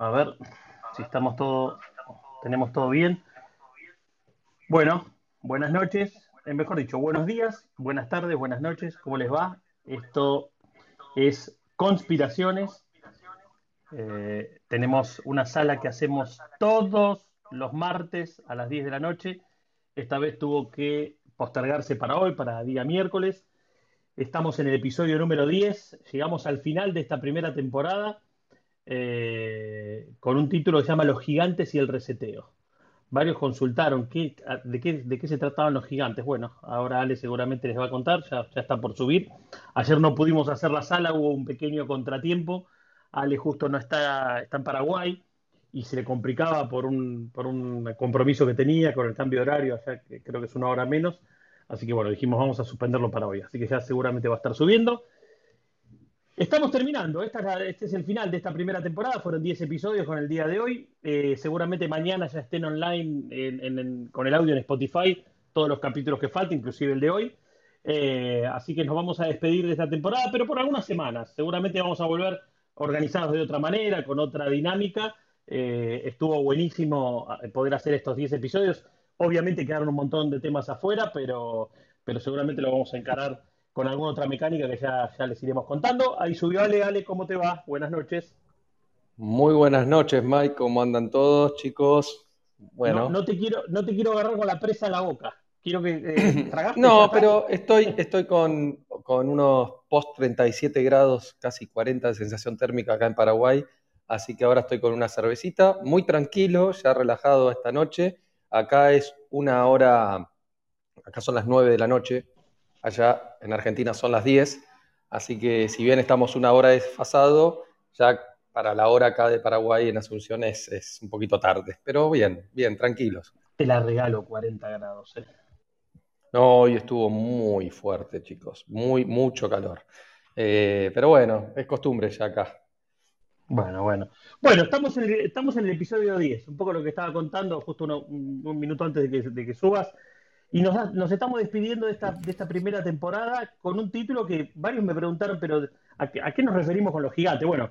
A ver si estamos todo, tenemos todo bien. Bueno, buenas noches, eh, mejor dicho, buenos días, buenas tardes, buenas noches, ¿cómo les va? Esto es Conspiraciones. Eh, tenemos una sala que hacemos todos los martes a las 10 de la noche. Esta vez tuvo que postergarse para hoy, para día miércoles. Estamos en el episodio número 10, llegamos al final de esta primera temporada eh, con un título que se llama Los gigantes y el reseteo. Varios consultaron qué, de, qué, se trataban los gigantes. Bueno, ahora Ale seguramente les va a contar, ya, ya está por subir. Ayer no pudimos hacer la sala, hubo un pequeño contratiempo. Ale justo no está, está en Paraguay y se le complicaba por un, por un compromiso que tenía con el cambio de horario, allá que creo que es una hora menos. Así que bueno, dijimos vamos a suspenderlo para hoy. Así que ya seguramente va a estar subiendo. Estamos terminando, este es el final de esta primera temporada, fueron 10 episodios con el día de hoy, eh, seguramente mañana ya estén online con el audio en Spotify, todos los capítulos que faltan, inclusive el de hoy, eh, así que nos vamos a despedir de esta temporada, pero por algunas semanas, seguramente vamos a volver organizados de otra manera, con otra dinámica, eh, estuvo buenísimo poder hacer estos 10 episodios, obviamente quedaron un montón de temas afuera, pero, pero seguramente lo vamos a encarar con alguna otra mecánica que ya, ya les iremos contando. Ahí subió Ale, Ale, ¿cómo te va? Buenas noches. Muy buenas noches, Mike. ¿Cómo andan todos, chicos? Bueno. No, te, quiero, no te quiero agarrar con la presa a la boca. Quiero que. Eh, no, pero estoy, estoy con, con unos post 37 grados, casi 40 de sensación térmica acá en Paraguay. Así que ahora estoy con una cervecita, muy tranquilo, ya relajado esta noche. Acá es una hora, acá son las 9 de la noche, allá en Argentina son las 10, así que si bien estamos una hora desfasado, ya para la hora acá de Paraguay en Asunción es, un poquito tarde, pero bien, bien, tranquilos. Te la regalo 40 grados. ¿eh? No, hoy estuvo muy fuerte, chicos, muy, mucho calor. Eh, pero bueno, es costumbre ya acá. Bueno, bueno. Bueno, estamos en, el, estamos en el episodio 10, un poco lo que estaba contando justo un, minuto antes de que subas. Y nos, estamos despidiendo de esta, de esta primera temporada con un título que varios me preguntaron, pero ¿a qué, nos referimos con los gigantes? Bueno,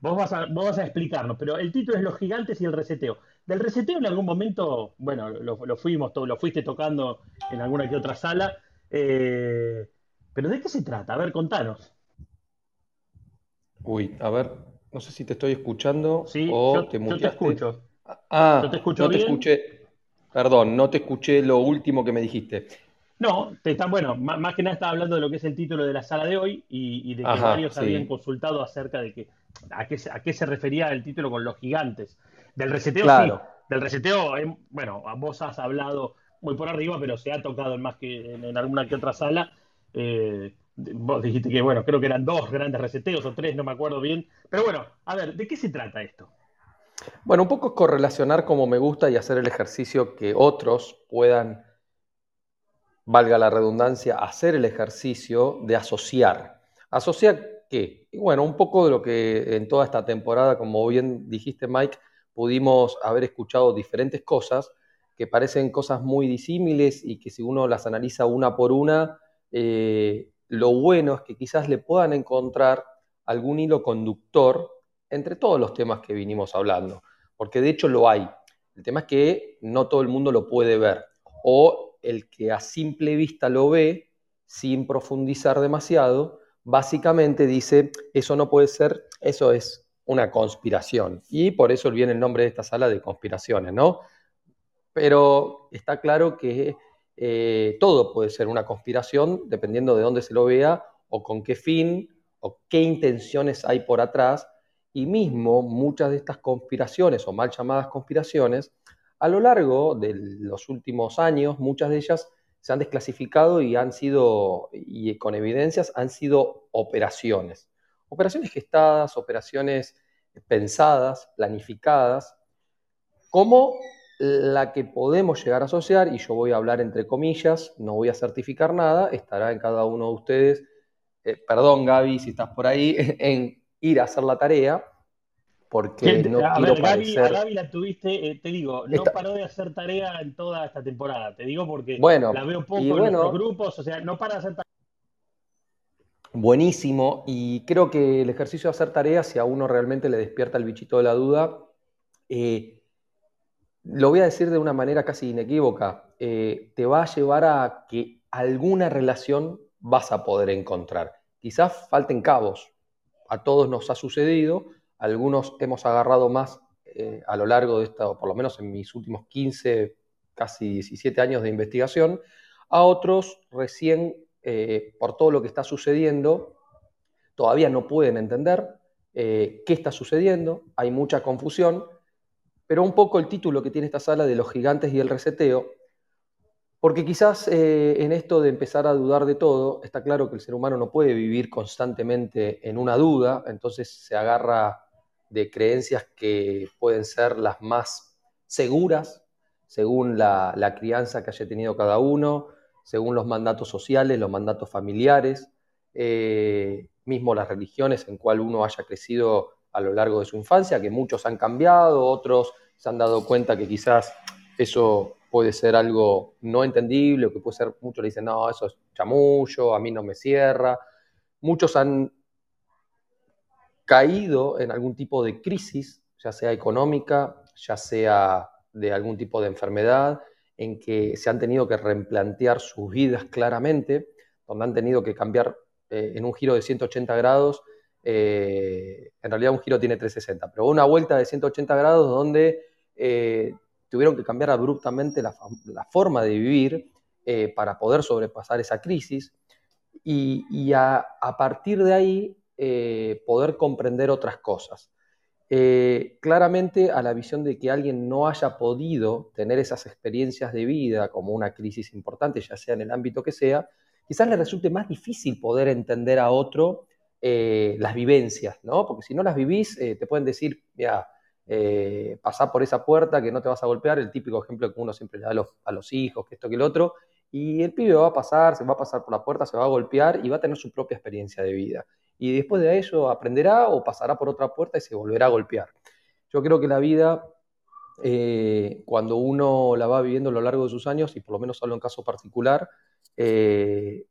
vos vas, a, vos vas a explicarnos, pero el título es Los gigantes y el reseteo. Del reseteo en algún momento, bueno, lo, fuimos, lo fuiste tocando en alguna que otra sala, eh, pero ¿de qué se trata? A ver, contanos. Uy, a ver, no sé si te estoy escuchando sí, o te Yo te escucho. Ah, yo te escucho no te escuché. Perdón, no te escuché lo último que me dijiste. No, te están, bueno, más, que nada estaba hablando de lo que es el título de la sala de hoy y, de que varios habían consultado acerca de que a qué, a qué se refería el título con los gigantes. Del reseteo, claro. sí. Del reseteo, eh, bueno, vos has hablado muy por arriba, pero se ha tocado en más que en, alguna que otra sala. Eh, vos dijiste que, bueno, creo que eran dos grandes reseteos o tres, no me acuerdo bien. Pero bueno, a ver, ¿de qué se trata esto? Bueno, un poco correlacionar como me gusta y hacer el ejercicio que otros puedan, valga la redundancia, hacer el ejercicio de asociar. ¿Asociar qué? bueno, un poco de lo que en toda esta temporada, como bien dijiste Mike, pudimos haber escuchado diferentes cosas que parecen cosas muy disímiles y que si uno las analiza una por una, eh, lo bueno es que quizás le puedan encontrar algún hilo conductor entre todos los temas que vinimos hablando, porque de hecho lo hay. El tema es que no todo el mundo lo puede ver, o el que a simple vista lo ve sin profundizar demasiado, básicamente dice, eso no puede ser, eso es una conspiración. Y por eso viene el nombre de esta sala de conspiraciones, ¿no? Pero está claro que eh, todo puede ser una conspiración dependiendo de dónde se lo vea o con qué fin o qué intenciones hay por atrás y mismo muchas de estas conspiraciones o mal llamadas conspiraciones, a lo largo de los últimos años, muchas de ellas se han desclasificado y han sido, y con evidencias, han sido operaciones. Operaciones gestadas, operaciones pensadas, planificadas, como la que podemos llegar a asociar, y yo voy a hablar entre comillas, no voy a certificar nada, estará en cada uno de ustedes, eh, perdón Gaby si estás por ahí, en ir a hacer la tarea, porque no quiero parecer... A Gaby la tuviste, eh, te digo, no paró de hacer tarea en toda esta temporada, te digo porque bueno, la veo poco en los grupos, o sea, no para de hacer tarea. buenísimo y creo que el ejercicio de hacer tareas, si a uno realmente le despierta el bichito de la duda, eh, lo voy a decir de una manera casi inequívoca, eh, te va a llevar a que alguna relación vas a poder encontrar. Quizás falten cabos, a todos nos ha sucedido, algunos hemos agarrado más eh, a lo largo de esta, por lo menos en mis últimos 15, casi 17 años de investigación, a otros recién eh, por todo lo que está sucediendo, todavía no pueden entender eh, qué está sucediendo, hay mucha confusión, pero un poco el título que tiene esta sala de los gigantes y el reseteo, porque quizás eh, en esto de empezar a dudar de todo, está claro que el ser humano no puede vivir constantemente en una duda, entonces se agarra de creencias que pueden ser las más seguras, según la, crianza que haya tenido cada uno, según los mandatos sociales, los mandatos familiares, eh, mismo las religiones en cual uno haya crecido a lo largo de su infancia, que muchos han cambiado, otros se han dado cuenta que quizás eso puede ser algo no entendible, o que puede ser, muchos le dicen, no, eso es chamullo, a mí no me cierra. Muchos han caído en algún tipo de crisis, ya sea económica, ya sea de algún tipo de enfermedad, en que se han tenido que replantear sus vidas claramente, donde han tenido que cambiar eh, en un giro de 180 grados, eh, en realidad un giro tiene 360, pero una vuelta de 180 grados donde eh, tuvieron que cambiar abruptamente la, forma de vivir para poder sobrepasar esa crisis y, a, partir de ahí poder comprender otras cosas. Eh, claramente a la visión de que alguien no haya podido tener esas experiencias de vida como una crisis importante, ya sea en el ámbito que sea, quizás le resulte más difícil poder entender a otro eh, las vivencias, ¿no? Porque si no las vivís, eh, te pueden decir, mira, pasá por esa puerta que no te vas a golpear, el típico ejemplo que uno siempre le da a los, a los hijos, que esto, que el otro, y el pibe va a pasar, se va a pasar por la puerta, se va a golpear y va a tener su propia experiencia de vida y después de eso aprenderá o pasará por otra puerta y se volverá a golpear. Yo creo que la vida, eh, cuando uno la va viviendo a lo largo de sus años, y por lo menos hablo en caso particular, eh,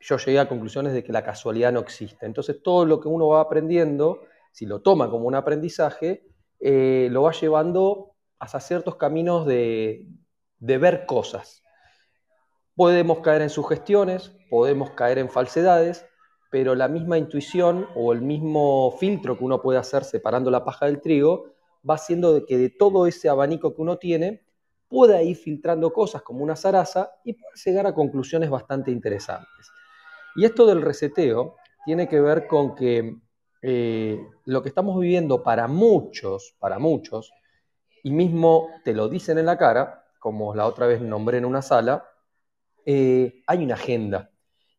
yo llegué a conclusiones de que la casualidad no existe. Entonces todo lo que uno va aprendiendo, si lo toma como un aprendizaje, eh, lo va llevando hacia ciertos caminos de, de ver cosas. Podemos caer en sugestiones, podemos caer en falsedades, pero la misma intuición o el mismo filtro que uno puede hacer separando la paja del trigo va haciendo que de todo ese abanico que uno tiene pueda ir filtrando cosas como una zaraza y pueda llegar a conclusiones bastante interesantes. Y esto del reseteo tiene que ver con que eh, lo que estamos viviendo para muchos, para muchos, y mismo te lo dicen en la cara, como la otra vez nombré en una sala, eh, hay una agenda.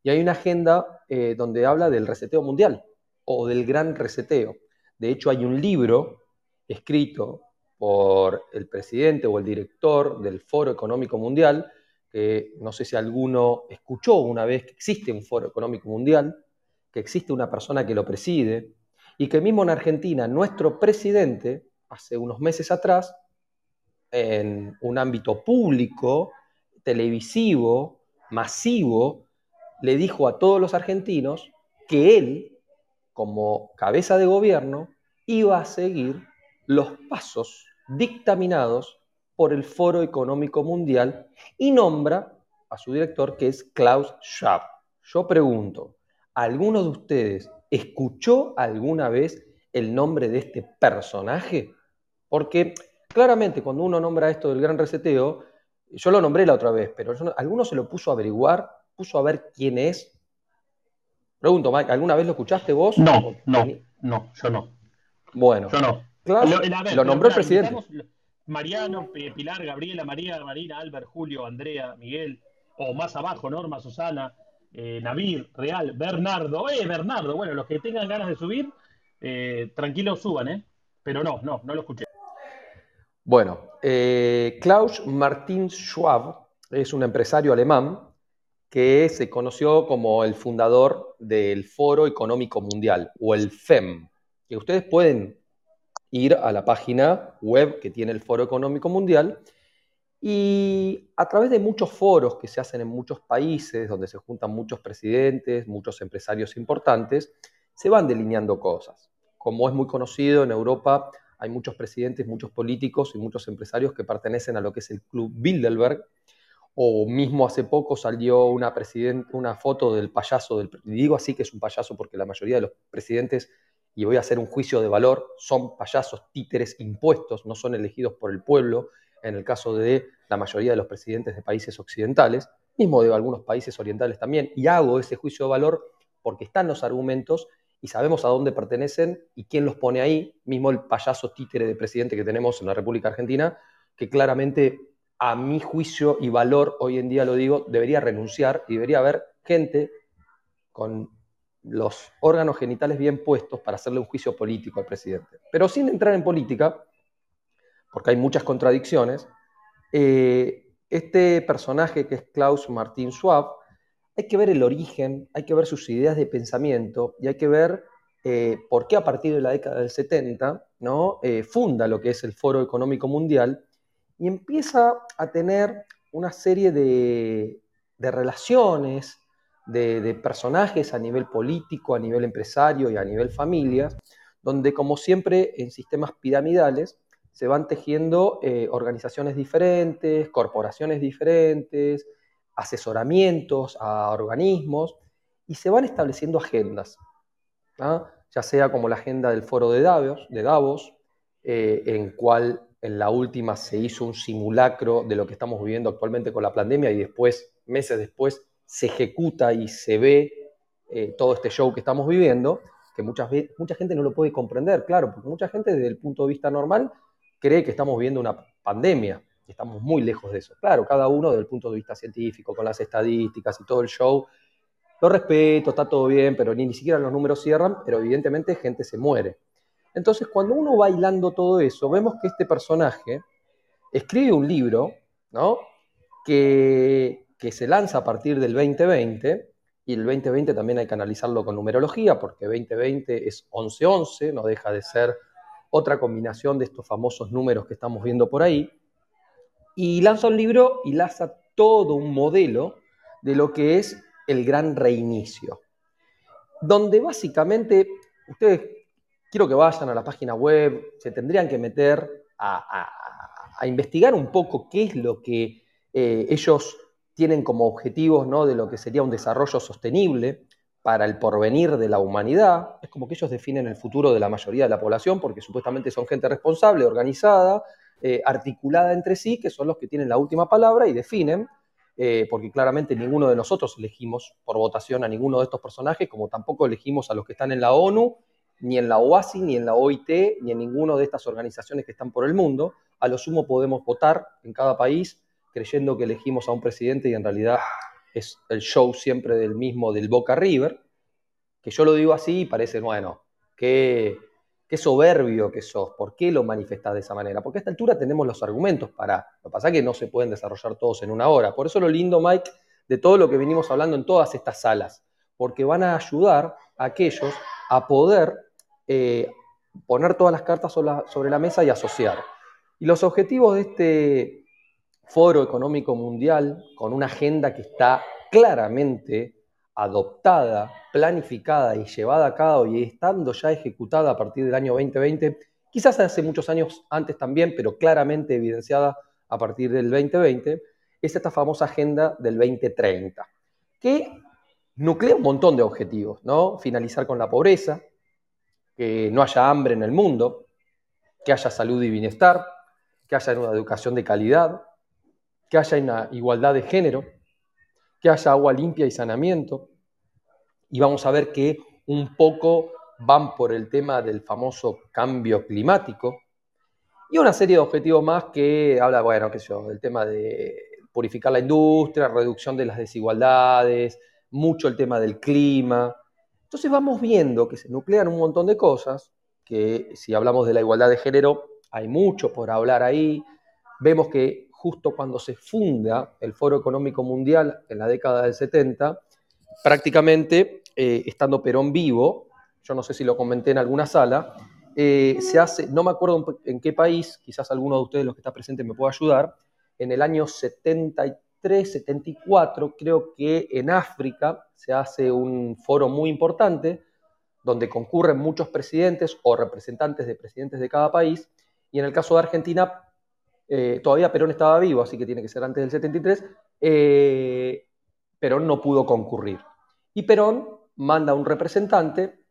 Y hay una agenda eh, donde habla del reseteo mundial o del gran reseteo. De hecho, hay un libro escrito por el presidente o el director del Foro Económico Mundial, que no sé si alguno escuchó una vez que existe un Foro Económico Mundial, que existe una persona que lo preside, y que mismo en Argentina nuestro presidente, hace unos meses atrás, en un ámbito público, televisivo, masivo, le dijo a todos los argentinos que él, como cabeza de gobierno, iba a seguir los pasos dictaminados por el Foro Económico Mundial y nombra a su director que es Klaus Schwab. Yo pregunto, ¿alguno de ustedes escuchó alguna vez el nombre de este personaje? Porque claramente cuando uno nombra esto del gran reseteo, yo lo nombré la otra vez, pero ¿alguno se lo puso a averiguar puso a ver quién es? Pregunto, Mike, ¿alguna vez lo escuchaste vos? No, no, no, yo no. Bueno, yo no. lo, nombró el presidente. Mariano, Pilar, Gabriela, María, Marina, Albert, Julio, Andrea, Miguel, o más abajo, Norma, Susana, eh, Navir, Real, Bernardo, eh, Bernardo, bueno, los que tengan ganas de subir, eh, tranquilos suban, ¿eh? Pero no, no, no lo escuché. Bueno, eh, Klaus Martin Schwab es un empresario alemán que se conoció como el fundador del Foro Económico Mundial o el FEM, que ustedes pueden ir a la página web que tiene el Foro Económico Mundial Y a través de muchos foros que se hacen en muchos países, donde se juntan muchos presidentes, muchos empresarios importantes, se van delineando cosas. Como es muy conocido en Europa, hay muchos presidentes, muchos políticos y muchos empresarios que pertenecen a lo que es el Club Bilderberg, o mismo hace poco salió una, una foto del payaso, del, digo así que es un payaso porque la mayoría de los presidentes, y voy a hacer un juicio de valor, son payasos títeres impuestos, no son elegidos por el pueblo, en el caso de la mayoría de los presidentes de países occidentales, mismo de algunos países orientales también, y hago ese juicio de valor porque están los argumentos y sabemos a dónde pertenecen y quién los pone ahí, mismo el payaso títere de presidente que tenemos en la República Argentina, que claramente a mi juicio y valor, hoy en día lo digo, debería renunciar y debería haber gente con los órganos genitales bien puestos para hacerle un juicio político al presidente. Pero sin entrar en política, porque hay muchas contradicciones, eh, este personaje que es Klaus Martin Schwab, hay que ver el origen, hay que ver sus ideas de pensamiento y hay que ver eh, por qué a partir de la década del 70 ¿no? Eh, funda lo que es el Foro Económico Mundial y empieza a tener una serie de, relaciones, de, personajes a nivel político, a nivel empresario y a nivel familias, donde como siempre en sistemas piramidales se van tejiendo eh, organizaciones diferentes, corporaciones diferentes, asesoramientos a organismos y se van estableciendo agendas, ya sea como la agenda del foro de Davos, de Davos eh, en cual en la última se hizo un simulacro de lo que estamos viviendo actualmente con la pandemia y después, meses después, se ejecuta y se ve eh, todo este show que estamos viviendo, que muchas mucha gente no lo puede comprender, claro, porque mucha gente desde el punto de vista normal cree que estamos viviendo una pandemia, estamos muy lejos de eso. Claro, cada uno desde el punto de vista científico, con las estadísticas y todo el show, lo respeto, está todo bien, pero ni, ni siquiera los números cierran, pero evidentemente gente se muere. Entonces, cuando uno va hilando todo eso, vemos que este personaje escribe un libro, ¿no? Que, que se lanza a partir del 2020, y el 2020 también hay que analizarlo con numerología, porque 2020 es 1111, no deja de ser otra combinación de estos famosos números que estamos viendo por ahí, y lanza un libro y lanza todo un modelo de lo que es el gran reinicio, donde básicamente ustedes quiero que vayan a la página web, se tendrían que meter a, investigar un poco qué es lo que eh, ellos tienen como objetivos ¿no? de lo que sería un desarrollo sostenible para el porvenir de la humanidad. Es como que ellos definen el futuro de la mayoría de la población porque supuestamente son gente responsable, organizada, eh, articulada entre sí, que son los que tienen la última palabra y definen, eh, porque claramente ninguno de nosotros elegimos por votación a ninguno de estos personajes, como tampoco elegimos a los que están en la ONU ni en la OASI, ni en la OIT, ni en ninguna de estas organizaciones que están por el mundo. A lo sumo podemos votar en cada país creyendo que elegimos a un presidente y en realidad es el show siempre del mismo del Boca River, que yo lo digo así y parece, bueno, qué, qué soberbio que sos, ¿por qué lo manifestás de esa manera? Porque a esta altura tenemos los argumentos para, lo que pasa es que no se pueden desarrollar todos en una hora. Por eso lo lindo, Mike, de todo lo que venimos hablando en todas estas salas, porque van a ayudar a aquellos a poder eh, poner todas las cartas sobre la, mesa y asociar. Y los objetivos de este foro económico mundial, con una agenda que está claramente adoptada, planificada y llevada a cabo y estando ya ejecutada a partir del año 2020, quizás hace muchos años antes también, pero claramente evidenciada a partir del 2020, es esta famosa agenda del 2030, que nuclea un montón de objetivos, ¿no? Finalizar con la pobreza, que no haya hambre en el mundo, que haya salud y bienestar, que haya una educación de calidad, que haya una igualdad de género, que haya agua limpia y saneamiento. Y vamos a ver que un poco van por el tema del famoso cambio climático y una serie de objetivos más que habla, bueno, qué sé yo, del tema de purificar la industria, reducción de las desigualdades, mucho el tema del clima, entonces vamos viendo que se nuclean un montón de cosas, que si hablamos de la igualdad de género, hay mucho por hablar ahí. Vemos que justo cuando se funda el Foro Económico Mundial en la década del 70, prácticamente eh, estando Perón vivo, yo no sé si lo comenté en alguna sala, eh, se hace, no me acuerdo en qué país, quizás alguno de ustedes los que está presente me pueda ayudar, en el año 73, 74, creo que en África se hace un foro muy importante donde concurren muchos presidentes o representantes de presidentes de cada país, y en el caso de Argentina, eh, todavía Perón estaba vivo, así que tiene que ser antes del 73, eh, Perón no pudo concurrir. Y Perón manda un representante,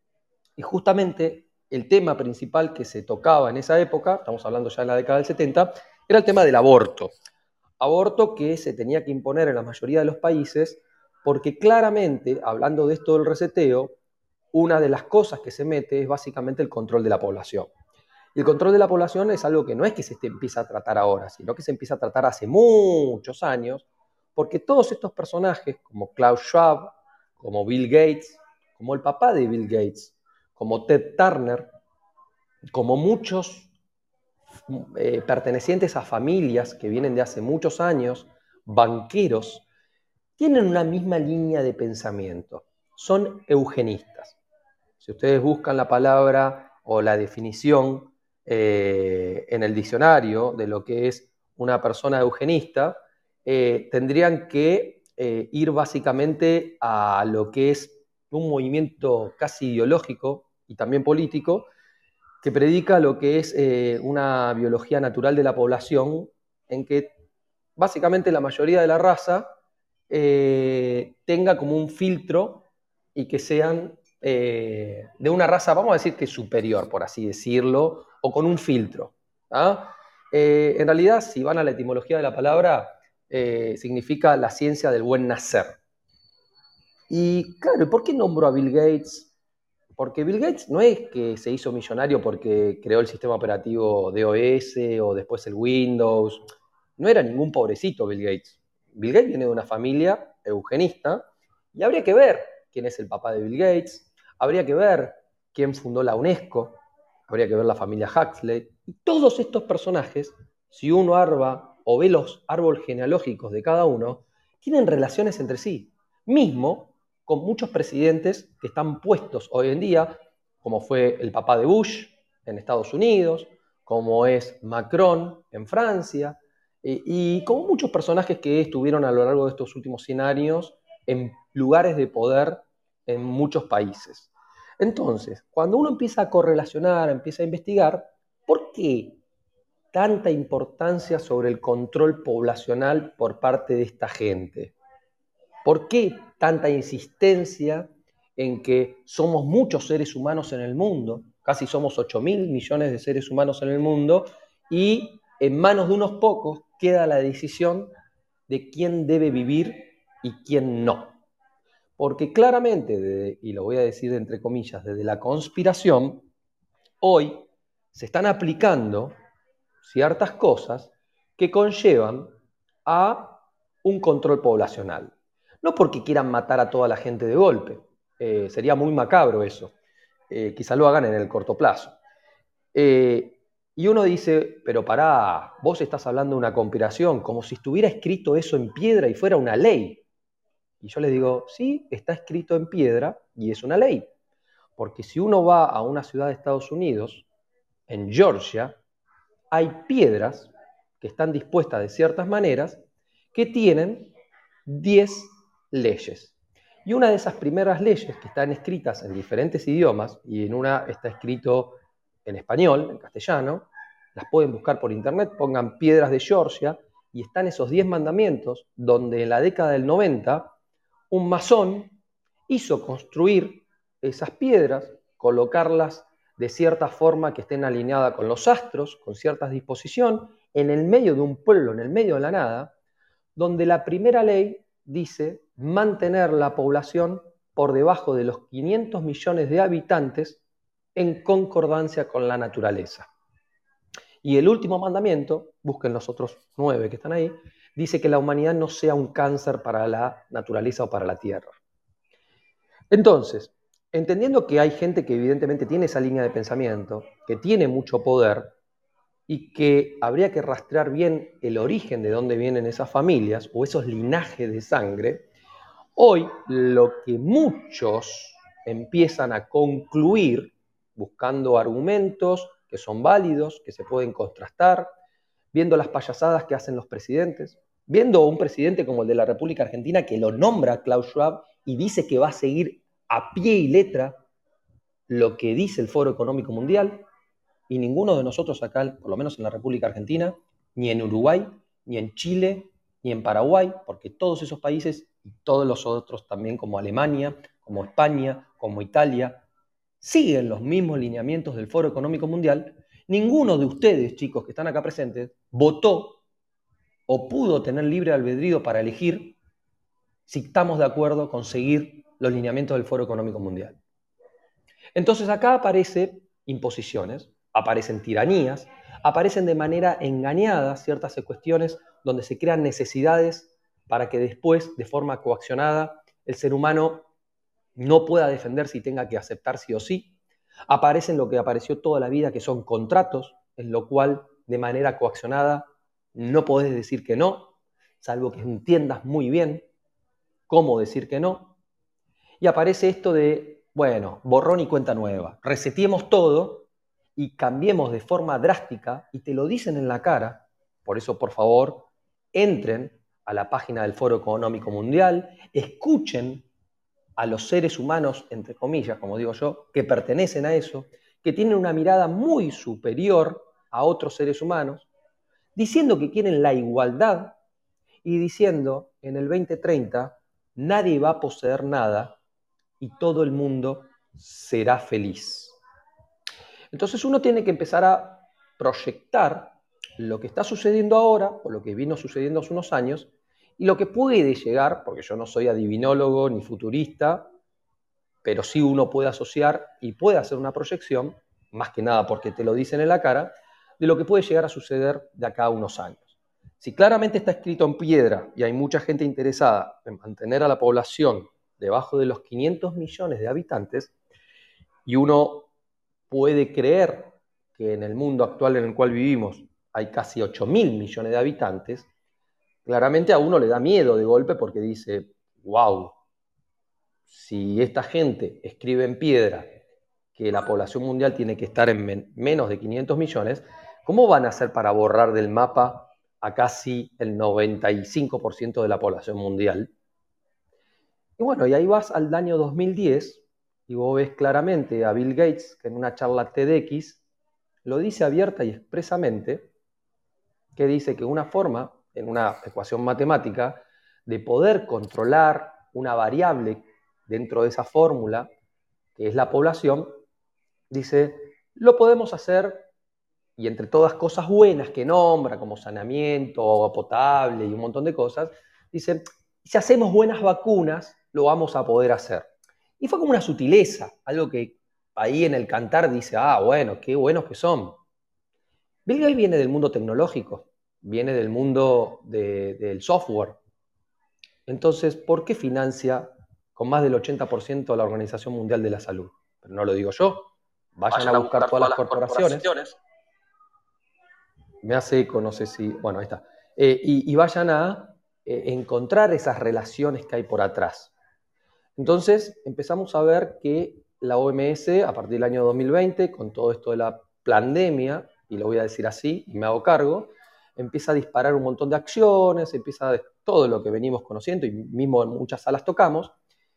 y justamente el tema principal que se tocaba en esa época, estamos hablando ya en la década del 70, era el tema del aborto. Aborto que se tenía que imponer en la mayoría de los países, porque claramente, hablando de esto del reseteo, una de las cosas que se mete es básicamente el control de la población. El control de la población es algo que no es que se empieza a tratar ahora, sino que se empieza a tratar hace muchos años, porque todos estos personajes, como Klaus Schwab, como Bill Gates, como el papá de Bill Gates, como Ted Turner, como muchos eh, pertenecientes a familias que vienen de hace muchos años, banqueros, tienen una misma línea de pensamiento. Son eugenistas. Si ustedes buscan la palabra o la definición eh, en el diccionario de lo que es una persona eugenista, eh, tendrían que ir básicamente a lo que es un movimiento casi ideológico y también político que predica lo que es eh, una biología natural de la población, en que básicamente la mayoría de la raza eh, tenga como un filtro y que sean eh, de una raza, vamos a decir que superior, por así decirlo, o con un filtro. ¿ah? en realidad, si van a la etimología de la palabra, significa la ciencia del buen nacer. Y claro, ¿por qué nombro a Bill Gates porque Bill Gates no es que se hizo millonario porque creó el sistema operativo DOS o después el Windows. No era ningún pobrecito Bill Gates. Bill Gates viene de una familia eugenista y habría que ver quién es el papá de Bill Gates, habría que ver quién fundó la UNESCO, habría que ver la familia Huxley. Y todos estos personajes, si uno arba o ve los árboles genealógicos de cada uno, tienen relaciones entre sí. Mismo con muchos presidentes que están puestos hoy en día, como fue el papá de Bush en Estados Unidos, como es Macron en Francia, y, como muchos personajes que estuvieron a lo largo de estos últimos 100 años en lugares de poder en muchos países. Entonces, cuando uno empieza a correlacionar, empieza a investigar, ¿por qué tanta importancia sobre el control poblacional por parte de esta gente? ¿Por qué tanta insistencia en que somos muchos seres humanos en el mundo? Casi somos 8 mil millones de seres humanos en el mundo y en manos de unos pocos queda la decisión de quién debe vivir y quién no. Porque claramente, y lo voy a decir entre comillas, desde la conspiración, hoy se están aplicando ciertas cosas que conllevan a un control poblacional. No porque quieran matar a toda la gente de golpe, eh, sería muy macabro eso. Eh, quizá lo hagan en el corto plazo. Eh, y uno dice, pero pará, vos estás hablando de una conspiración, como si estuviera escrito eso en piedra y fuera una ley. Y yo les digo, sí, está escrito en piedra y es una ley. Porque si uno va a una ciudad de Estados Unidos, en Georgia, hay piedras que están dispuestas de ciertas maneras que tienen 10 leyes. Y una de esas primeras leyes que están escritas en diferentes idiomas, y en una está escrito en español, en castellano, las pueden buscar por internet, pongan piedras de Georgia, y están esos 10 mandamientos donde en la década del 90 un masón hizo construir esas piedras, colocarlas de cierta forma que estén alineadas con los astros, con cierta disposición, en el medio de un pueblo, en el medio de la nada, donde la primera ley dice mantener la población por debajo de los 500 millones de habitantes en concordancia con la naturaleza. Y el último mandamiento, busquen los otros nueve que están ahí, dice que la humanidad no sea un cáncer para la naturaleza o para la tierra. Entonces, entendiendo que hay gente que evidentemente tiene esa línea de pensamiento, que tiene mucho poder, y que habría que rastrear bien el origen de dónde vienen esas familias o esos linajes de sangre, hoy lo que muchos empiezan a concluir, buscando argumentos que son válidos, que se pueden contrastar, viendo las payasadas que hacen los presidentes, viendo un presidente como el de la República Argentina que lo nombra Klaus Schwab y dice que va a seguir a pie y letra lo que dice el Foro Económico Mundial, y ninguno de nosotros acá, por lo menos en la República Argentina, ni en Uruguay, ni en Chile, ni en Paraguay, porque todos esos países y todos los otros también como Alemania, como España, como Italia, siguen los mismos lineamientos del Foro Económico Mundial, ninguno de ustedes, chicos que están acá presentes, votó o pudo tener libre albedrío para elegir si estamos de acuerdo con seguir los lineamientos del Foro Económico Mundial. Entonces acá aparecen imposiciones, aparecen tiranías, aparecen de manera engañada ciertas cuestiones donde se crean necesidades para que después, de forma coaccionada, el ser humano no pueda defenderse y tenga que aceptar sí o sí. Aparecen lo que apareció toda la vida, que son contratos, en lo cual de manera coaccionada no podés decir que no, salvo que entiendas muy bien cómo decir que no. Y aparece esto de, bueno, borrón y cuenta nueva. Resetiemos todo y cambiemos de forma drástica y te lo dicen en la cara. Por eso, por favor, entren a la página del Foro Económico Mundial, escuchen a los seres humanos, entre comillas, como digo yo, que pertenecen a eso, que tienen una mirada muy superior a otros seres humanos, diciendo que quieren la igualdad y diciendo en el 2030 nadie va a poseer nada y todo el mundo será feliz. Entonces uno tiene que empezar a proyectar lo que está sucediendo ahora o lo que vino sucediendo hace unos años y lo que puede llegar, porque yo no soy adivinólogo ni futurista, pero sí uno puede asociar y puede hacer una proyección, más que nada porque te lo dicen en la cara, de lo que puede llegar a suceder de acá a unos años. Si claramente está escrito en piedra y hay mucha gente interesada en mantener a la población debajo de los 500 millones de habitantes, y uno puede creer que en el mundo actual en el cual vivimos hay casi 8 mil millones de habitantes, claramente a uno le da miedo de golpe porque dice, wow, si esta gente escribe en piedra que la población mundial tiene que estar en menos de 500 millones, ¿cómo van a hacer para borrar del mapa a casi el 95% de la población mundial? Y bueno, y ahí vas al año 2010 y vos ves claramente a Bill Gates que en una charla TEDx lo dice abierta y expresamente, que dice que una forma en una ecuación matemática de poder controlar una variable dentro de esa fórmula, que es la población, dice, lo podemos hacer y entre todas cosas buenas que nombra, como saneamiento, agua potable y un montón de cosas, dice, si hacemos buenas vacunas, lo vamos a poder hacer. Y fue como una sutileza, algo que ahí en el cantar dice, ah, bueno, qué buenos que son. Bill Gates viene del mundo tecnológico, viene del mundo del software. Entonces, ¿por qué financia con más del 80% a la Organización Mundial de la Salud? Pero no lo digo yo. Vayan, a, buscar todas, las corporaciones. Me hace eco, no sé si. Bueno, ahí está. Eh, y, vayan a eh, encontrar esas relaciones que hay por atrás. Entonces, empezamos a ver que la OMS, a partir del año 2020, con todo esto de la pandemia, y lo voy a decir así, y me hago cargo, empieza a disparar un montón de acciones, empieza a, todo lo que venimos conociendo y mismo en muchas salas tocamos,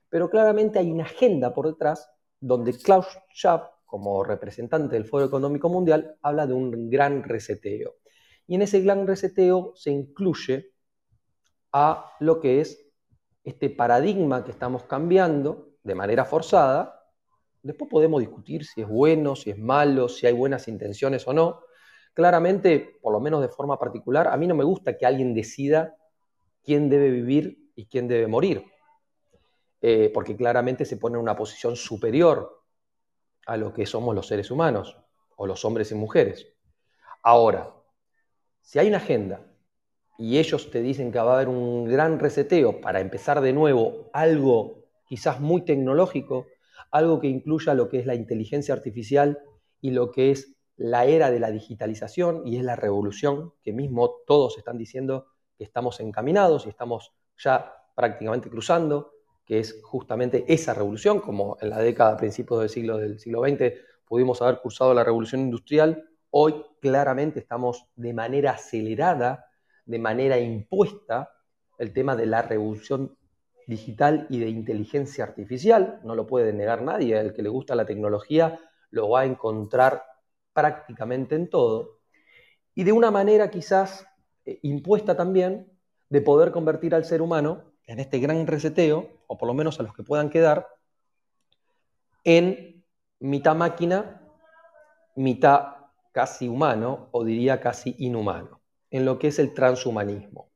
pero claramente hay una agenda por detrás donde Klaus Schwab, como representante del Foro Económico Mundial, habla de un gran reseteo. Y en ese gran reseteo se incluye a lo que es este paradigma que estamos cambiando de manera forzada. Después podemos discutir si es bueno, si es malo, si hay buenas intenciones o no, Claramente, por lo menos de forma particular, a mí no me gusta que alguien decida quién debe vivir y quién debe morir, eh, porque claramente se pone en una posición superior a lo que somos los seres humanos, o los hombres y mujeres. Ahora, si hay una agenda y ellos te dicen que va a haber un gran reseteo para empezar de nuevo algo quizás muy tecnológico, algo que incluya lo que es la inteligencia artificial y lo que es la era de la digitalización y es la revolución que mismo todos están diciendo que estamos encaminados y estamos ya prácticamente cruzando, que es justamente esa revolución, como en la década, principios del siglo, del siglo XX, pudimos haber cursado la revolución industrial, Hoy claramente estamos de manera acelerada, de manera impuesta, el tema de la revolución digital y de inteligencia artificial, no lo puede negar nadie, el que le gusta la tecnología lo va a encontrar prácticamente en todo, y de una manera quizás eh, impuesta también de poder convertir al ser humano en este gran reseteo, o por lo menos a los que puedan quedar, en mitad máquina, mitad casi humano, o diría casi inhumano, en lo que es el transhumanismo.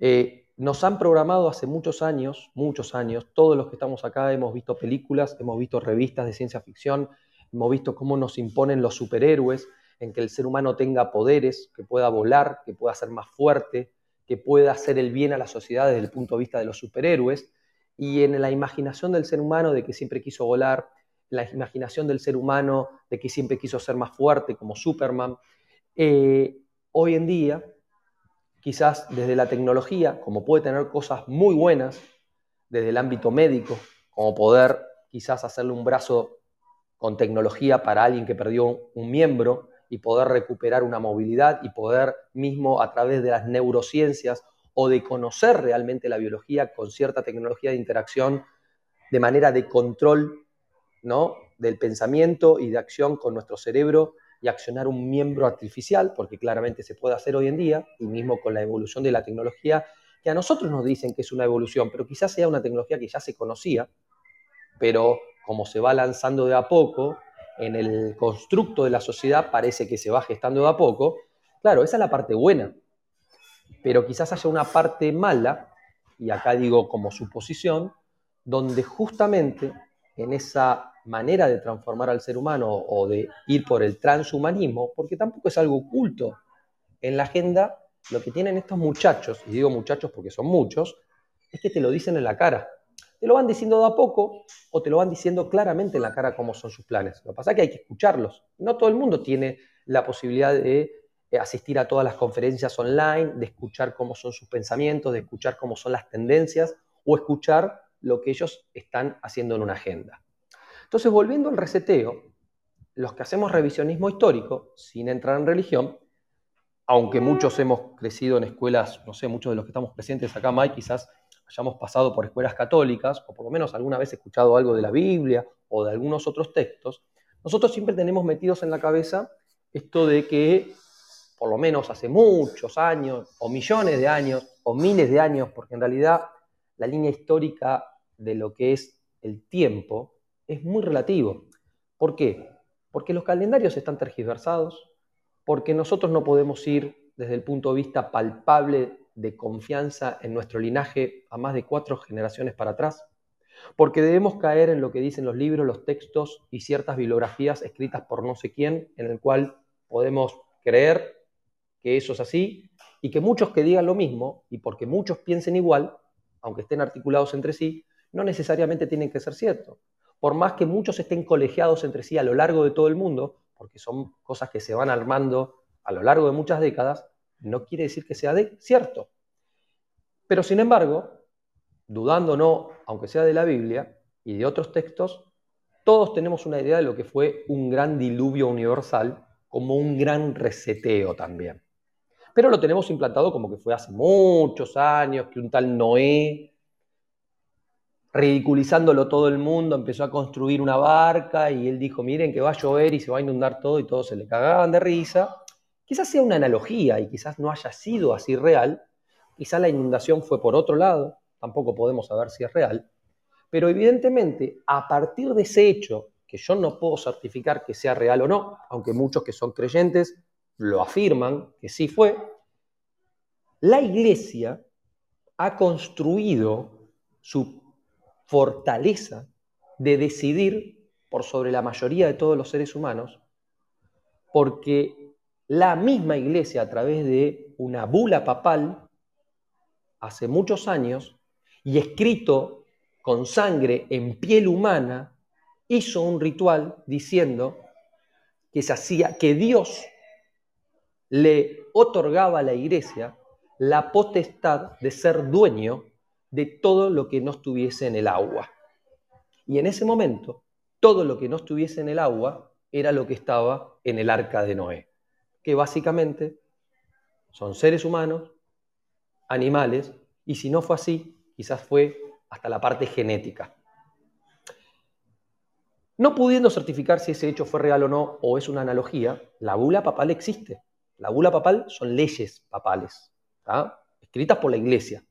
Eh, nos han programado hace muchos años, muchos años, todos los que estamos acá hemos visto películas, hemos visto revistas de ciencia ficción, hemos visto cómo nos imponen los superhéroes, en que el ser humano tenga poderes, que pueda volar, que pueda ser más fuerte, que pueda hacer el bien a la sociedad desde el punto de vista de los superhéroes, y en la imaginación del ser humano de que siempre quiso volar, la imaginación del ser humano de que siempre quiso ser más fuerte, como Superman. Eh, hoy en día quizás desde la tecnología, como puede tener cosas muy buenas, desde el ámbito médico, como poder quizás hacerle un brazo con tecnología para alguien que perdió un miembro y poder recuperar una movilidad y poder mismo a través de las neurociencias o de conocer realmente la biología con cierta tecnología de interacción de manera de control ¿no? del pensamiento y de acción con nuestro cerebro y accionar un miembro artificial, porque claramente se puede hacer hoy en día, y mismo con la evolución de la tecnología, que a nosotros nos dicen que es una evolución, pero quizás sea una tecnología que ya se conocía, pero como se va lanzando de a poco en el constructo de la sociedad, parece que se va gestando de a poco. Claro, esa es la parte buena, pero quizás haya una parte mala, y acá digo como suposición, donde justamente en esa manera de transformar al ser humano o de ir por el transhumanismo, porque tampoco es algo oculto. En la agenda, lo que tienen estos muchachos, y digo muchachos porque son muchos, es que te lo dicen en la cara. Te lo van diciendo de a poco o te lo van diciendo claramente en la cara cómo son sus planes. Lo que pasa es que hay que escucharlos. No todo el mundo tiene la posibilidad de eh, asistir a todas las conferencias online, de escuchar cómo son sus pensamientos, de escuchar cómo son las tendencias o escuchar lo que ellos están haciendo en una agenda. Entonces, volviendo al reseteo, los que hacemos revisionismo histórico, sin entrar en religión, aunque muchos hemos crecido en escuelas, no sé, muchos de los que estamos presentes acá, Mike, quizás hayamos pasado por escuelas católicas, o por lo menos alguna vez escuchado algo de la Biblia o de algunos otros textos, nosotros siempre tenemos metidos en la cabeza esto de que, por lo menos hace muchos años, o millones de años, o miles de años, porque en realidad la línea histórica de lo que es el tiempo es muy relativo. ¿Por qué? Porque los calendarios están tergiversados, porque nosotros no podemos ir desde el punto de vista palpable de confianza en nuestro linaje a más de cuatro generaciones para atrás, porque debemos caer en lo que dicen los libros, los textos y ciertas bibliografías escritas por no sé quién, en el cual podemos creer que eso es así y que muchos que digan lo mismo y porque muchos piensen igual, aunque estén articulados entre sí, no necesariamente tienen que ser cierto. Por más que muchos estén colegiados entre sí a lo largo de todo el mundo, porque son cosas que se van armando a lo largo de muchas décadas, no quiere decir que sea cierto. Pero sin embargo, dudando no, aunque sea de la Biblia y de otros textos, todos tenemos una idea de lo que fue un gran diluvio universal, como un gran reseteo también. Pero lo tenemos implantado como que fue hace muchos años, que un tal Noé ridiculizándolo todo el mundo, empezó a construir una barca y él dijo, miren que va a llover y se va a inundar todo y todos se le cagaban de risa. Quizás sea una analogía y quizás no haya sido así real, quizás la inundación fue por otro lado, tampoco podemos saber si es real, pero evidentemente a partir de ese hecho, que yo no puedo certificar que sea real o no, aunque muchos que son creyentes lo afirman que sí fue, la iglesia ha construido su fortaleza de decidir por sobre la mayoría de todos los seres humanos, porque la misma iglesia a través de una bula papal hace muchos años y escrito con sangre en piel humana, hizo un ritual diciendo que se hacía que Dios le otorgaba a la iglesia la potestad de ser dueño de todo lo que no estuviese en el agua. Y en ese momento, todo lo que no estuviese en el agua era lo que estaba en el arca de Noé. Que básicamente son seres humanos, animales, y si no fue así, quizás fue hasta la parte genética. No pudiendo certificar si ese hecho fue real o no, o es una analogía, la bula papal existe. La bula papal son leyes papales, escritas por la iglesia.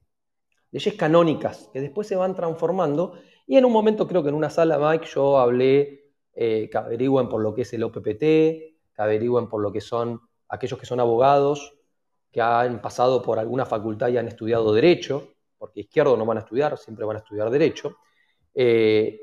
Leyes canónicas que después se van transformando. Y en un momento, creo que en una sala, Mike, yo hablé eh, que averigüen por lo que es el OPPT, que averigüen por lo que son aquellos que son abogados, que han pasado por alguna facultad y han estudiado Derecho, porque izquierdo no van a estudiar, siempre van a estudiar Derecho. Eh,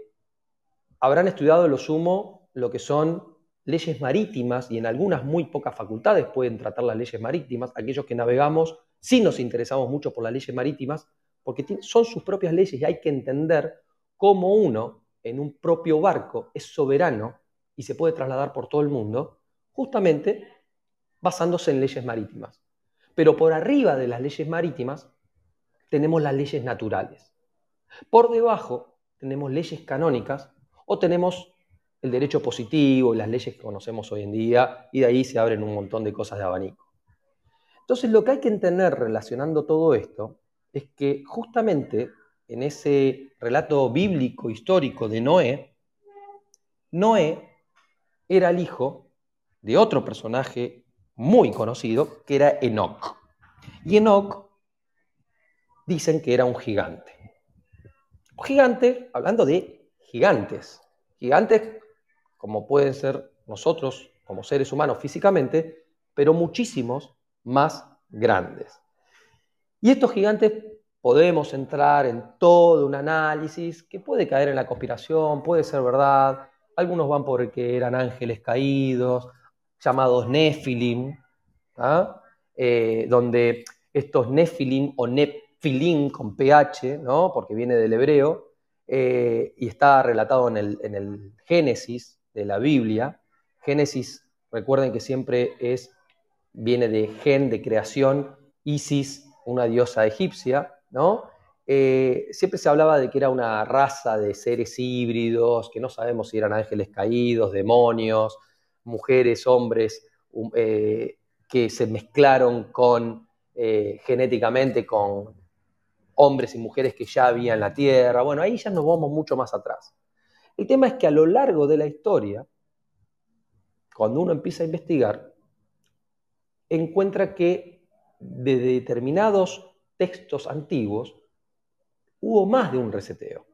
habrán estudiado lo sumo lo que son leyes marítimas y en algunas muy pocas facultades pueden tratar las leyes marítimas, aquellos que navegamos sí nos interesamos mucho por las leyes marítimas porque son sus propias leyes y hay que entender cómo uno en un propio barco es soberano y se puede trasladar por todo el mundo, justamente basándose en leyes marítimas. Pero por arriba de las leyes marítimas tenemos las leyes naturales. Por debajo tenemos leyes canónicas o tenemos el derecho positivo y las leyes que conocemos hoy en día, y de ahí se abren un montón de cosas de abanico. Entonces, lo que hay que entender relacionando todo esto es que justamente en ese relato bíblico histórico de Noé, Noé era el hijo de otro personaje muy conocido, que era Enoch. Y Enoch dicen que era un gigante. Un gigante, hablando de gigantes. Gigantes como pueden ser nosotros como seres humanos físicamente, pero muchísimos más grandes. Y estos gigantes podemos entrar en todo un análisis que puede caer en la conspiración, puede ser verdad. Algunos van porque eran ángeles caídos, llamados Nephilim, ¿ah? eh, donde estos Nephilim o Nephilim con PH, ¿no? porque viene del hebreo, eh, y está relatado en el, Génesis de la Biblia. Génesis, recuerden que siempre es, viene de gen, de creación, Isis, una diosa egipcia, ¿no? Eh, siempre se hablaba de que era una raza de seres híbridos, que no sabemos si eran ángeles caídos, demonios, mujeres, hombres, eh, que se mezclaron con, genéticamente con hombres y mujeres que ya había en la tierra. Bueno, ahí ya nos vamos mucho más atrás. El tema es que a lo largo de la historia, cuando uno empieza a investigar, encuentra que de determinados textos antiguos hubo más de un reseteo.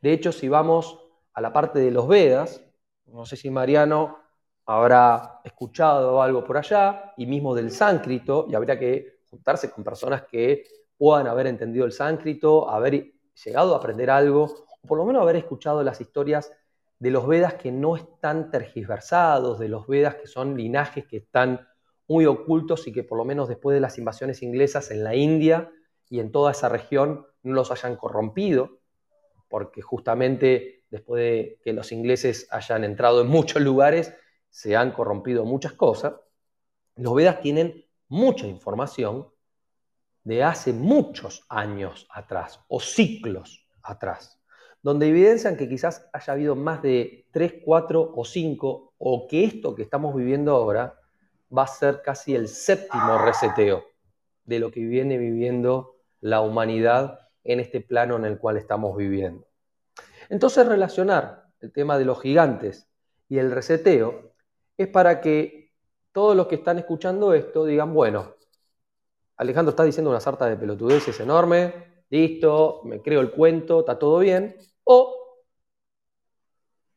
De hecho, si vamos a la parte de los Vedas, no sé si Mariano habrá escuchado algo por allá, y mismo del sánscrito, y habría que juntarse con personas que puedan haber entendido el sánscrito, haber llegado a aprender algo, o por lo menos haber escuchado las historias de los Vedas que no están tergiversados, de los Vedas que son linajes que están muy ocultos y que por lo menos después de las invasiones inglesas en la India y en toda esa región no los hayan corrompido, porque justamente después de que los ingleses hayan entrado en muchos lugares, se han corrompido muchas cosas. Los Vedas tienen mucha información de hace muchos años atrás o ciclos atrás, donde evidencian que quizás haya habido más de 3, 4 o 5 o que esto que estamos viviendo ahora va a ser casi el séptimo reseteo de lo que viene viviendo la humanidad en este plano en el cual estamos viviendo. Entonces relacionar el tema de los gigantes y el reseteo es para que todos los que están escuchando esto digan, bueno, Alejandro está diciendo una sarta de pelotudeces enorme, listo, me creo el cuento, está todo bien, o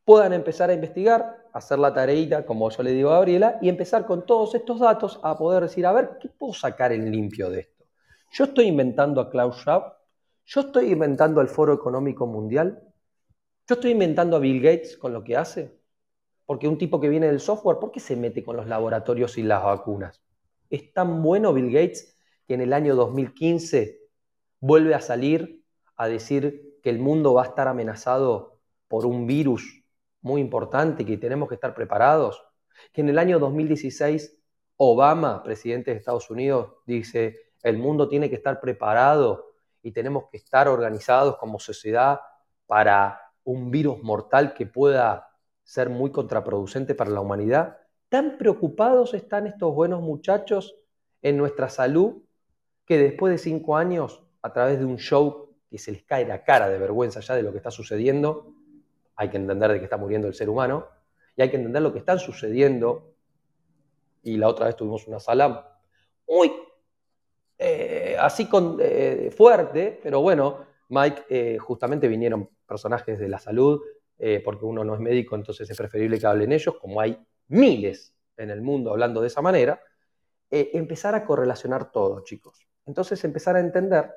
puedan empezar a investigar, hacer la tareita, como yo le digo a Gabriela, y empezar con todos estos datos a poder decir, a ver, ¿qué puedo sacar en limpio de esto? Yo estoy inventando a Klaus Schwab, yo estoy inventando al Foro Económico Mundial, yo estoy inventando a Bill Gates con lo que hace, porque un tipo que viene del software, ¿por qué se mete con los laboratorios y las vacunas? ¿Es tan bueno Bill Gates que en el año 2015 vuelve a salir a decir que el mundo va a estar amenazado por un virus muy importante, que tenemos que estar preparados, que en el año 2016 Obama, presidente de Estados Unidos, dice, el mundo tiene que estar preparado y tenemos que estar organizados como sociedad para un virus mortal que pueda ser muy contraproducente para la humanidad. Tan preocupados están estos buenos muchachos en nuestra salud que después de cinco años, a través de un show que se les cae la cara de vergüenza ya de lo que está sucediendo, hay que entender de que está muriendo el ser humano, y hay que entender lo que está sucediendo. Y la otra vez tuvimos una sala muy eh, así con, eh, fuerte, pero bueno, Mike, eh, justamente vinieron personajes de la salud, porque uno no es médico, entonces es preferible que hablen ellos, como hay miles en el mundo hablando de esa manera, empezar a correlacionar todo, chicos. Entonces empezar a entender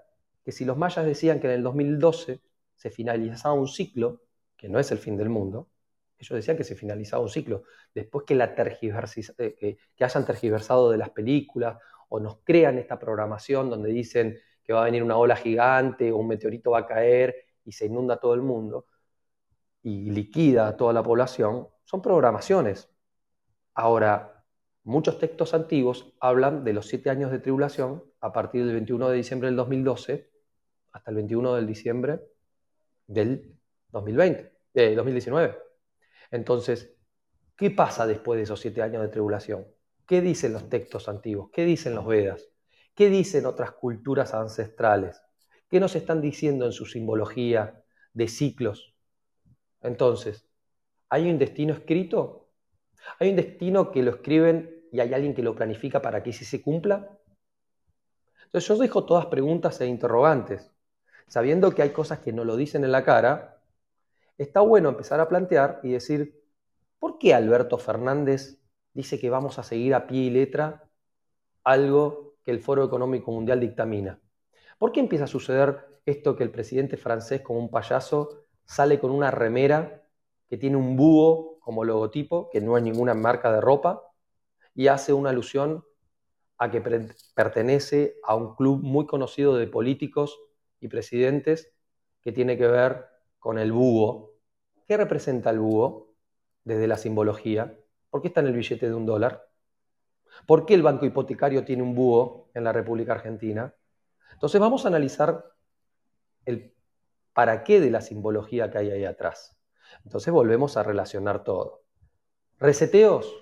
que si los mayas decían que en el 2012 se finalizaba un ciclo, que no es el fin del mundo, ellos decían que se finalizaba un ciclo. Después que, la que hayan tergiversado de las películas o nos crean esta programación donde dicen que va a venir una ola gigante o un meteorito va a caer y se inunda todo el mundo y liquida a toda la población, son programaciones. Ahora, muchos textos antiguos hablan de los siete años de tribulación a partir del 21 de diciembre del 2012 hasta el 21 de diciembre del 2020, eh, 2019. Entonces, ¿qué pasa después de esos siete años de tribulación? ¿Qué dicen los textos antiguos? ¿Qué dicen los Vedas? ¿Qué dicen otras culturas ancestrales? ¿Qué nos están diciendo en su simbología de ciclos? Entonces, ¿hay un destino escrito? ¿Hay un destino que lo escriben y hay alguien que lo planifica para que sí se cumpla? Entonces yo dejo todas preguntas e interrogantes. Sabiendo que hay cosas que no lo dicen en la cara, está bueno empezar a plantear y decir, ¿por qué Alberto Fernández dice que vamos a seguir a pie y letra algo que el Foro Económico Mundial dictamina. ¿Por qué empieza a suceder esto que el presidente francés, como un payaso, sale con una remera que tiene un búho como logotipo, que no es ninguna marca de ropa, y hace una alusión a que pertenece a un club muy conocido de políticos y presidentes que tiene que ver con el búho. ¿Qué representa el búho desde la simbología? ¿Por qué está en el billete de un dólar? ¿Por qué el banco hipotecario tiene un búho en la República Argentina? Entonces vamos a analizar el para qué de la simbología que hay ahí atrás. Entonces volvemos a relacionar todo. Reseteos.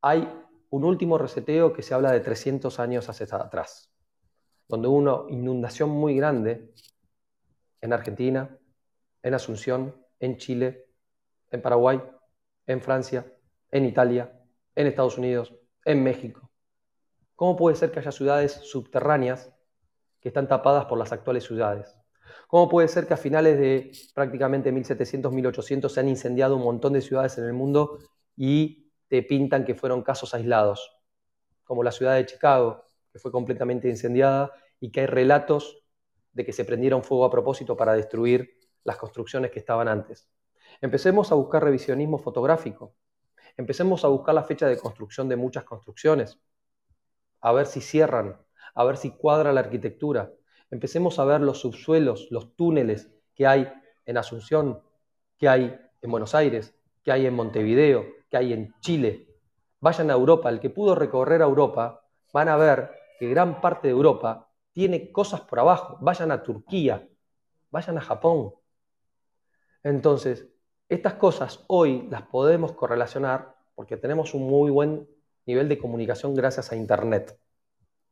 Hay un último reseteo que se habla de 300 años hacia atrás, donde hubo una inundación muy grande en Argentina, en Asunción, en Chile, en Paraguay, en Francia, en Italia, en Estados Unidos, en México. ¿Cómo puede ser que haya ciudades subterráneas que están tapadas por las actuales ciudades? ¿Cómo puede ser que a finales de prácticamente 1700, 1800 se han incendiado un montón de ciudades en el mundo y te pintan que fueron casos aislados? Como la ciudad de Chicago, que fue completamente incendiada y que hay relatos de que se prendieron fuego a propósito para destruir las construcciones que estaban antes. Empecemos a buscar revisionismo fotográfico. Empecemos a buscar la fecha de construcción de muchas construcciones, a ver si cierran, a ver si cuadra la arquitectura. Empecemos a ver los subsuelos, los túneles que hay en Asunción, que hay en Buenos Aires, que hay en Montevideo, que hay en Chile. Vayan a Europa, el que pudo recorrer a Europa, van a ver que gran parte de Europa tiene cosas por abajo. Vayan a Turquía, vayan a Japón. Entonces, estas cosas hoy las podemos correlacionar porque tenemos un muy buen nivel de comunicación gracias a Internet.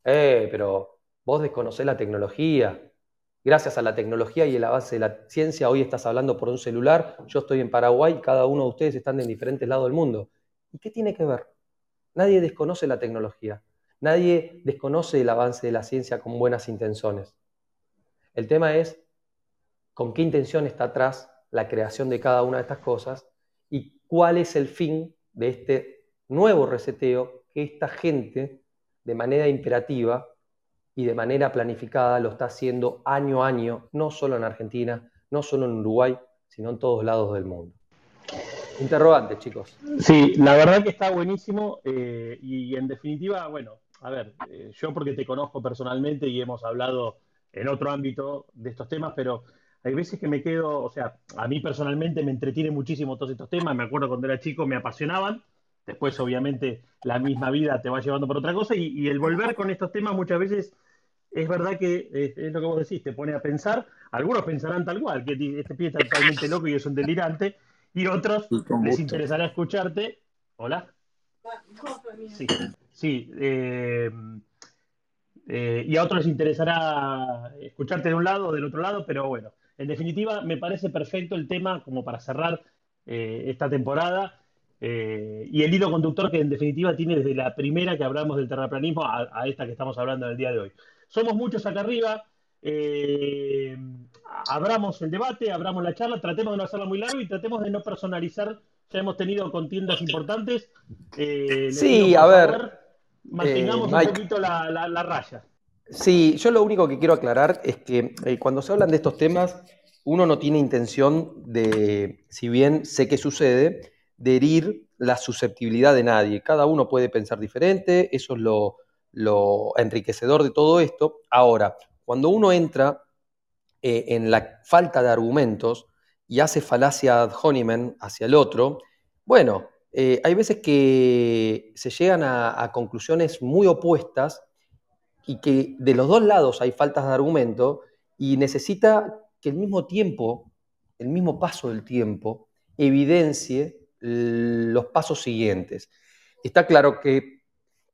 Eh, pero vos desconocés la tecnología. Gracias a la tecnología y el avance de la ciencia, hoy estás hablando por un celular, yo estoy en Paraguay, cada uno de ustedes están en diferentes lados del mundo. ¿Y qué tiene que ver? Nadie desconoce la tecnología, nadie desconoce el avance de la ciencia con buenas intenciones. El tema es con qué intención está atrás la creación de cada una de estas cosas y cuál es el fin de este nuevo reseteo que esta gente de manera imperativa y de manera planificada lo está haciendo año a año, no solo en Argentina, no solo en Uruguay, sino en todos lados del mundo. Interrogante, chicos. Sí, la verdad que está buenísimo eh, y en definitiva, bueno, a ver, eh, yo porque te conozco personalmente y hemos hablado en otro ámbito de estos temas, pero hay veces que me quedo, o sea, a mí personalmente me entretiene muchísimo todos estos temas, me acuerdo cuando era chico me apasionaban, después obviamente la misma vida te va llevando por otra cosa y, el volver con estos temas muchas veces es verdad que es, lo que vos decís, te pone a pensar, algunos pensarán tal cual, que este pie está totalmente loco y es un delirante, y otros les interesará escucharte. Hola. Sí, sí. Eh, eh, y a otros les interesará escucharte de un lado o del otro lado, pero bueno, en definitiva me parece perfecto el tema como para cerrar eh, esta temporada y el hilo conductor que en definitiva tiene desde la primera que hablamos del terraplanismo a, esta que estamos hablando en el día de hoy. Somos muchos acá arriba, abramos el debate, abramos la charla, tratemos de no hacerla muy larga y tratemos de no personalizar ya hemos tenido contiendas importantes. Eh, sí, a ver. mantengamos eh, un poquito la, raya. Sí, yo lo único que quiero aclarar es que eh, cuando se hablan de estos temas, uno no tiene intención de, si bien sé que sucede, de herir la susceptibilidad de nadie. Cada uno puede pensar diferente, eso es lo, lo enriquecedor de todo esto. Ahora, cuando uno entra en la falta de argumentos, y hace falacia ad hominem hacia el otro, bueno, eh, hay veces que se llegan a, conclusiones muy opuestas y que de los dos lados hay faltas de argumento y necesita que el mismo tiempo, el mismo paso del tiempo, evidencie los pasos siguientes. Está claro que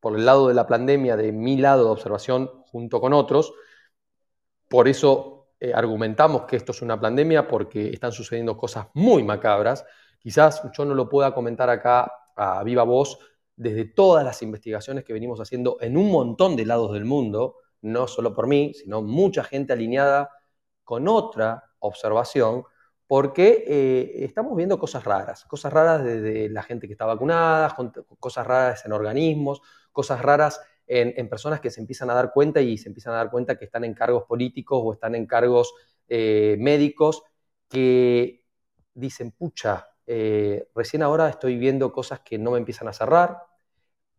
por el lado de la pandemia, de mi lado de observación junto con otros, por eso eh, argumentamos que esto es una pandemia porque están sucediendo cosas muy macabras. Quizás yo no lo pueda comentar acá a viva voz desde todas las investigaciones que venimos haciendo en un montón de lados del mundo, no solo por mí, sino mucha gente alineada con otra observación, porque eh, estamos viendo cosas raras, cosas raras desde la gente que está vacunada, cosas raras en organismos, cosas raras en, personas que se empiezan a dar cuenta y se empiezan a dar cuenta que están en cargos políticos o están en cargos eh, médicos que dicen, pucha, eh, recién ahora estoy viendo cosas que no me empiezan a cerrar,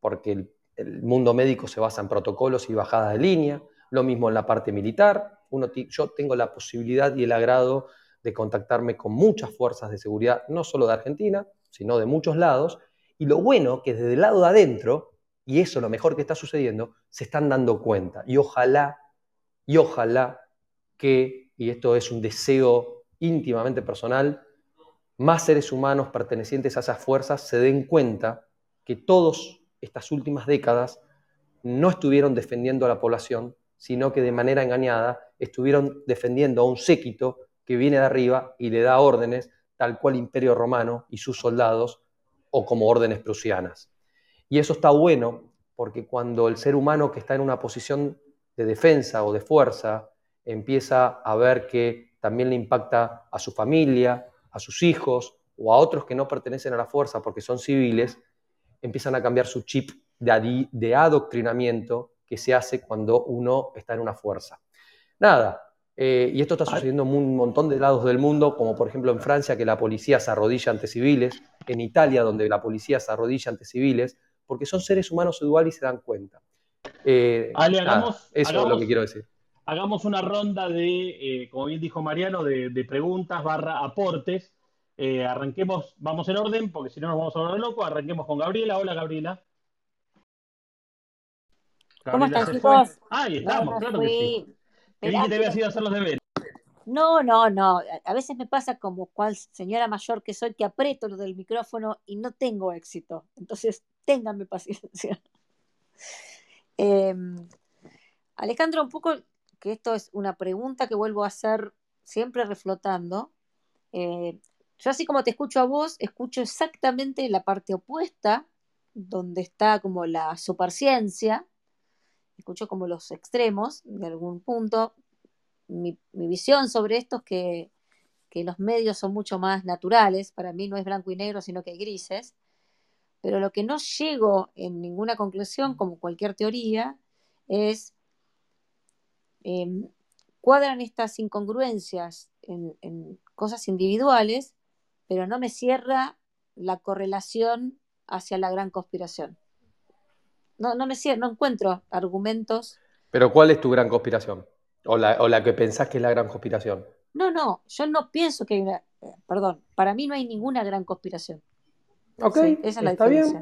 porque el, mundo médico se basa en protocolos y bajadas de línea, lo mismo en la parte militar, Uno yo tengo la posibilidad y el agrado de contactarme con muchas fuerzas de seguridad, no solo de Argentina, sino de muchos lados, y lo bueno que desde el lado de adentro y eso lo mejor que está sucediendo, se están dando cuenta. Y ojalá, y ojalá que, y esto es un deseo íntimamente personal, más seres humanos pertenecientes a esas fuerzas se den cuenta que todas estas últimas décadas no estuvieron defendiendo a la población, sino que de manera engañada estuvieron defendiendo a un séquito que viene de arriba y le da órdenes, tal cual Imperio Romano y sus soldados, o como órdenes prusianas. Y eso está bueno porque cuando el ser humano que está en una posición de defensa o de fuerza empieza a ver que también le impacta a su familia, a sus hijos o a otros que no pertenecen a la fuerza porque son civiles, empiezan a cambiar su chip de, adoctrinamiento que se hace cuando uno está en una fuerza. Nada, eh, y esto está sucediendo en un montón de lados del mundo, como por ejemplo en Francia, que la policía se arrodilla ante civiles, en Italia, donde la policía se arrodilla ante civiles, porque son seres humanos iguales y se dan cuenta. Eh, Ale, hagamos, eso es lo que quiero decir. Hagamos una ronda de, eh, como bien dijo Mariano, de, preguntas barra aportes. Eh, arranquemos, vamos en orden, porque si no nos vamos a volver locos. Arranquemos con Gabriela. Hola, Gabriela. ¿Cómo están, chicos? Ahí estamos, claro que sí. Que te hacer los deberes. No, no, no. A veces me pasa como cual señora mayor que soy que aprieto lo del micrófono y no tengo éxito. Entonces ténganme paciencia. Em, Alejandro, un poco que esto es una pregunta que vuelvo a hacer siempre reflotando. Eh, yo así como te escucho a vos, escucho exactamente la parte opuesta, donde está como la superciencia, escucho como los extremos de algún punto. Mi, visión sobre esto es que, que los medios son mucho más naturales, para mí no es blanco y negro, sino que hay grises pero lo que no llego en ninguna conclusión, como cualquier teoría, es em, cuadran estas incongruencias en, cosas individuales, pero no me cierra la correlación hacia la gran conspiración. No, no me no encuentro argumentos. Pero ¿cuál es tu gran conspiración? O la, o la que pensás que es la gran conspiración. No, no, yo no pienso que hay una, eh, perdón, para mí no hay ninguna gran conspiración. Ok, esa es la está bien.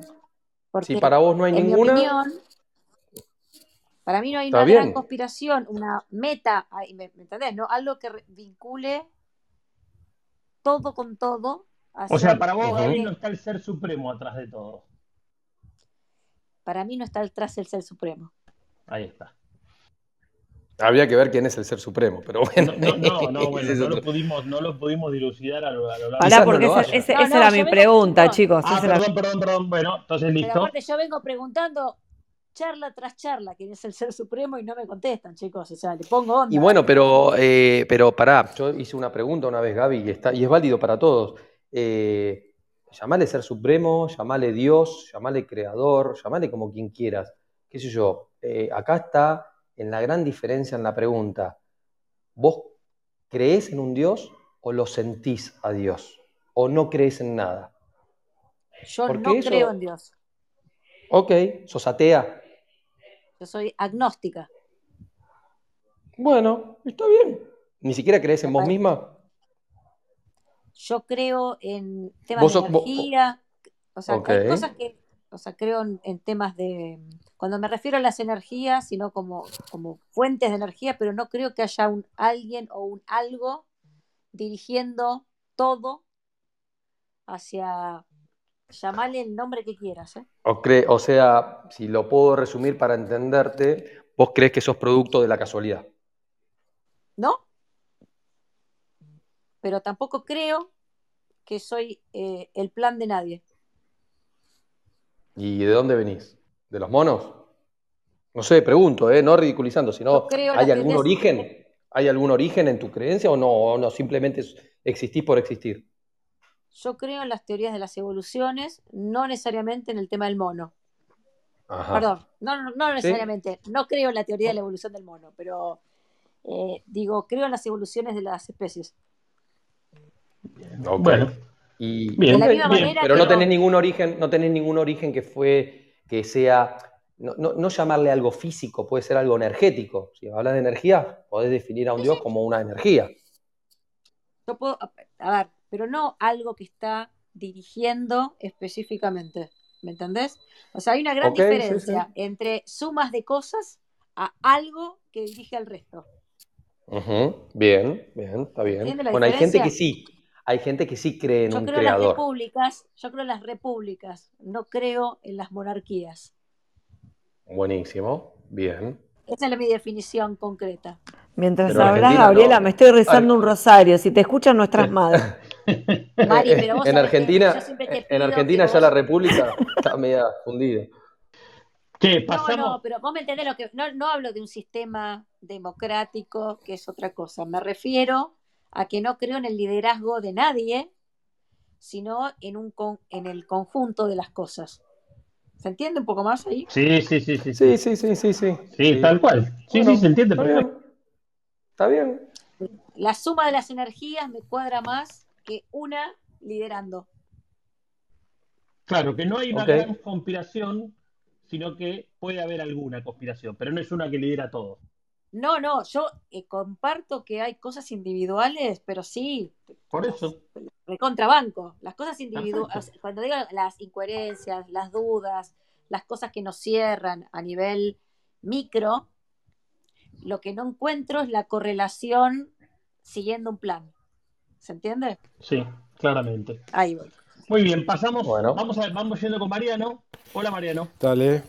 si para vos no hay ninguna. opinión, para mí no hay una gran conspiración, una meta, ¿me, entendés? ¿No? Algo que vincule todo con todo. O sea, para vos, no está el ser supremo atrás de todo. Para mí no está detrás el ser supremo. Ahí está. Habría que ver quién es el ser supremo, pero bueno. No, no, no, bueno, no, lo pudimos, no lo pudimos dilucidar a lo, a lo largo. Pará, porque no lo esa, haya. ese- No, esa no, era mi vengo- pregunta, no. chicos. Ah, perdón, perdón, perdón. Bueno, entonces Pero listo. aparte yo vengo preguntando charla tras charla quién es el ser supremo y no me contestan, chicos. O sea, le pongo onda. Y bueno, pero, eh, pero pará, yo hice una pregunta una vez, Gaby, y, está, y es válido para todos. Eh, llamale ser supremo, llamale Dios, llamale creador, llamale como quien quieras. ¿Qué sé yo? Eh, acá está en la gran diferencia en la pregunta. ¿Vos creés en un Dios o lo sentís a Dios? ¿O no crees en nada? yo porque no eso- creo en Dios. Ok, sos atea. Yo soy agnóstica. Bueno, está bien. ¿Ni siquiera crees en vos misma? Yo creo en temas de vos- energía. O sea, Ok. hay cosas que. O sea, creo en, en temas de. Cuando me refiero a las energías, sino como, como fuentes de energía, pero no creo que haya un alguien o un algo dirigiendo todo hacia. Llamarle el nombre que quieras, ¿eh? O, cre- o sea, si lo puedo resumir para entenderte, vos crees que sos producto de la casualidad. ¿No? Pero tampoco creo que soy eh, el plan de nadie. ¿Y de dónde venís? ¿De los monos? No sé, pregunto, ¿eh? No ridiculizando, sino ¿hay algún origen? ¿Hay algún origen en tu creencia o no? ¿O no simplemente existís por existir? Yo creo en las teorías de las evoluciones, no necesariamente en el tema del mono. Ajá. Perdón, no, no, no necesariamente. No creo en la teoría de la evolución del mono, pero eh, digo, creo en las evoluciones de las especies. Bueno, Y, Bien, De la misma bien, manera pero no tenés ningún origen, no tenés ningún origen que fue, que sea, no, no- no llamarle algo físico, puede ser algo energético. Si hablas de energía, podés definir a un Sí, Dios como una energía. Yo puedo, a ver, pero no algo que está dirigiendo específicamente. ¿Me entendés? O sea, hay una gran diferencia sí. entre sumas de cosas a algo que dirige al resto. Bien, bien, está bien. ¿Entiende la Bueno, hay gente que sí, hay gente que sí cree en Yo un creo en las creador. repúblicas, yo creo en las repúblicas, no creo en las monarquías. Buenísimo, bien. Esa es mi definición concreta. Mientras Pero hablas, Argentina Gabriela, no. me estoy rezando Ay. un rosario. Si te escuchan nuestras madres. Mari, pero vos en Argentina, en Argentina ya la República está media fundida. ¿qué? No, Pasamos. no, pero vos me entendés lo que. No, no hablo de un sistema democrático, que es otra cosa. Me refiero a que no creo en el liderazgo de nadie, sino en, un con- en el conjunto de las cosas. ¿Se entiende un poco más ahí? Sí, sí, sí, sí. Sí, sí, sí, sí, sí. Sí, tal cual. Sí, Bueno, sí, se entiende está perfecto. bien. Está bien. La suma de las energías me cuadra más que una liderando. Claro, que no hay una Ok. gran conspiración, sino que puede haber alguna conspiración, pero no es una que lidera todo. No, no, yo eh, comparto que hay cosas individuales, pero sí, Por eso. de contrabanco. Las cosas individuales, cuando digo las incoherencias, las dudas, las cosas que nos cierran a nivel micro, lo que no encuentro es la correlación siguiendo un plan. ¿Se entiende? Sí, claramente. Ahí voy. Muy bien, pasamos. Bueno. Vamos, a, vamos yendo con Mariano. Hola, Mariano. Dale,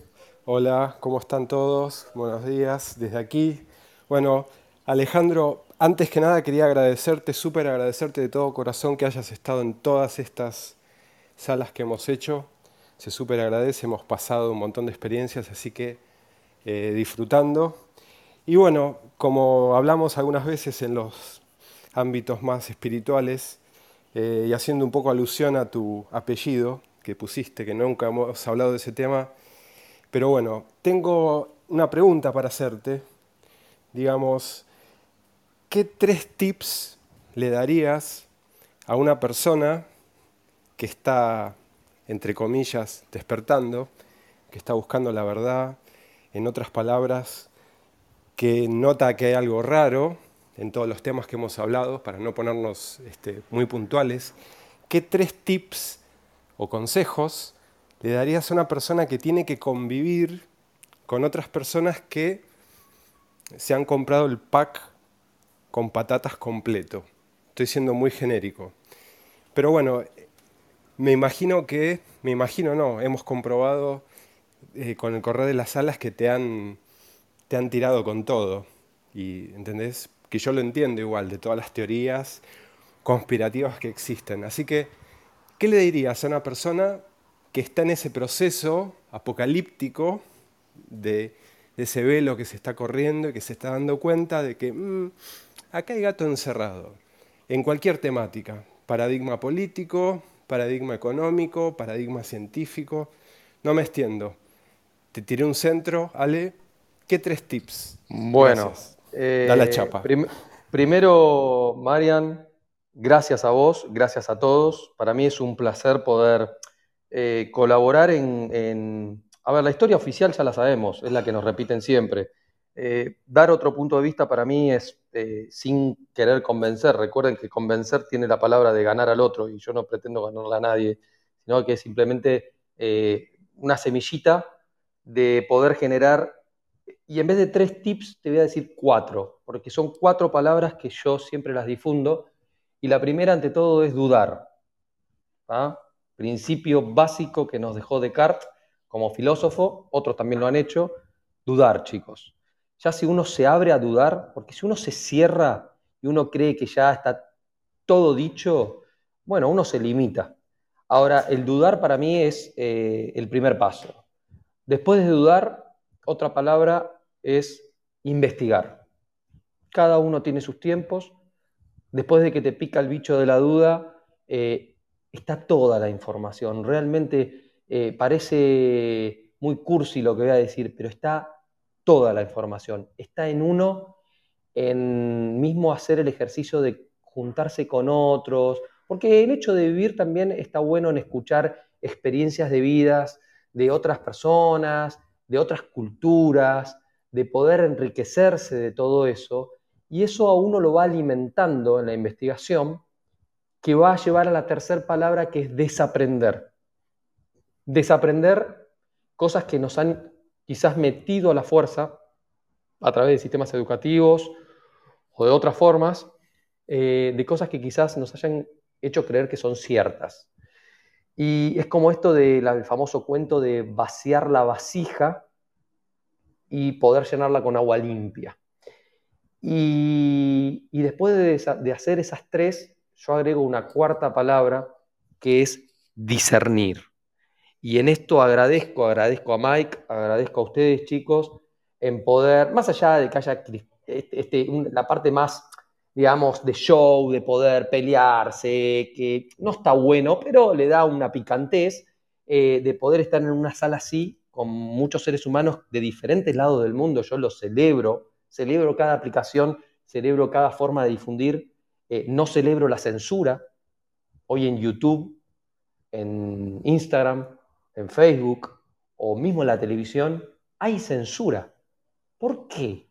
hola, ¿cómo están todos? Buenos días desde aquí. Bueno, Alejandro, antes que nada quería agradecerte, súper agradecerte de todo corazón que hayas estado en todas estas salas que hemos hecho. Se súper agradece, hemos pasado un montón de experiencias, así que eh, disfrutando. Y bueno, como hablamos algunas veces en los ámbitos más espirituales, eh, y haciendo un poco alusión a tu apellido que pusiste, que nunca hemos hablado de ese tema, pero bueno, tengo una pregunta para hacerte. Digamos, ¿qué tres tips le darías a una persona que está, entre comillas, despertando, que está buscando la verdad, en otras palabras, que nota que hay algo raro en todos los temas que hemos hablado, para no ponernos este, muy puntuales, ¿qué tres tips o consejos le darías a una persona que tiene que convivir con otras personas que se han comprado el pack con patatas completo? Estoy siendo muy genérico. Pero bueno, me imagino que, me imagino no, hemos comprobado eh, con el correr de las alas que te han, te han tirado con todo. Y, ¿entendés? Que yo lo entiendo igual, de todas las teorías conspirativas que existen. Así que, ¿qué le dirías a una persona que está en ese proceso apocalíptico de, ese velo que se está corriendo y que se está dando cuenta de que mm, acá hay gato encerrado, en cualquier temática, paradigma político, paradigma económico, paradigma científico, no me extiendo. Te tiré un centro, Ale, ¿qué tres tips? Bueno, eh, da la chapa. primero, Marian, gracias a vos, gracias a todos. Para mí es un placer poder eh, colaborar en, A ver, la historia oficial ya la sabemos, es la que nos repiten siempre. Eh, dar otro punto de vista para mí es eh, sin querer convencer. Recuerden que convencer tiene la palabra de ganar al otro y yo no pretendo ganarle a nadie, sino que es simplemente una semillita de poder generar, y en vez de tres tips te voy a decir cuatro, porque son cuatro palabras que yo siempre las difundo, y la primera ante todo es dudar. ¿ah? principio básico que nos dejó Descartes como filósofo, otros también lo han hecho, dudar, chicos. Ya si uno se abre a dudar, porque si uno se cierra y uno cree que ya está todo dicho, bueno, uno se limita. Ahora, el dudar para mí es eh, el primer paso. Después de dudar, otra palabra es investigar. Cada uno tiene sus tiempos. Después de que te pica el bicho de la duda, eh, está toda la información. Realmente eh, parece muy cursi lo que voy a decir, pero está toda la información. Está en uno, en mismo hacer el ejercicio de juntarse con otros, porque el hecho de vivir también está bueno en escuchar experiencias de vidas de otras personas, de otras culturas, de poder enriquecerse de todo eso, y eso a uno lo va alimentando en la investigación que va a llevar a la tercera palabra que es desaprender. Desaprender cosas que nos han quizás metido a la fuerza a través de sistemas educativos o de otras formas, eh, de cosas que quizás nos hayan hecho creer que son ciertas. Y es como esto del famoso cuento de vaciar la vasija y poder llenarla con agua limpia. Y, después de hacer esas tres, yo agrego una cuarta palabra que es discernir. Y en esto agradezco, agradezco a Mike, agradezco a ustedes chicos, en poder, más allá de que haya este, este la parte más, digamos, de show, de poder pelearse, que no está bueno, pero le da una picantez, eh, de poder estar en una sala así, con muchos seres humanos de diferentes lados del mundo, yo lo celebro, celebro cada aplicación, celebro cada forma de difundir eh, no celebro la censura. Hoy en YouTube, en Instagram, en Facebook o mismo en la televisión, hay censura. ¿Por qué?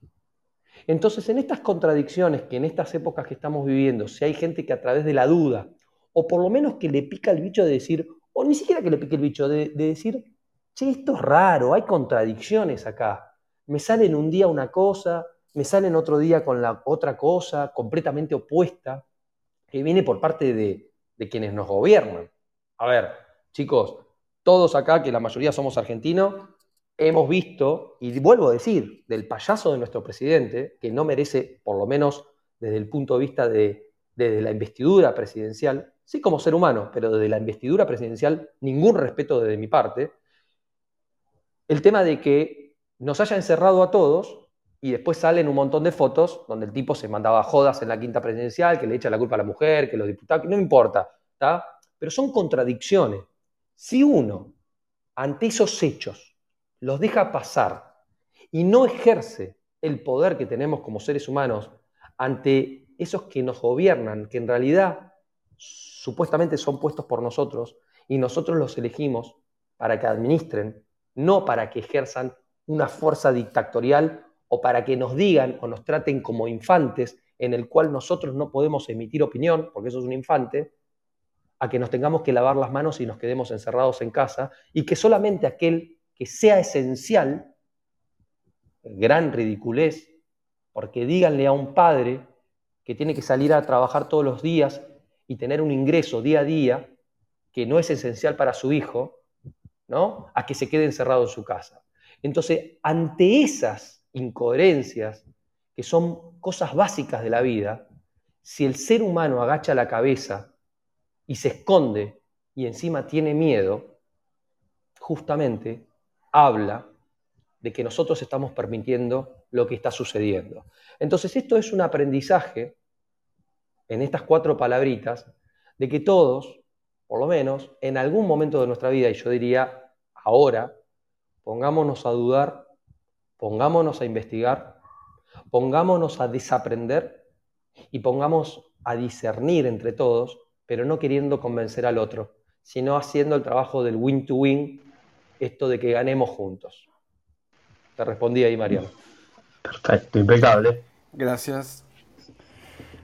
Entonces, en estas contradicciones que en estas épocas que estamos viviendo, si hay gente que a través de la duda, o por lo menos que le pica el bicho de decir, o ni siquiera que le pique el bicho, de, de decir, che, esto es raro, hay contradicciones acá. Me sale en un día una cosa, me salen otro día con la otra cosa completamente opuesta, que viene por parte de, quienes nos gobiernan. A ver, chicos, todos acá, que la mayoría somos argentinos, hemos visto, y vuelvo a decir, del payaso de nuestro presidente, que no merece, por lo menos desde el punto de vista de la investidura presidencial, sí como ser humano, pero desde la investidura presidencial, ningún respeto desde mi parte, el tema de que nos haya encerrado a todos y después salen un montón de fotos donde el tipo se mandaba jodas en la quinta presidencial, que le echa la culpa a la mujer, que los diputados, no importa. Pero son contradicciones. Si uno, ante esos hechos, los deja pasar y no ejerce el poder que tenemos como seres humanos ante esos que nos gobiernan, que en realidad supuestamente son puestos por nosotros y nosotros los elegimos para que administren, no para que ejerzan una fuerza dictatorial o para que nos digan o nos traten como infantes en el cual nosotros no podemos emitir opinión, porque eso es un infante, a que nos tengamos que lavar las manos y nos quedemos encerrados en casa, y que solamente aquel que sea esencial, gran ridiculez, porque díganle a un padre que tiene que salir a trabajar todos los días y tener un ingreso día a día, que no es esencial para su hijo, ¿no? A que se quede encerrado en su casa. Entonces, ante esas incoherencias, que son cosas básicas de la vida, si el ser humano agacha la cabeza y se esconde y encima tiene miedo, justamente habla de que nosotros estamos permitiendo lo que está sucediendo. Entonces, esto es un aprendizaje en estas cuatro palabritas de que todos, por lo menos, en algún momento de nuestra vida, y yo diría ahora, pongámonos a dudar, pongámonos a investigar, pongámonos a desaprender y pongamos a discernir entre todos, pero no queriendo convencer al otro, sino haciendo el trabajo del win-to-win, esto de que ganemos juntos. Te respondí ahí, Mariano. Perfecto, impecable. Gracias.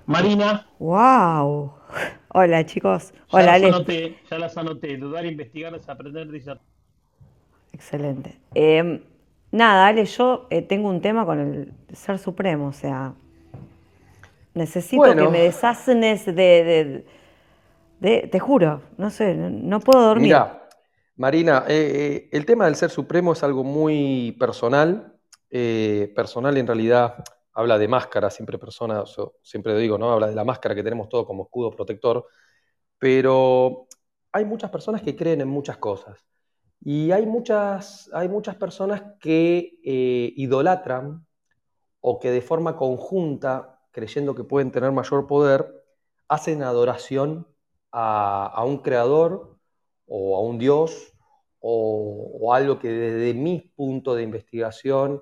Marina. ¡Wow! Hola, chicos. Ya Hola, las Ale. anoté, ya las anoté. Dudar, investigar, desaprender, discernir. Excelente. Eh, nada, Ale, yo eh, tengo un tema con el Ser Supremo, o sea, necesito Bueno. que me desasnes de, de- te juro, no sé, no, puedo dormir. Mira, Marina, eh, eh, el tema del ser supremo es algo muy personal. eh, personal en realidad habla de máscara, siempre persona, yo siempre digo, ¿no? Habla de la máscara que tenemos todo como escudo protector. Pero hay muchas personas que creen en muchas cosas. Y hay muchas, hay muchas personas que idolatran o que de forma conjunta, creyendo que pueden tener mayor poder, hacen adoración a, a un creador o a un dios o, o algo que desde mi punto de investigación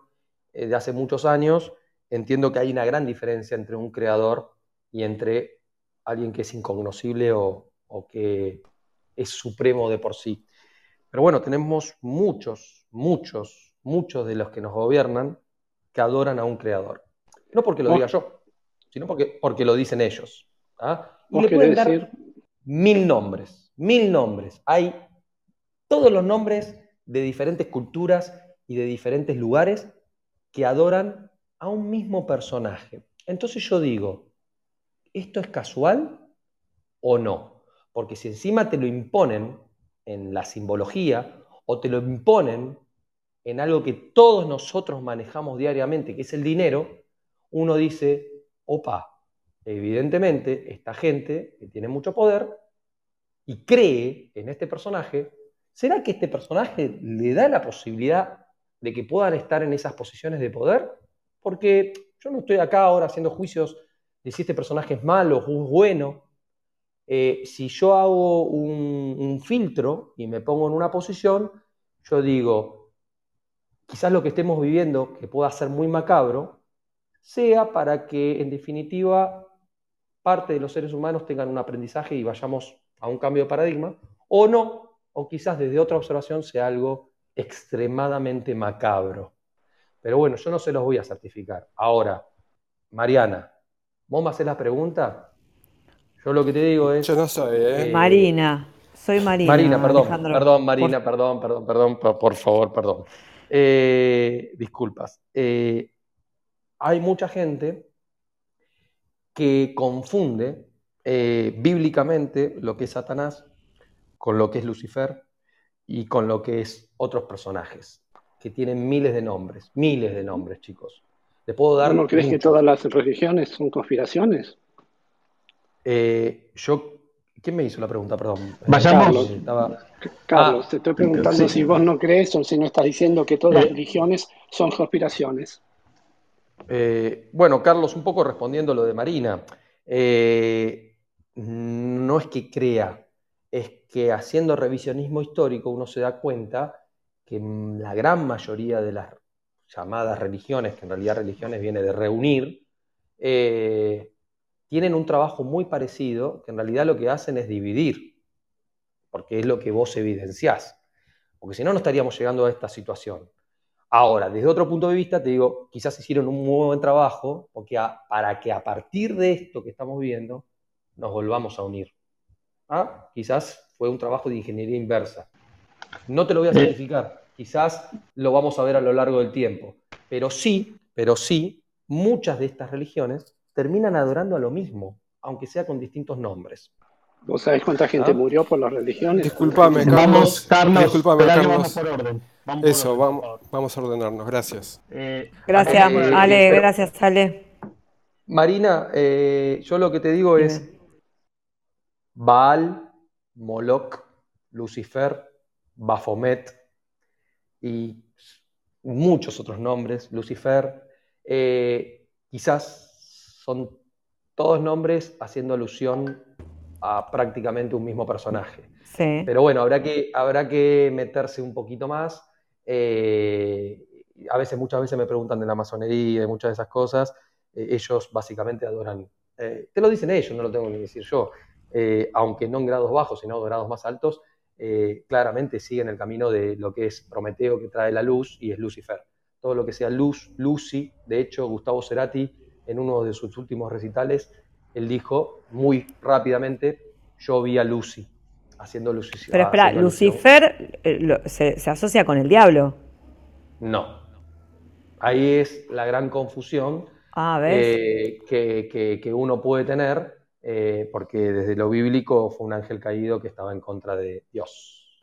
eh, de hace muchos años entiendo que hay una gran diferencia entre un creador y entre alguien que es incognoscible o, o que es supremo de por sí. Pero bueno, tenemos muchos, muchos, muchos de los que nos gobiernan que adoran a un creador. No porque lo diga yo, sino porque, porque lo dicen ellos. ¿ah? Y Vos le pueden querés dar decir, mil nombres, mil nombres. Hay todos los nombres de diferentes culturas y de diferentes lugares que adoran a un mismo personaje. Entonces yo digo, ¿esto es casual o no? Porque si encima te lo imponen en la simbología o te lo imponen en algo que todos nosotros manejamos diariamente, que es el dinero, uno dice, opa, evidentemente esta gente que tiene mucho poder y cree en este personaje, ¿será que este personaje le da la posibilidad de que puedan estar en esas posiciones de poder? Porque yo no estoy acá ahora haciendo juicios de si este personaje es malo o es bueno. Eh, si yo hago un, un filtro y me pongo en una posición, yo digo, quizás lo que estemos viviendo, que pueda ser muy macabro, sea para que en definitiva parte de los seres humanos tengan un aprendizaje y vayamos a un cambio de paradigma, o no, o quizás desde otra observación sea algo extremadamente macabro. Pero bueno, yo no se los voy a certificar. Ahora, Mariana, ¿vos me haces la pregunta? Yo lo que te digo es... Yo no soy, ¿eh? Eh, Marina, soy Marina. Marina, perdón, Alejandro. perdón, Marina, perdón, perdón, perdón, por, por favor, perdón. Eh, disculpas. Eh, hay mucha gente que confunde eh, bíblicamente lo que es Satanás con lo que es Lucifer y con lo que es otros personajes, que tienen miles de nombres, miles de nombres, chicos. Le puedo dar ¿no crees que todas las religiones son conspiraciones? Eh, yo, ¿quién me hizo la pregunta? Perdón. Vayamos. Carlos. Estaba- Carlos, Ah, te estoy preguntando sí. si vos no crees o si no estás diciendo que todas las Eh. religiones son conspiraciones. Eh, bueno, Carlos, un poco respondiendo lo de Marina, eh, no es que crea, es que haciendo revisionismo histórico uno se da cuenta que la gran mayoría de las llamadas religiones, que en realidad religiones viene de reunir, eh, tienen un trabajo muy parecido, que en realidad lo que hacen es dividir, porque es lo que vos evidenciás, porque si no, no estaríamos llegando a esta situación. Ahora, desde otro punto de vista, te digo, quizás hicieron un muy buen trabajo porque a- para que a partir de esto que estamos viendo nos volvamos a unir. ¿Ah? Quizás fue un trabajo de ingeniería inversa. No te lo voy a certificar, quizás lo vamos a ver a lo largo del tiempo, pero sí, pero sí, muchas de estas religiones terminan adorando a lo mismo, aunque sea con distintos nombres. ¿Vos sabés cuánta gente ¿Ah? murió por las religiones? Disculpame, Carlos. Vamos. Carlos, Disculpame, Carlos. vamos por orden. Vamos por Eso, orden, vamos, a ordenarnos. Gracias. Eh, Gracias, Eh. Ale, pero- gracias, Ale. Marina, eh, yo lo que te digo es Dime. Baal, Moloch, Lucifer, Baphomet y muchos otros nombres, Lucifer, eh, quizás son todos nombres haciendo alusión a prácticamente un mismo personaje. Sí. Pero bueno, habrá que, habrá que meterse un poquito más. Eh, a veces, muchas veces me preguntan de la masonería y de muchas de esas cosas. Eh, ellos básicamente adoran, eh, te lo dicen ellos, no lo tengo que decir yo, Eh, aunque no en grados bajos, sino en grados más altos, claramente siguen el camino de lo que es Prometeo que trae la luz y es Lucifer. Todo lo que sea luz, Lucy, de hecho, Gustavo Cerati, en uno de sus últimos recitales, él dijo muy rápidamente, yo vi a Lucy haciendo Lucy. Pero espera. Lucifer eh, se, se asocia con el diablo. No. Ahí es la gran confusión Ah, eh, que, que- que uno puede tener, eh, porque desde lo bíblico fue un ángel caído que estaba en contra de Dios.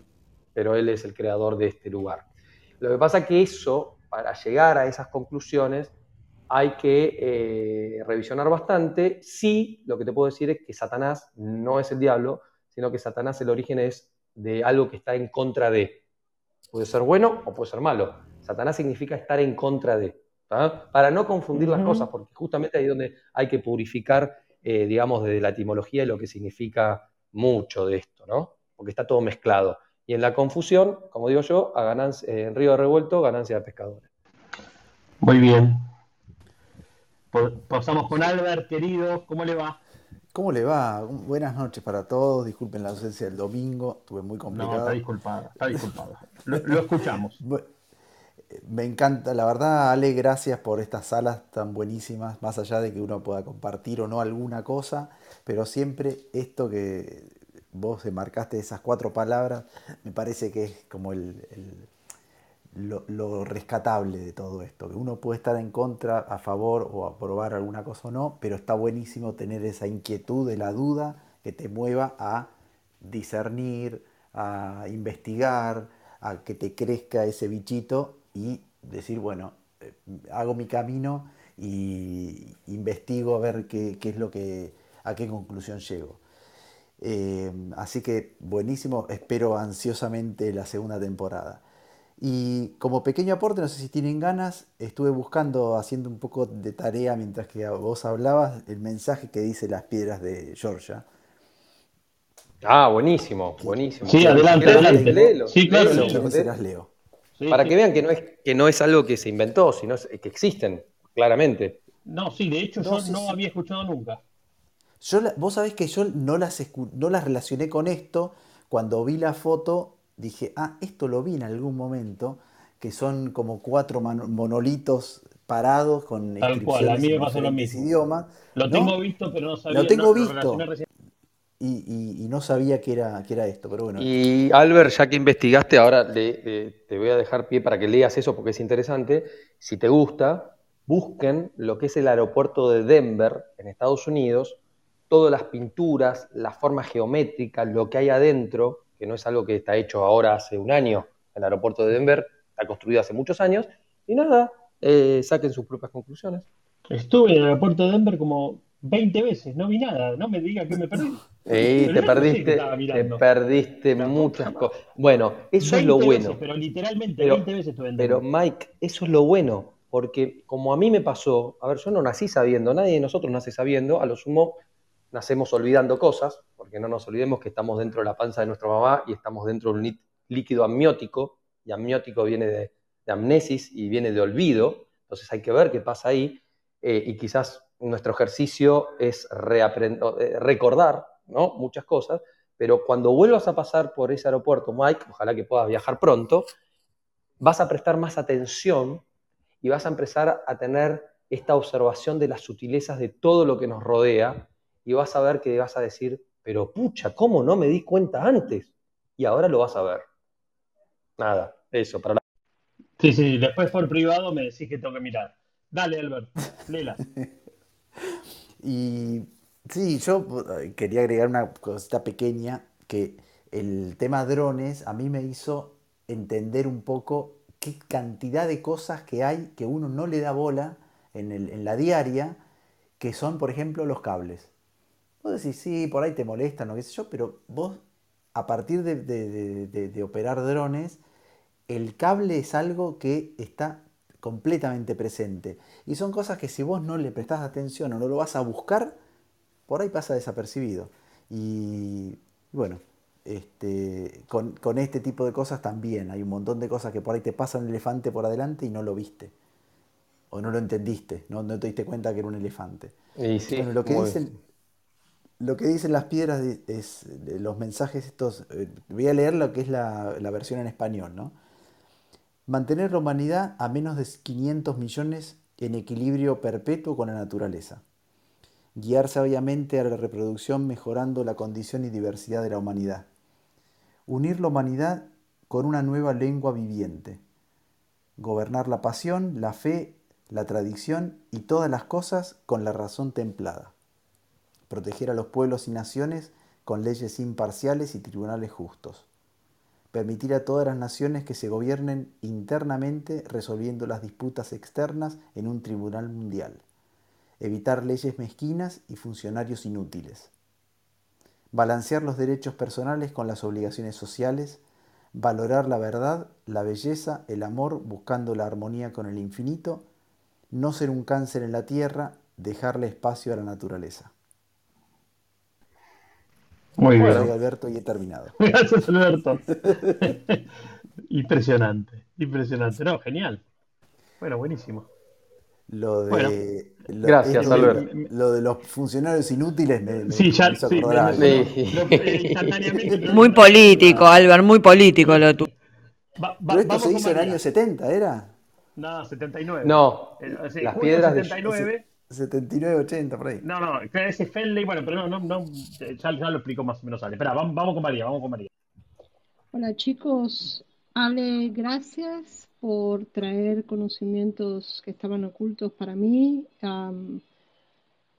Pero Él es el creador de este lugar. Lo que pasa es que eso, para llegar a esas conclusiones, hay que eh, revisionar bastante. Sí, lo que te puedo decir es que Satanás no es el diablo, sino que Satanás el origen es de algo que está en contra de. Puede ser bueno o puede ser malo. Satanás significa estar en contra de. ¿tá? Para no confundir las cosas, porque justamente ahí es donde hay que purificar, eh, digamos, desde la etimología y lo que significa mucho de esto, ¿no? Porque está todo mezclado. Y en la confusión, como digo yo, a ganancia, eh, en río revuelto, ganancia de pescadores. Muy bien. Pasamos con Albert, querido. ¿Cómo le va? ¿Cómo le va? Buenas noches para todos. Disculpen la ausencia del domingo, estuve muy No, complicado. está disculpada, está disculpada. Lo, lo escuchamos. Bu- Me encanta, la verdad, Ale, gracias por estas salas tan buenísimas, más allá de que uno pueda compartir o no alguna cosa, pero siempre esto que vos marcaste, esas cuatro palabras, me parece que es como el, el- lo, rescatable de todo esto, que uno puede estar en contra, a favor o aprobar alguna cosa o no, pero está buenísimo tener esa inquietud de la duda que te mueva a discernir, a investigar, a que te crezca ese bichito y decir, bueno, eh, hago mi camino y investigo a ver qué, qué es lo que, a qué conclusión llego. Eh, así que buenísimo, espero ansiosamente la segunda temporada. Y como pequeño aporte, no sé si tienen ganas, estuve buscando, haciendo un poco de tarea mientras que vos hablabas, el mensaje que dice las piedras de Georgia. Ah, buenísimo, buenísimo. Sí, adelante, Léelo, adelante. léelo, Sí, claro, léelo, léelo. Yo se las leo. Sí, Para sí. que vean que no es, que no es algo que se inventó, sino que existen, claramente. No, sí, de hecho No, yo sí, no sí. había escuchado nunca. Yo vos sabés que yo no las, no las relacioné con esto. Cuando vi la foto, dije, ah, esto lo vi en algún momento, que son como cuatro monolitos parados con Tal cual, a mí me pasó lo mismo. idiomas. Lo ¿no? tengo visto, pero no sabía. Lo tengo no, visto. Y, y- y no sabía que era, que era esto, pero bueno. Y Albert, ya que investigaste, ahora le- le- te voy a dejar pie para que leas eso porque es interesante. Si te gusta, busquen lo que es el aeropuerto de Denver en Estados Unidos, todas las pinturas, las formas geométricas, lo que hay adentro, que no es algo que está hecho ahora hace un año. El aeropuerto de Denver está construido hace muchos años. Y nada, eh, saquen sus propias conclusiones. Estuve en el aeropuerto de Denver como 20 veces, no vi nada, no me diga que me perdí. Pero te perdiste, te perdiste muchas cosas. Bueno, eso es lo 20 bueno. veces, pero literalmente Pero- 20 veces estuve en Pero Denver. Mike, eso es lo bueno, porque como a mí me pasó, a ver, yo no nací sabiendo, nadie de nosotros nace sabiendo, a lo sumo nacemos olvidando cosas, porque no nos olvidemos que estamos dentro de la panza de nuestra mamá y estamos dentro de un lí- líquido amniótico, y amniótico viene de, amnesis y viene de olvido, entonces hay que ver qué pasa ahí, eh, y quizás nuestro ejercicio es eh, recordar ¿no? muchas cosas, pero cuando vuelvas a pasar por ese aeropuerto, Mike, ojalá que puedas viajar pronto, vas a prestar más atención y vas a empezar a tener esta observación de las sutilezas de todo lo que nos rodea y vas a ver que vas a decir, pero pucha, ¿cómo no me di cuenta antes? Y ahora lo vas a ver. Nada, eso, para la... Sí, sí, después por privado me decís que tengo que mirar. Dale, Albert, léela. Y Sí, yo eh, quería agregar una cosita pequeña que el tema drones a mí me hizo entender un poco qué cantidad de cosas que hay que uno no le da bola en, el- en la diaria, que son, por ejemplo, los cables. Vos decís, sí, por ahí te molestan o qué sé yo, pero vos, a partir de, de- de- de- de operar drones, el cable es algo que está completamente presente. Y son cosas que si vos no le prestás atención o no lo vas a buscar, por ahí pasa desapercibido. Y bueno, este, con, con este tipo de cosas también. Hay un montón de cosas que por ahí te pasa un elefante por adelante y no lo viste. O no lo entendiste, no, no te diste cuenta que era un elefante. Y sí, Bueno, lo que dicen, lo que dicen las piedras es los mensajes estos. eh, voy a leer lo que es la, la versión en español, ¿no? Mantener la humanidad a menos de 500 millones en equilibrio perpetuo con la naturaleza. Guiar sabiamente a la reproducción mejorando la condición y diversidad de la humanidad. Unir la humanidad con una nueva lengua viviente. Gobernar la pasión, la fe, la tradición y todas las cosas con la razón templada. Proteger a los pueblos y naciones con leyes imparciales y tribunales justos. Permitir a todas las naciones que se gobiernen internamente resolviendo las disputas externas en un tribunal mundial, evitar leyes mezquinas y funcionarios inútiles, balancear los derechos personales con las obligaciones sociales, valorar la verdad, la belleza, el amor, buscando la armonía con el infinito, no ser un cáncer en la tierra, dejarle espacio a la naturaleza. Muy bien. Soy Alberto y he terminado. Gracias, Alberto. impresionante, impresionante. No, genial. Bueno, buenísimo. Lo de, Bueno. lo- Gracias, esto- Alberto. Lo de los funcionarios inútiles me, me- Sí, ya, sí, lo- eh. Muy político, Albert, muy político lo tuyo. Va- va- Pero esto vamos se hizo en el año 70, ¿era? No, 79. No, Eh, las piedras de- 79. 79, 80, por ahí. No, no, ese Fenley, bueno, pero no, no, no, ya, ya lo explico más o menos Ale. Espera, vamos, vamos con María, vamos con María. Hola chicos, Ale, gracias por traer conocimientos que estaban ocultos para mí. Am,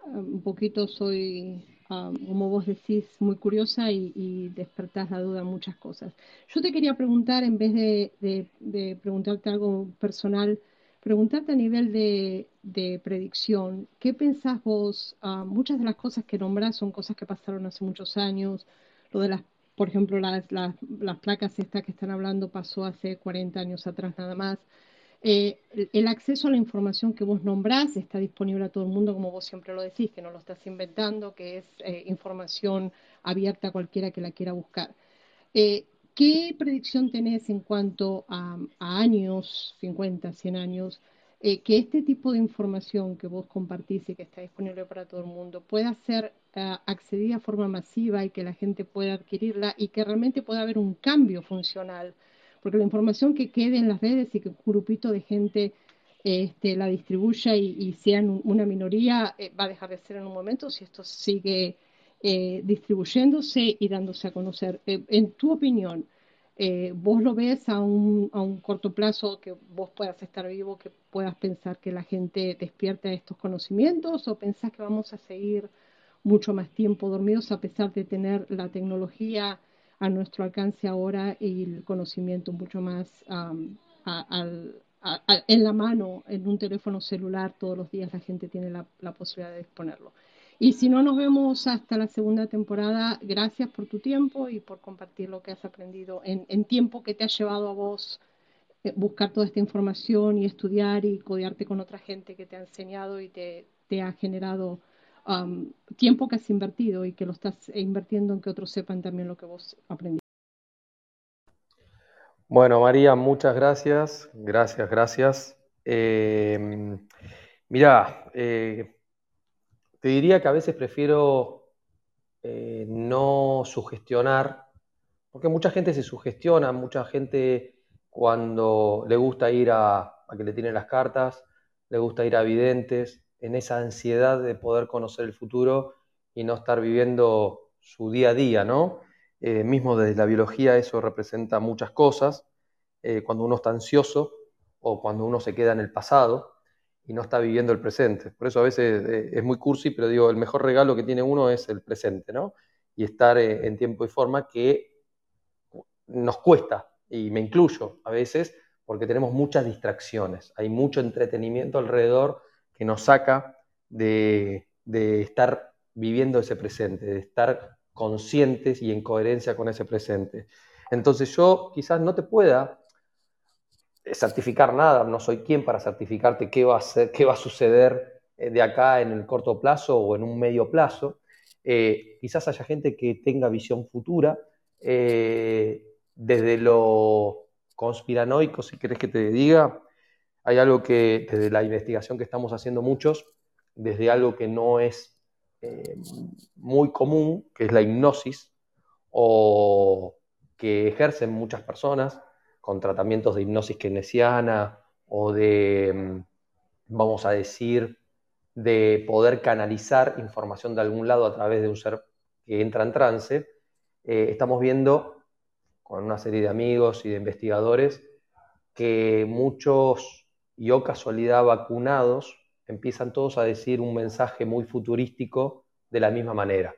un poquito soy, am, como vos decís, muy curiosa y, y despertás la duda en muchas cosas. Yo te quería preguntar, en vez de, de- de preguntarte algo personal, preguntarte a nivel de, de predicción, ¿qué pensás vos? Ah, muchas de las cosas que nombrás son cosas que pasaron hace muchos años, lo de las por ejemplo, las, placas estas que están hablando pasó hace 40 años atrás nada más. Eh, el acceso a la información que vos nombrás está disponible a todo el mundo, como vos siempre lo decís, que no lo estás inventando, que es eh, información abierta a cualquiera que la quiera buscar. Eh, ¿Qué predicción tenés en cuanto a, años, 50, 100 años, eh, que este tipo de información que vos compartís y que está disponible para todo el mundo pueda ser eh, accedida de forma masiva y que la gente pueda adquirirla y que realmente pueda haber un cambio funcional? Porque la información que quede en las redes y que un grupito de gente este, la distribuya y, y sean un- una minoría, eh, va a dejar de ser en un momento si esto sigue eh, distribuyéndose y dándose a conocer. Eh, en tu opinión, eh, ¿vos lo ves a un, a un corto plazo que vos puedas estar vivo, que puedas pensar que la gente despierta estos conocimientos o pensás que vamos a seguir mucho más tiempo dormidos a pesar de tener la tecnología a nuestro alcance ahora y el conocimiento mucho más a- en la mano, en un teléfono celular, todos los días la gente tiene la, la posibilidad de disponerlo. Y si no nos vemos hasta la segunda temporada, gracias por tu tiempo y por compartir lo que has aprendido en, tiempo que te ha llevado a vos eh, buscar toda esta información y estudiar y codearte con otra gente que te ha enseñado y te, te ha generado um, tiempo que has invertido y que lo estás invirtiendo en que otros sepan también lo que vos aprendiste. Bueno, María, muchas gracias, gracias, gracias. Eh, mirá, eh, te diría que a veces prefiero eh, no sugestionar, porque mucha gente se sugestiona, mucha gente cuando le gusta ir a, a que le tiren las cartas, le gusta ir a videntes, en esa ansiedad de poder conocer el futuro y no estar viviendo su día a día, ¿no? Eh, mismo desde la biología eso representa muchas cosas, eh, cuando uno está ansioso o cuando uno se queda en el pasado. Y no está viviendo el presente. Por eso a veces eh, es muy cursi, pero digo, el mejor regalo que tiene uno es el presente, ¿no? Y estar eh, en tiempo y forma que nos cuesta, y me incluyo a veces, porque tenemos muchas distracciones, hay mucho entretenimiento alrededor que nos saca de, de estar viviendo ese presente, de estar conscientes y en coherencia con ese presente. Entonces yo quizás no te pueda certificar nada, no soy quien para certificarte qué va a, ser, qué va a suceder eh, de acá en el corto plazo o en un medio plazo. Eh, quizás haya gente que tenga visión futura, eh, desde lo conspiranoico, si querés que te diga, hay algo que desde la investigación que estamos haciendo muchos, desde algo que no es muy común, que es la hipnosis, o que ejercen muchas personas, con tratamientos de hipnosis keynesiana o de, mm, vamos a decir, de poder canalizar información de algún lado a través de un ser que entra en trance, eh, estamos viendo con una serie de amigos y de investigadores que muchos, y o casualidad vacunados, empiezan todos a decir un mensaje muy futurístico de la misma manera.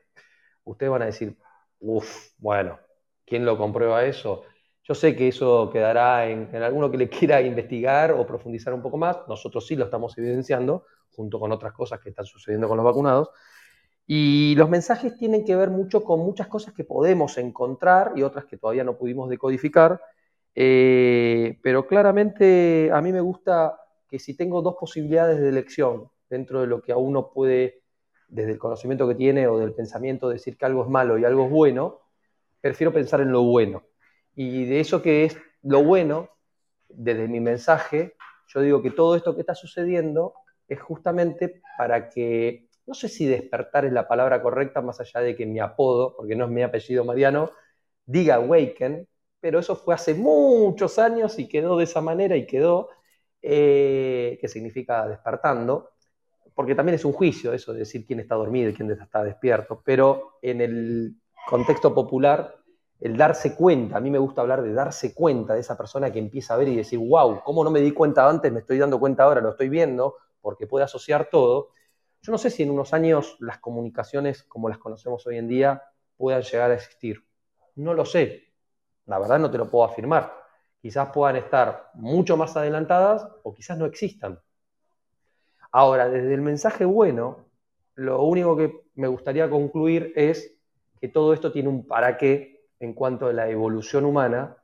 Ustedes van a decir, uff, bueno, ¿quién lo comprueba eso? Yo sé que eso quedará en, alguno que le quiera investigar o profundizar un poco más. Nosotros sí lo estamos evidenciando, junto con otras cosas que están sucediendo con los vacunados. Y los mensajes tienen que ver mucho con muchas cosas que podemos encontrar y otras que todavía no pudimos decodificar. Eh, pero claramente a mí me gusta que si tengo dos posibilidades de elección dentro de lo que a uno puede, desde el conocimiento que tiene o del pensamiento, decir que algo es malo y algo es bueno, prefiero pensar en lo bueno y de eso que es lo bueno, desde mi mensaje, yo digo que todo esto que está sucediendo es justamente para que, no sé si despertar es la palabra correcta, más allá de que mi apodo, porque no es mi apellido Mariano, diga awaken, pero eso fue hace muchos años y quedó de esa manera y quedó, eh, que significa despertando, porque también es un juicio eso de decir quién está dormido y quién está despierto, pero en el contexto popular el darse cuenta, a mí me gusta hablar de darse cuenta de esa persona que empieza a ver y decir, wow, ¿cómo no me di cuenta antes? Me estoy dando cuenta ahora, lo estoy viendo, porque puede asociar todo. Yo no sé si en unos años las comunicaciones como las conocemos hoy en día puedan llegar a existir. No lo sé. La verdad no te lo puedo afirmar. Quizás puedan estar mucho más adelantadas o quizás no existan. Ahora, desde el mensaje bueno, lo único que me gustaría concluir es que todo esto tiene un para qué en cuanto a la evolución humana.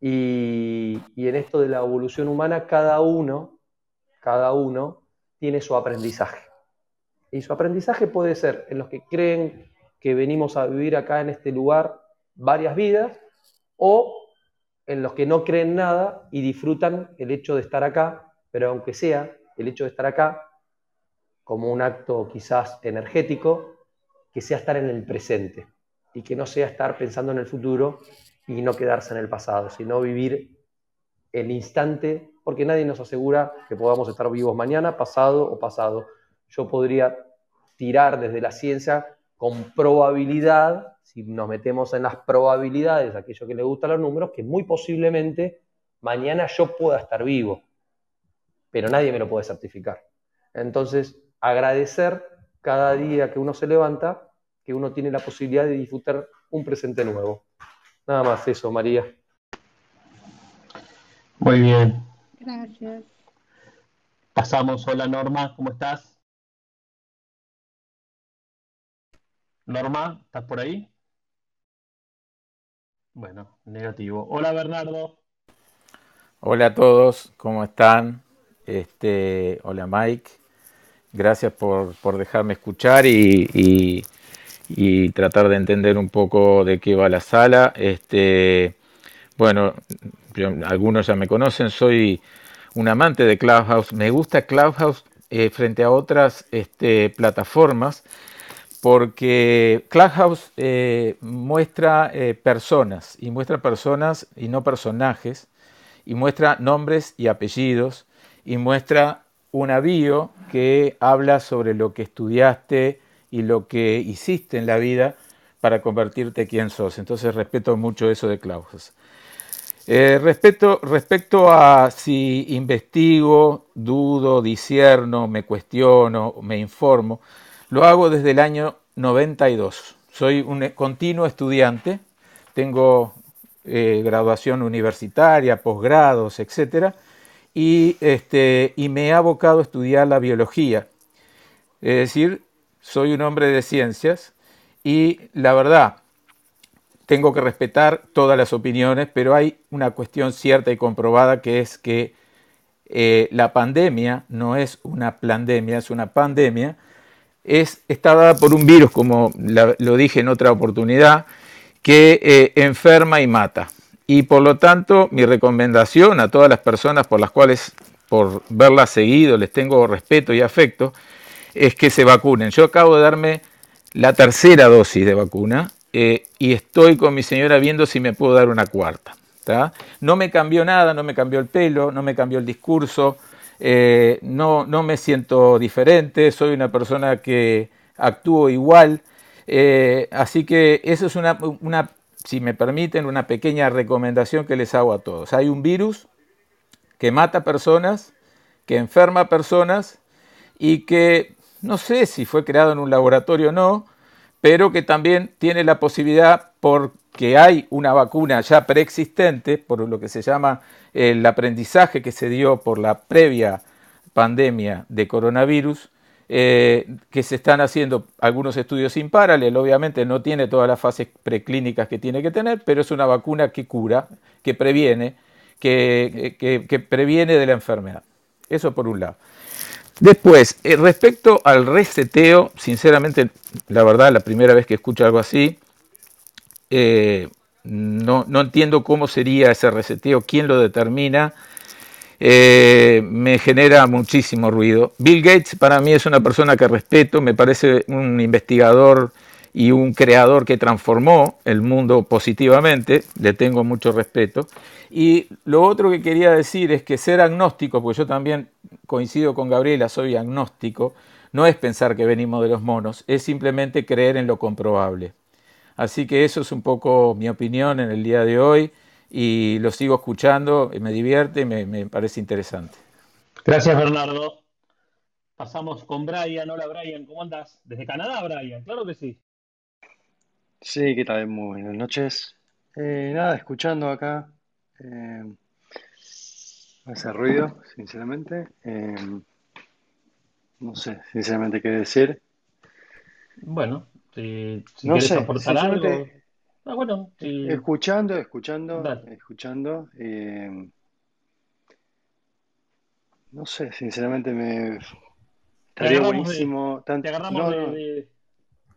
Y, en esto de la evolución humana, cada uno, cada uno tiene su aprendizaje. Y su aprendizaje puede ser en los que creen que venimos a vivir acá en este lugar varias vidas, o en los que no creen nada y disfrutan el hecho de estar acá, pero aunque sea el hecho de estar acá como un acto quizás energético, que sea estar en el presente y que no sea estar pensando en el futuro y no quedarse en el pasado, sino vivir el instante, porque nadie nos asegura que podamos estar vivos mañana, pasado o pasado. Yo podría tirar desde la ciencia con probabilidad, si nos metemos en las probabilidades, aquello que le gustan los números, que muy posiblemente mañana yo pueda estar vivo, pero nadie me lo puede certificar. Entonces, agradecer cada día que uno se levanta que uno tiene la posibilidad de disfrutar un presente nuevo. Nada más eso, María. Muy bien. Gracias. Pasamos. Hola Norma, ¿cómo estás? Norma, ¿estás por ahí? Bueno, negativo. Hola Bernardo. Hola a todos, ¿cómo están? Este, hola Mike, gracias por, dejarme escuchar y, y tratar de entender un poco de qué va la sala. Este, bueno, algunos ya me conocen, soy un amante de Clubhouse. Me gusta Clubhouse eh, frente a otras este, plataformas porque Clubhouse eh, muestra eh, personas y muestra personas y no personajes y muestra nombres y apellidos y muestra un avío que habla sobre lo que estudiaste, y lo que hiciste en la vida para convertirte quien sos. Entonces respeto mucho eso de Klaus. Eh, respecto, respecto a si investigo, dudo, disierno, me cuestiono, me informo, lo hago desde el año 92. Soy un continuo estudiante, tengo eh, graduación universitaria, posgrados, etc. Y, este, y me he abocado a estudiar la biología. Es decir, soy un hombre de ciencias y la verdad, tengo que respetar todas las opiniones, pero hay una cuestión cierta y comprobada que es que eh, la pandemia no es una pandemia, es una pandemia, es, está dada por un virus, como lo dije en otra oportunidad, que eh, enferma y mata. Y por lo tanto, mi recomendación a todas las personas por las cuales, por verla seguido, les tengo respeto y afecto, es que se vacunen. Yo acabo de darme la tercera dosis de vacuna eh, y estoy con mi señora viendo si me puedo dar una cuarta. No me cambió nada, no me cambió el pelo, no me cambió el discurso, eh, no, no me siento diferente, soy una persona que actúo igual. Eh, así que eso es una, una, si me permiten, una pequeña recomendación que les hago a todos. Hay un virus que mata personas, que enferma personas y que no sé si fue creado en un laboratorio o no, pero que también tiene la posibilidad, porque hay una vacuna ya preexistente, por lo que se llama el aprendizaje que se dio por la previa pandemia de coronavirus, eh, que se están haciendo algunos estudios sin paralelo, obviamente no tiene todas las fases preclínicas que tiene que tener, pero es una vacuna que cura, que previene, que previene de la enfermedad. Eso por un lado. Después, eh, respecto al reseteo, sinceramente, la verdad, la primera vez que escucho algo así, eh, no, entiendo cómo sería ese reseteo, quién lo determina, eh, me genera muchísimo ruido. Bill Gates para mí es una persona que respeto, me parece un investigador y un creador que transformó el mundo positivamente, le tengo mucho respeto. Y lo otro que quería decir es que ser agnóstico, porque yo también coincido con Gabriela, soy agnóstico, no es pensar que venimos de los monos, es simplemente creer en lo comprobable. Así que eso es un poco mi opinión en el día de hoy y lo sigo escuchando, me divierte me, me parece interesante. Gracias, Bernardo. Pasamos con Brian. Hola, Brian, ¿cómo andas? Desde Canadá, Brian, claro que sí. Sí, ¿qué tal? Muy buenas noches. Eh, nada, escuchando acá. Eh, hace ruido, sinceramente. Eh, no sé, sinceramente, qué decir. Bueno, si, No quieres sé, aportar algo. sinceramente, Ah, bueno, si- escuchando, escuchando, dale. escuchando. no sé, sinceramente, me Te estaría agarramos de, buenísimo. te Tanto, agarramos no, de, no, de-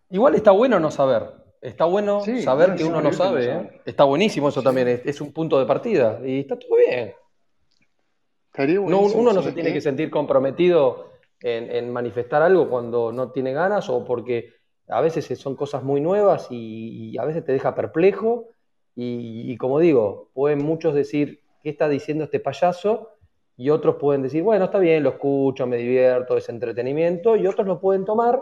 Igual está bueno no saber. Está bueno sí, saber no, que uno no sabe. ¿eh? Está buenísimo eso Sí, también. Es, es un punto de partida. Y está todo bien. No, uno no se ¿sabes tiene que sentir comprometido en, en manifestar algo cuando no tiene ganas o porque a veces son cosas muy nuevas y, y a veces te deja perplejo. Y, y como digo, pueden muchos decir, ¿qué está diciendo este payaso? Y otros pueden decir, bueno, está bien, lo escucho, me divierto, es entretenimiento. Y otros lo pueden tomar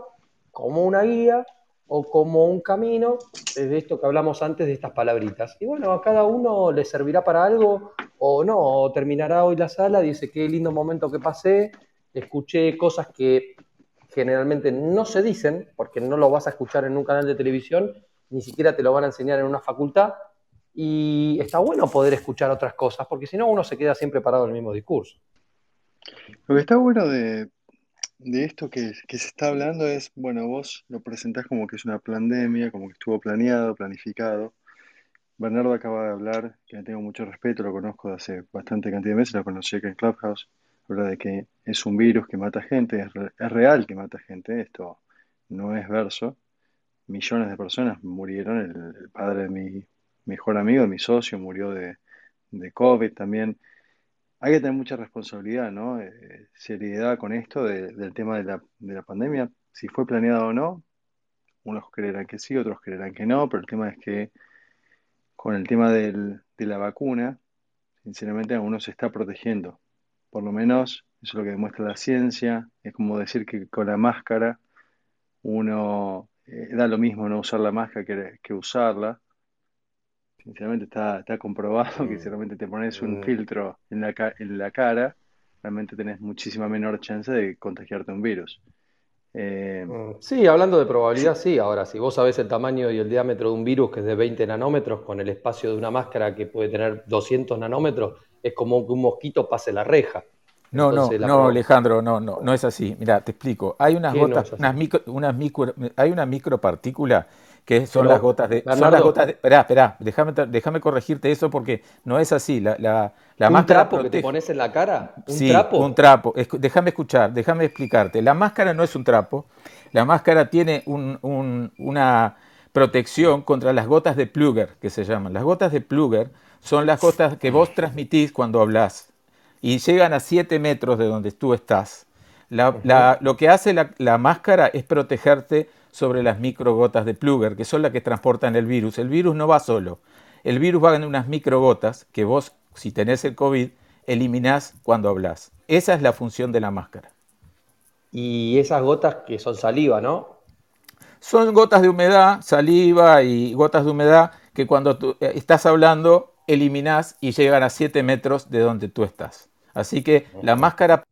como una guía o como un camino, de esto que hablamos antes de estas palabritas. Y bueno, a cada uno le servirá para algo o no, o terminará hoy la sala, dice, qué lindo momento que pasé, escuché cosas que generalmente no se dicen, porque no lo vas a escuchar en un canal de televisión, ni siquiera te lo van a enseñar en una facultad, y está bueno poder escuchar otras cosas, porque si no uno se queda siempre parado en el mismo discurso. Lo que está bueno de, de esto que, se está hablando es, bueno, vos lo presentás como que es una pandemia, como que estuvo planeado, planificado. Bernardo acaba de hablar, que le tengo mucho respeto, lo conozco de hace bastante cantidad de meses, lo conocí acá en Clubhouse, habla de que es un virus que mata gente, es, es real que mata gente, esto no es verso. Millones de personas murieron, el, el padre de mi mejor amigo, de mi socio, murió de COVID también. Hay que tener mucha responsabilidad, ¿no? Eh, seriedad con esto de- del tema de la, de la pandemia. Si fue planeado o no, unos creerán que sí, otros creerán que no, pero el tema es que con el tema del- de la vacuna, sinceramente uno se está protegiendo. Por lo menos eso es lo que demuestra la ciencia. Es como decir que con la máscara uno eh, da lo mismo no usar la máscara que usarla. Sinceramente está, está comprobado que si realmente te pones un Mm, filtro en la, ca- en la cara, realmente tenés muchísima menor chance de contagiarte un virus. Eh, mm. Sí, hablando de probabilidad, sí. Ahora, si vos sabés el tamaño y el diámetro de un virus que es de 20 nanómetros, con el espacio de una máscara que puede tener 200 nanómetros, es como que un mosquito pase la reja. No, no, Entonces, no, Alejandro, no, no, no es así. Mira, te explico. Hay unas ¿Qué no gotas, unas micro, unas micro, hay una micropartícula que son las gotas de, son las Bernardo, gotas de, esperá, esperá, déjame, déjame corregirte eso porque no es así. La, la, la ¿un máscara trapo que te pones en la cara? ¿Un Sí, trapo? un trapo. Déjame escuchar, déjame explicarte. La máscara no es un trapo. La máscara tiene un- un- una protección contra las gotas de Pluger, que se llaman. Las gotas de Pluger son las gotas que vos transmitís cuando hablas y llegan a 7 metros de donde tú estás. La- la- lo que hace la, la máscara es protegerte sobre las microgotas de Pluger, que son las que transportan el virus. El virus no va solo. El virus va en unas microgotas que vos, si tenés el COVID, eliminás cuando hablas. Esa es la función de la máscara. Y esas gotas que son saliva, ¿no? Son gotas de humedad, saliva y gotas de humedad que cuando tú eh, estás hablando eliminás y llegan a 7 metros de donde tú estás. Así que la máscara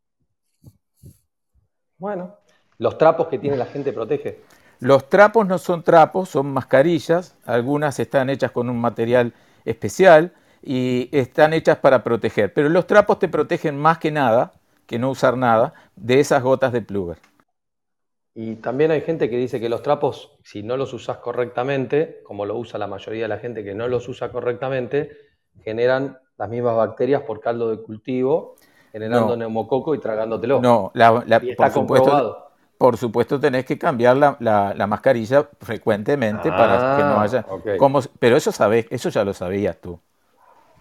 Bueno, los trapos que tiene la gente protege. Los trapos no son trapos, son mascarillas. Algunas están hechas con un material especial y están hechas para proteger. Pero los trapos te protegen más que nada, que no usar nada, de esas gotas de Pluger. Y también hay gente que dice que los trapos, si no los usas correctamente, como lo usa la mayoría de la gente que no los usa correctamente, generan las mismas bacterias por caldo de cultivo, generando No. neumococo y tragándotelo. No, la- la- Y está por supuesto, comprobado. Por supuesto tenés que cambiar la, la- la mascarilla frecuentemente para que no Ah, haya... como- pero eso sabés, eso ya lo sabías tú.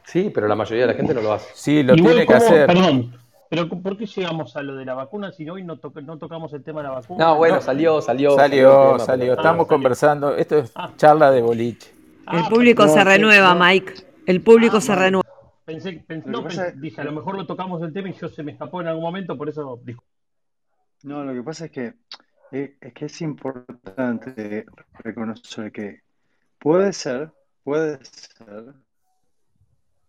Sí, pero la mayoría de la gente no lo hace. Sí, lo Igual, tiene que hacer. Perdón, pero ¿por qué llegamos a lo de la vacuna si hoy no, toca- no tocamos el tema de la vacuna? No, bueno, No. salió, salió. Salió, salió. pero- Estamos conversando. Esto es Ah. charla de boliche. El público no, se renueva, no. Mike. El público Ah, se renueva. Pensé, pensé- no, pensé- dije, a lo mejor lo tocamos el tema y yo se me escapó en algún momento, por eso disculpe. No, lo que pasa es que, eh, es que es importante reconocer que puede ser, puede ser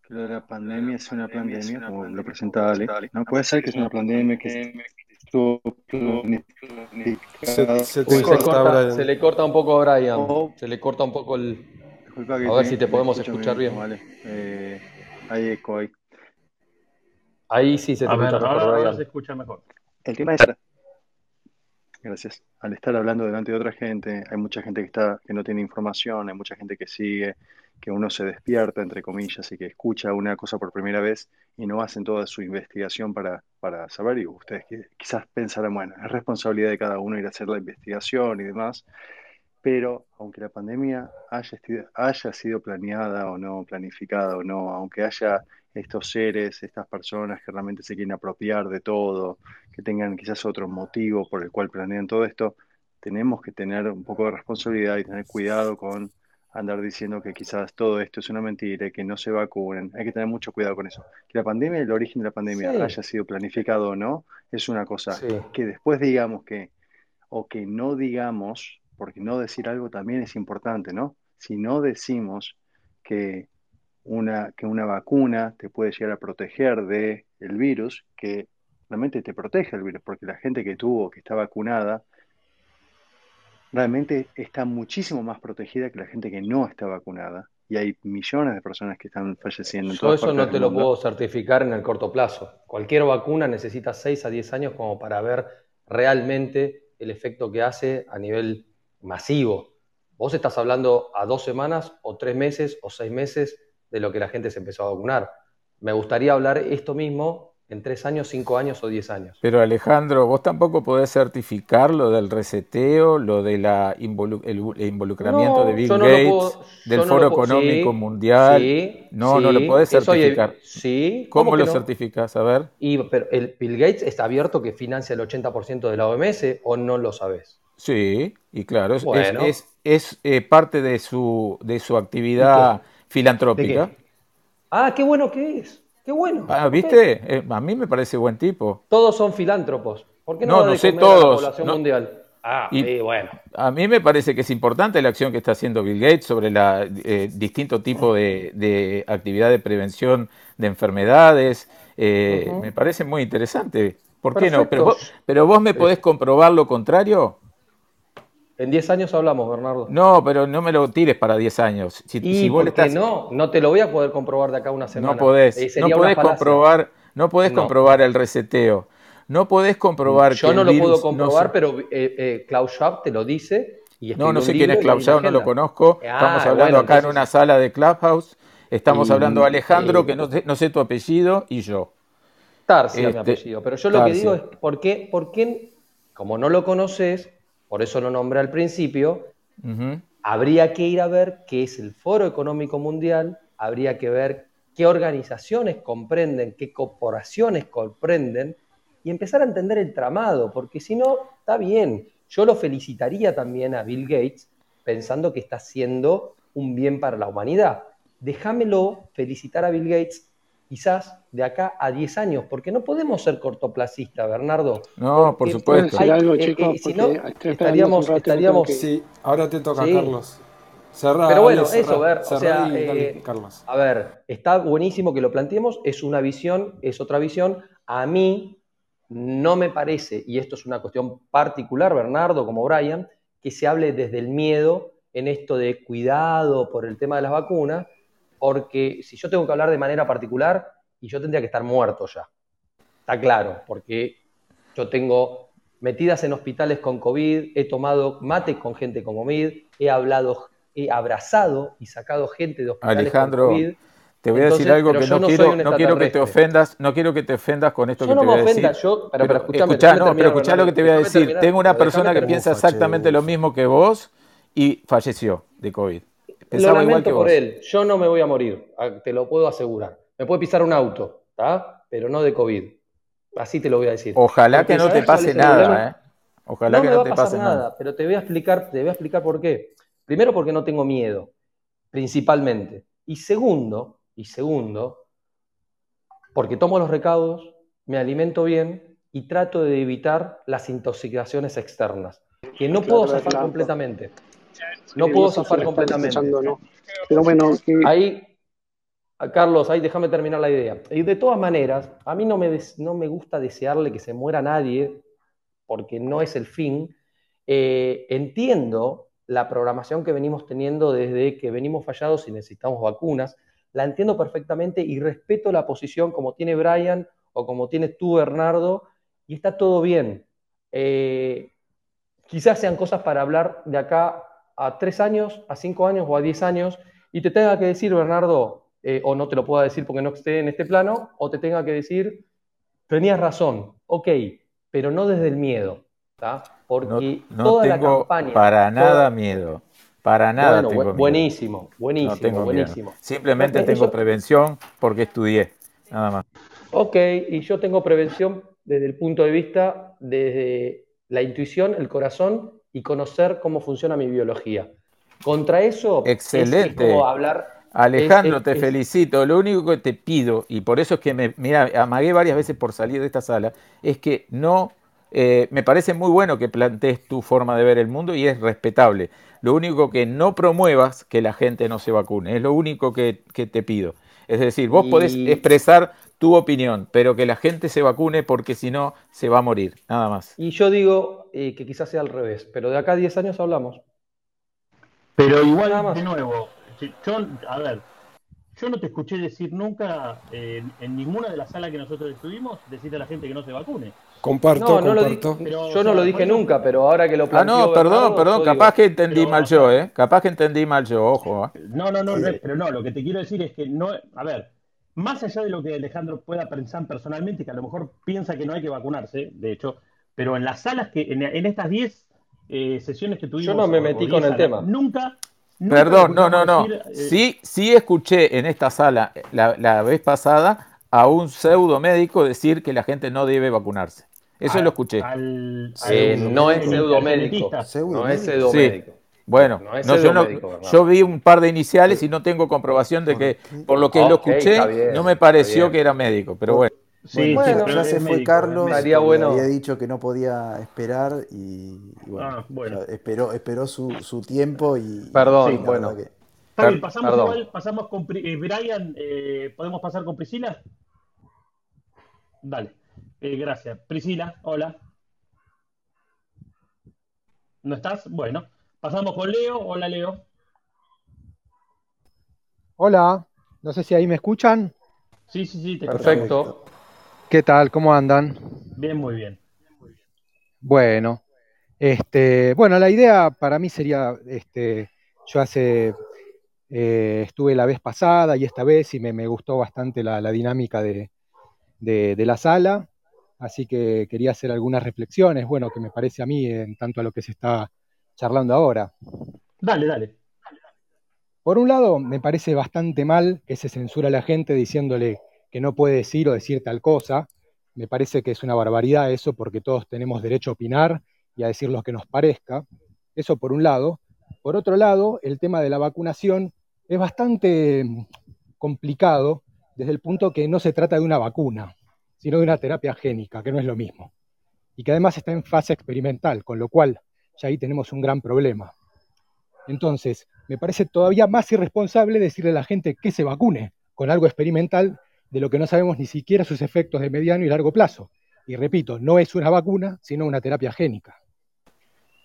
que lo de la pandemia sea una pandemia, como lo presentaba Ale, ¿no? Puede ser que es una pandemia que estuvo planificada. Se, corta, le corta un poco a Brian. Se le corta un poco el. Disculpa que A ver te- si te podemos escuchar medio, bien. Vale. Eh, hay eco ahí. Ahí sí se te A ver, escucha ahora, mejor, Brian. se escucha mejor. El tema es, gracias, al estar hablando delante de otra gente, hay mucha gente que está, que no tiene información, hay mucha gente que sigue, que uno se despierta, entre comillas, y que escucha una cosa por primera vez y no hacen toda su investigación para, para saber, y ustedes qui- quizás pensarán, bueno, es responsabilidad de cada uno ir a hacer la investigación y demás, pero aunque la pandemia haya, haya sido planeada o no, planificada o no, aunque haya estos seres, estas personas que realmente se quieren apropiar de todo, que tengan quizás otro motivo por el cual planean todo esto, tenemos que tener un poco de responsabilidad y tener cuidado con andar diciendo que quizás todo esto es una mentira y que no se vacunen. Hay que tener mucho cuidado con eso. Que la pandemia, el origen de la pandemia Sí. haya sido planificado o no, es una cosa. Sí. Que después digamos que, o que no digamos, porque no decir algo también es importante, ¿no? Si no decimos que una, que una vacuna te puede llegar a proteger de el virus, que realmente te protege el virus, porque la gente que tuvo, que está vacunada, realmente está muchísimo más protegida que la gente que no está vacunada. Y hay millones de personas que están falleciendo en Yo todas eso no del te lo mundo. puedo certificar en el corto plazo. Cualquier vacuna necesita 6 a 10 años como para ver realmente el efecto que hace a nivel masivo. Vos estás hablando a dos semanas o tres meses o seis meses de lo que la gente se empezó a vacunar. Me gustaría hablar esto mismo en tres años, cinco años o diez años. Pero Alejandro, vos tampoco podés certificar lo del reseteo, lo del involucramiento No, de Bill no Gates, puedo- del no Foro Económico sí, Mundial. sí, no, no sí, lo podés certificar. sí, ¿Cómo ¿cómo lo no? certificás? A ver. Y, pero el Bill Gates está abierto que financia el 80% de la OMS o no lo sabes. Sí, y claro, es, es- Bueno. es, es, eh, parte de su, de su actividad filantrópica. ¿De qué? Ah, qué bueno que es. Qué bueno. Ah. ¿viste? Eh, a mí me parece buen tipo. Todos son filántropos. ¿Por qué no, No, no de sé comer a la todos, población no. mundial? Ah, Y sí, bueno. a mí me parece que es importante la acción que está haciendo Bill Gates sobre la eh, distinto tipo de, de actividad de prevención de enfermedades. Eh. Me parece muy interesante. ¿Por qué no? Pero vos, pero vos me podés comprobar lo contrario. En 10 años hablamos, Bernardo. No, pero no me lo tires para 10 años. Si, ¿Y si vos estás- no? No te lo voy a poder comprobar de acá una semana. No podés, Eh, no sería una podés comprobar, no podés No. comprobar el reseteo. No podés comprobar Yo que no el lo puedo no comprobar, pero eh, eh, Klaus Schwab te lo dice. Y No, no sé quién es Klaus Schwab, no lo conozco. Ah, Estamos hablando bueno, acá en una sala de Clubhouse. Estamos Y- hablando de Alejandro, y- que no sé, no sé tu apellido, y yo. Tarsia, mi Este, apellido. Pero yo lo que digo es, ¿por qué, ¿por qué, como no lo conoces, por eso lo nombré al principio, habría que ir a ver qué es el Foro Económico Mundial, habría que ver qué organizaciones comprenden, qué corporaciones comprenden, y empezar a entender el tramado, porque si no, está bien. Yo lo felicitaría también a Bill Gates, pensando que está haciendo un bien para la humanidad. Déjamelo felicitar a Bill Gates quizás de acá a 10 años, porque no podemos ser cortoplacistas, Bernardo. No, por supuesto. ¿Puedo decir hay- algo, eh, chicos? eh, si Porque no, estaríamos, estaríamos que- Sí, ahora te toca, Sí. Carlos. Cerrá, Pero bueno, dale, eso, ver, o sea, y dale, eh, Carlos. a ver, está buenísimo que lo planteemos, es una visión, es otra visión. A mí no me parece, y esto es una cuestión particular, Bernardo, como Brian, que se hable desde el miedo en esto de cuidado por el tema de las vacunas, porque si yo tengo que hablar de manera particular, y yo tendría que estar muerto ya. Está claro, porque yo tengo metidas en hospitales con COVID, he tomado mate con gente con COVID, he hablado, he abrazado y sacado gente de hospitales Alejandro, con COVID. Te voy a Entonces, decir algo pero que no, quiero, no quiero que te ofendas, no quiero que te ofendas con esto Yo que no te voy a decir. yo- pero- pero escúchame, escuchá, no, pero escuchá lo que te voy a decir. Tengo una persona que piensa exactamente lo mismo que vos y falleció de COVID. Lo Pensaba igual lamento que por vos. él, yo no me voy a morir, te lo puedo asegurar. Me puede pisar un auto, ¿está? Pero no de COVID. Así te lo voy a decir. Ojalá Porque que no te ¿sabés cuál pase nada, ¿eh? Ojalá no que me no va te a pasar pase nada, nada. pero te voy a explicar, te voy a explicar por qué. Primero porque no tengo miedo, principalmente. Y segundo, y segundo, porque tomo los recaudos, me alimento bien y trato de evitar las intoxicaciones externas, que no puedo zafar completamente. No puedo zafar completamente. Pero bueno, que- Ahí, Carlos, ahí déjame terminar la idea. Y de todas maneras, a mí no me, des- no me gusta desearle que se muera nadie, porque no es el fin. Eh, entiendo la programación que venimos teniendo desde que venimos fallados y necesitamos vacunas. La entiendo perfectamente y respeto la posición como tiene Brian o como tienes tú, Bernardo, y está todo bien. Eh, quizás sean cosas para hablar de acá a tres años, a cinco años o a diez años, y te tenga que decir, Bernardo, eh, o no te lo pueda decir porque no esté en este plano, o te tenga que decir, tenías razón, ok, pero no desde el miedo, ¿tá? Porque no toda la tengo campaña, para toda- nada miedo. Para nada bueno, tengo miedo. buenísimo, No buenísimo, miedo. buenísimo. Simplemente tengo prevención porque estudié. Nada más. Ok, y yo tengo prevención desde el punto de vista de la intuición, el corazón y conocer cómo funciona mi biología. Contra eso es- es, Excelente. como hablar. Alejandro, es- te es- felicito. Lo único que te pido, y por eso es que me, mira, amagué varias veces por salir de esta sala, es que no, eh, me parece muy bueno que plantees tu forma de ver el mundo y es respetable. Lo único que no promuevas que la gente no se vacune, es lo único que, que te pido. Es decir, vos podés expresar tu opinión, pero que la gente se vacune porque si no se va a morir, nada más. Y yo digo eh, que quizás sea al revés, pero de acá a 10 años hablamos. Pero igual, Nada más. de nuevo, yo, a ver, yo no te escuché decir nunca eh, en ninguna de las salas que nosotros estuvimos, decirle a la gente que no se vacune. Comparto, No, no lo comparto. Pero, yo no sea, lo dije nunca, pero ahora que lo Ah, planteó no, perdón, Bernardo, perdón, capaz digo, que entendí pero, mal yo, ¿eh? Capaz que entendí mal yo, ojo. ¿eh? No, no, no, no, pero no, lo que te quiero decir es que no, a ver, más allá de lo que Alejandro pueda pensar personalmente, que a lo mejor piensa que no hay que vacunarse, de hecho, pero en las salas que, en, en estas 10 eh, sesiones que tuvimos, no me metí 10 con el salas, tema. Nunca, nunca Perdón, no, no, no. decir, eh, Sí, sí escuché en esta sala la, la vez pasada a un pseudo médico decir que la gente no debe vacunarse. Eso a- lo escuché. al- Eh, al- no es pseudomédico. No es Pseudomédico. pseudomédico. Bueno, No yo, no- vi un par de iniciales y no tengo comprobación de que, por lo que lo escuché, bien, no me pareció que era médico, pero bueno. Sí, Bueno, sí, Bueno, pero ya es se fue médico, Carlos, bueno. había dicho que no podía esperar y, y bueno, Ah, bueno. esperó, esperó su, su tiempo y, y Perdón, Sí. bueno. verdad que... Está Per- bien, pasamos perdón. igual, pasamos con eh, Brian, eh, ¿podemos pasar con Priscila? Dale, Eh, gracias. Priscila, hola. ¿No estás? Bueno, pasamos con Leo. Hola, Leo. Hola, no sé si ahí me escuchan. Sí, sí, sí, te. Perfecto. ¿Qué tal? ¿Cómo andan? Bien, muy bien. Bueno, este, bueno, la idea para mí sería, este, yo hace, eh, estuve la vez pasada y esta vez y me, me gustó bastante la, la dinámica de, de- de la sala, así que quería hacer algunas reflexiones, bueno, que me parece a mí en tanto a lo que se está charlando ahora. Dale, dale. Por un lado, me parece bastante mal que se censura a la gente diciéndole que no puede decir o decir tal cosa. Me parece que es una barbaridad eso porque todos tenemos derecho a opinar y a decir lo que nos parezca. Eso por un lado. Por otro lado, el tema de la vacunación es bastante mm, complicado desde el punto que no se trata de una vacuna, sino de una terapia génica, que no es lo mismo. Y que además está en fase experimental, con lo cual ya ahí tenemos un gran problema. Entonces, me parece todavía más irresponsable decirle a la gente que se vacune con algo experimental de lo que no sabemos ni siquiera sus efectos de mediano y largo plazo. Y repito, no es una vacuna, sino una terapia génica.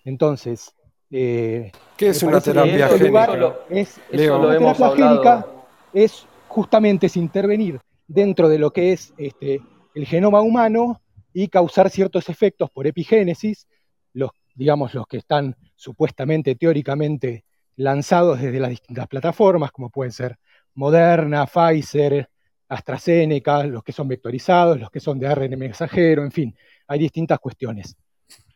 Entonces, eh, ¿Qué es una terapia en este lugar génica? es, Leo. Una terapia hablado. génica es justamente es intervenir dentro de lo que es este, el genoma humano y causar ciertos efectos por epigénesis, los, digamos, los que están supuestamente, teóricamente, lanzados desde las distintas plataformas, como pueden ser Moderna, Pfizer, AstraZeneca, los que son vectorizados, los que son de ARN mensajero, en fin, hay distintas cuestiones.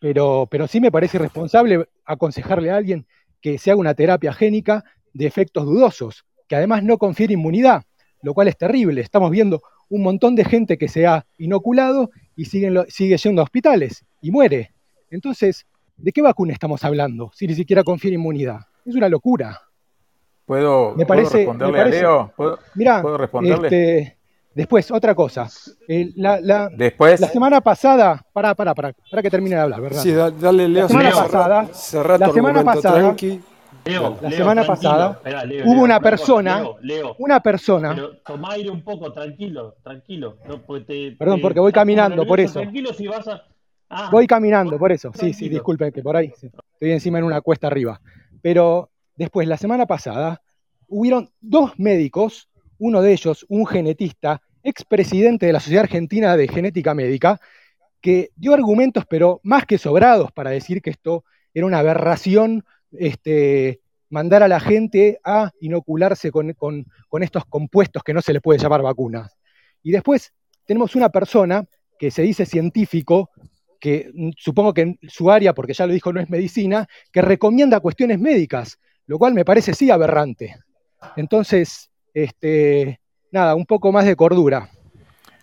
Pero, pero sí me parece irresponsable aconsejarle a alguien que se haga una terapia génica de efectos dudosos, que además no confiere inmunidad, lo cual es terrible. Estamos viendo un montón de gente que se ha inoculado y siguen lo- sigue yendo a hospitales y muere. Entonces, ¿de qué vacuna estamos hablando si ni siquiera confiere inmunidad? Es una locura. ¿Puedo, Me ¿puedo parece- responderle me parece- a Leo? ¿Puedo, Mirá, ¿puedo responderle? este, después, otra cosa. Eh, la, la- Después, la semana pasada, pará, pará, pará, para que termine de hablar, ¿verdad? Sí, da- dale, Leo, La semana cerrá- pasada- cerrá la semana pasada- tranqui. Leo, La Leo, semana tranquilo. pasada Esperá, Leo, hubo Leo, una persona, Leo, Leo, una persona, pero toma aire un poco, tranquilo, tranquilo. No, porque te- Perdón, te- porque voy caminando, por eso. Tranquilo si vas a. Ah, Voy caminando, por eso. Sí, sí, disculpen que por ahí estoy encima en una cuesta arriba. Pero después, la semana pasada, hubieron dos médicos, uno de ellos, un genetista, expresidente de la Sociedad Argentina de Genética Médica, que dio argumentos, pero más que sobrados, para decir que esto era una aberración, este, mandar a la gente a inocularse con, con- con estos compuestos que no se le puede llamar vacunas. Y después tenemos una persona que se dice científico, que mm, supongo que en su área, porque ya lo dijo, no es medicina, que recomienda cuestiones médicas, lo cual me parece sí aberrante. Entonces, este, nada, un poco más de cordura.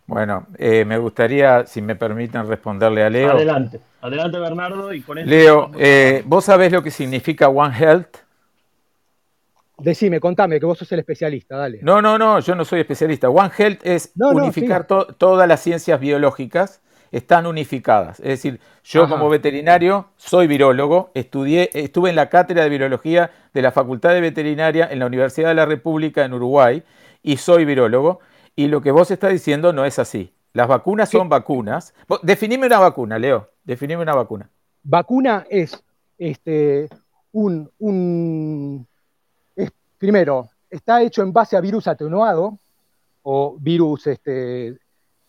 bueno, eh, me gustaría, si me permiten, responderle a Leo. Adelante, adelante Bernardo y con. Leo, eh, ¿vos sabés lo que significa One Health? Decime, contame, que vos sos el especialista, dale. No, no, no, yo no soy especialista. One Health es No, no, unificar sí. to- todas las ciencias biológicas, están unificadas. Es decir, yo Ajá. como veterinario soy virólogo, estudié, estuve en la cátedra de virología de la Facultad de Veterinaria en la Universidad de la República en Uruguay y soy virólogo. Y lo que vos estás diciendo no es así. Las vacunas son vacunas. Definime una vacuna, Leo. Definime una vacuna. Vacuna es este, un, un- es, primero, está hecho en base a virus atenuado o virus, este,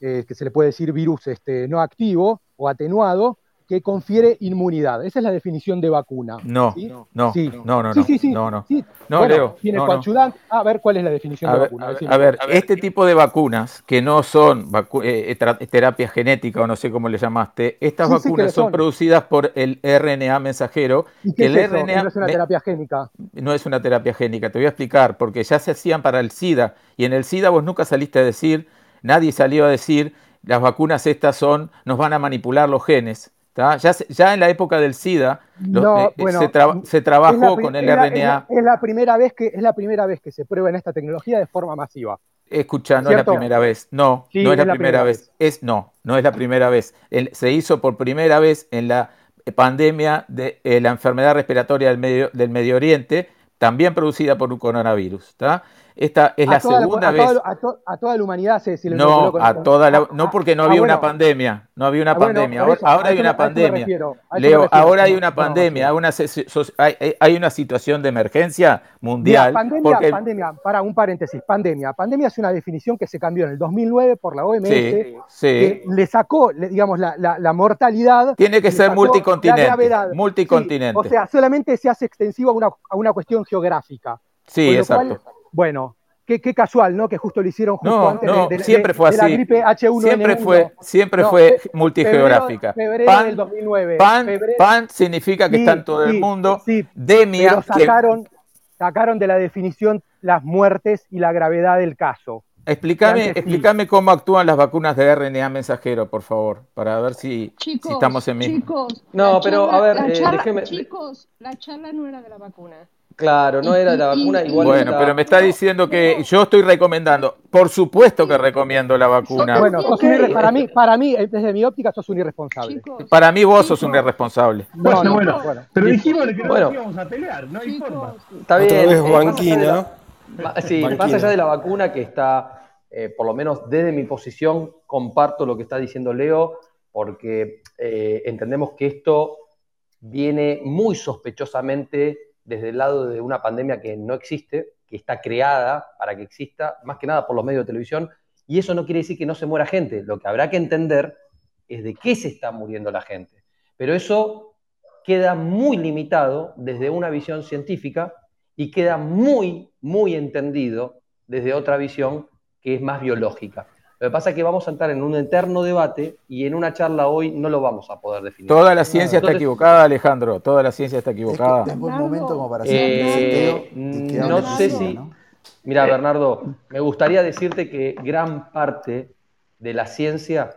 eh, que se le puede decir virus este, no activo o atenuado, que confiere inmunidad. Esa es la definición de vacuna. No, ¿sí? no, Sí. no, no, Sí, no, sí, sí, no, no. sí. No, Bueno, Leo, Tiene no, no. coadyuvante. A ver cuál es la definición A de ver, vacuna. a ver, a ver, este tipo de vacunas que no son vacu- eh, tra- terapia genética o no sé cómo le llamaste, estas vacunas son son. producidas por el RNA mensajero. ¿Y qué es el eso? Que RNA no es una terapia génica. no es una terapia génica, te voy a explicar, porque ya se hacían para el SIDA y en el SIDA vos nunca saliste a decir, nadie salió a decir, las vacunas estas son, nos van a manipular los genes. Ya, ya en la época del SIDA los- No, eh, bueno, se, tra- trabajó con el RNA. Es la, es la primera vez que, es la primera vez que se prueba en esta tecnología de forma masiva. Escucha, no es la primera vez. No, Sí, no es la es la primera primera vez. Es no, no es la primera vez. El- se hizo por primera vez en la pandemia de eh, la enfermedad respiratoria del Medio, del Medio Oriente, también producida por un coronavirus. ¿tá? Esta es la A segunda a, vez. toda, a to- a toda la humanidad se, se No, con- a toda la, ah, no ah, porque no ah, había una bueno. pandemia, no había una Ah, bueno, pandemia. Ahora, eso, ahora a hay una pandemia. refiero, Leo, ahora hay una pandemia, una, hay, una situación de emergencia Mira, mundial pandemia, porque pandemia, para un paréntesis, pandemia. Pandemia es una definición que se cambió en el 2009 por la OMS, sí, sí, que le sacó, digamos, la, la- la mortalidad. tiene que ser multicontinente. Sí, multicontinente. o sea, solamente se hace extensivo a una, a una cuestión geográfica. Sí, exacto. cual, bueno, qué, qué casual, ¿no? Que justo lo hicieron justo No, antes no, de, de- siempre de- fue de la así. gripe H1N1. Siempre fue, siempre No, fue fe- multigeográfica. Febrero, febrero Pan, del 2009. pan, febrero- pan significa que Sí, está en todo el mundo. sí, Demia, pero que- sacaron, sacaron de la definición las muertes y la gravedad del caso. explícame, explícame cómo actúan las vacunas de RNA mensajero, por favor, para ver si, estamos en mismo. chicos, No, la pero, charla- a ver, la eh, charla- déjeme- chicos, la charla no era de la vacuna. Claro, no era de la vacuna, igual Bueno, pero me está diciendo que yo estoy recomendando. Por supuesto que recomiendo la vacuna. Bueno, sos un para mí, para mí, eh, desde mi óptica, sos un irresponsable. Chicos, Para mí vos sos un irresponsable. No, Bueno, no, bueno, bueno. pero dijimos que no Bueno. nos íbamos a pelear, no hay forma. Está Otra bien. vez eh, más allá de banquina. la- ma- sí, más allá de la vacuna que está, eh, por lo menos desde mi posición, comparto lo que está diciendo Leo, porque eh, entendemos que esto viene muy sospechosamente desde el lado de una pandemia que no existe, que está creada para que exista, más que nada por los medios de televisión, y eso no quiere decir que no se muera gente. Lo que habrá que entender es de qué se está muriendo la gente. Pero eso queda muy limitado desde una visión científica y queda muy, muy entendido desde otra visión que es más biológica. Lo que pasa es que vamos a entrar en un eterno debate y en una charla hoy no lo vamos a poder definir. Toda la ciencia está Entonces, equivocada, Alejandro. Toda la ciencia está Es que equivocada. es buen momento como para hacer un Eh, no sé si- ¿no? Mira, Bernardo, me gustaría decirte que gran parte de la ciencia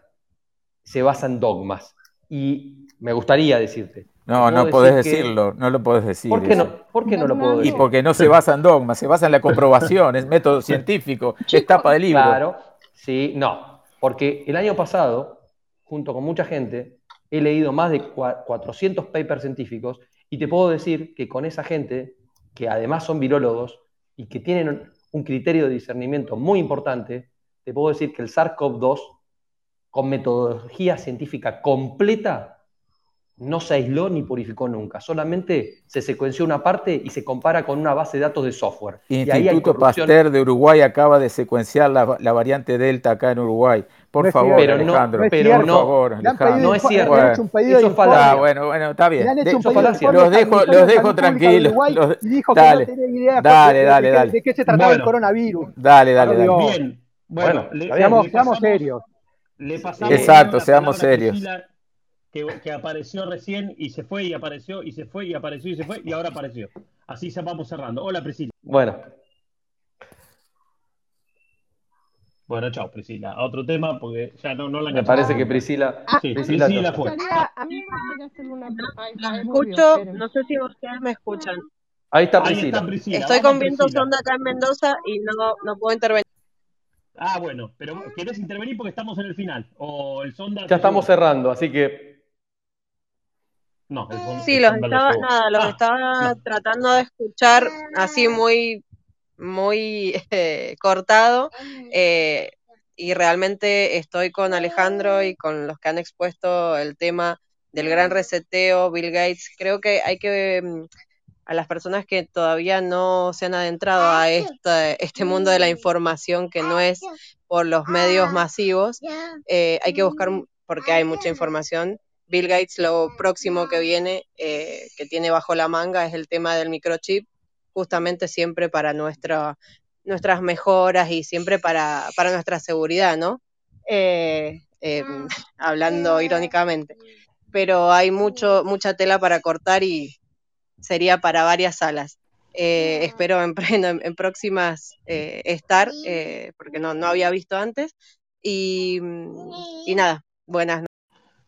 se basa en dogmas. Y me gustaría decirte. No, puedo no podés decir que- decirlo, no lo podés decir. ¿Por qué no, ¿Por qué no lo puedo Bernardo. Y decir? porque no se basa en dogmas, se basa en la comprobación, es método científico, es tapa de libro. Claro, sí, no. Porque el año pasado, junto con mucha gente, he leído más de cua- 400 papers científicos y te puedo decir que con esa gente, que además son virólogos y que tienen un criterio de discernimiento muy importante, te puedo decir que el SARS-CoV-2, con metodología científica completa, no se aisló ni purificó nunca. Solamente se secuenció una parte y se compara con una base de datos de software. Y ahí hay Instituto. Pasteur de Uruguay acaba de secuenciar la, la variante Delta acá en Uruguay. Por No favor, no- Alejandro. pero por no- favor, Alejandro. No es cierto. le han hecho un pedido Eso es falacia. Ah, bueno, bueno, está bien. Le han De- hecho un eso falacia. los dejo, los de dejo tranquilos. Uruguay los- y dijo dale, que no tenía idea dale, de, dale, de- dale. de qué se trataba el Bueno. coronavirus. Dale, dale, dale. Bien, bueno, Bueno, le. Seamos, le seamos pasamos- serios. Le pasamos Exacto, seamos serios. Priscila, Que, que apareció recién y se fue y apareció y se fue y apareció y se fue y ahora apareció. Así se vamos cerrando. Hola Priscila. Bueno, Bueno, chao Priscila. A otro tema porque ya no, no la me parece que Priscila. Sí, Priscila Priscila fue. a mí me gustaría hacerle una ay, volvió, escucho, no sé si ustedes me escuchan. Ahí está Ahí Priscila. está Priscila. Estoy con viento Priscila. sonda acá en Mendoza y no, no puedo intervenir. Ah, bueno, pero ¿querés intervenir porque estamos en el final? ¿O el sonda? Ya estamos cerrando, así que No, el Sí, los estaba, nada, los Ah, estaba no. tratando de escuchar así muy, muy eh, cortado. eh, y realmente estoy con Alejandro y con los que han expuesto el tema del gran reseteo, Bill Gates. Creo que hay que, mm, a las personas que todavía no se han adentrado a este, este mundo de la información que no es por los medios masivos, eh, hay que buscar, porque hay mucha información. Bill Gates lo próximo que viene, eh, que tiene bajo la manga, es el tema del microchip, justamente siempre para nuestra, nuestras mejoras y siempre para, para nuestra seguridad, ¿no? Eh, eh, hablando irónicamente. Pero hay mucho, mucha tela para cortar y sería para varias salas. Eh, espero en, en, en próximas eh, estar, porque no, no había visto antes. Y, y nada, buenas noches.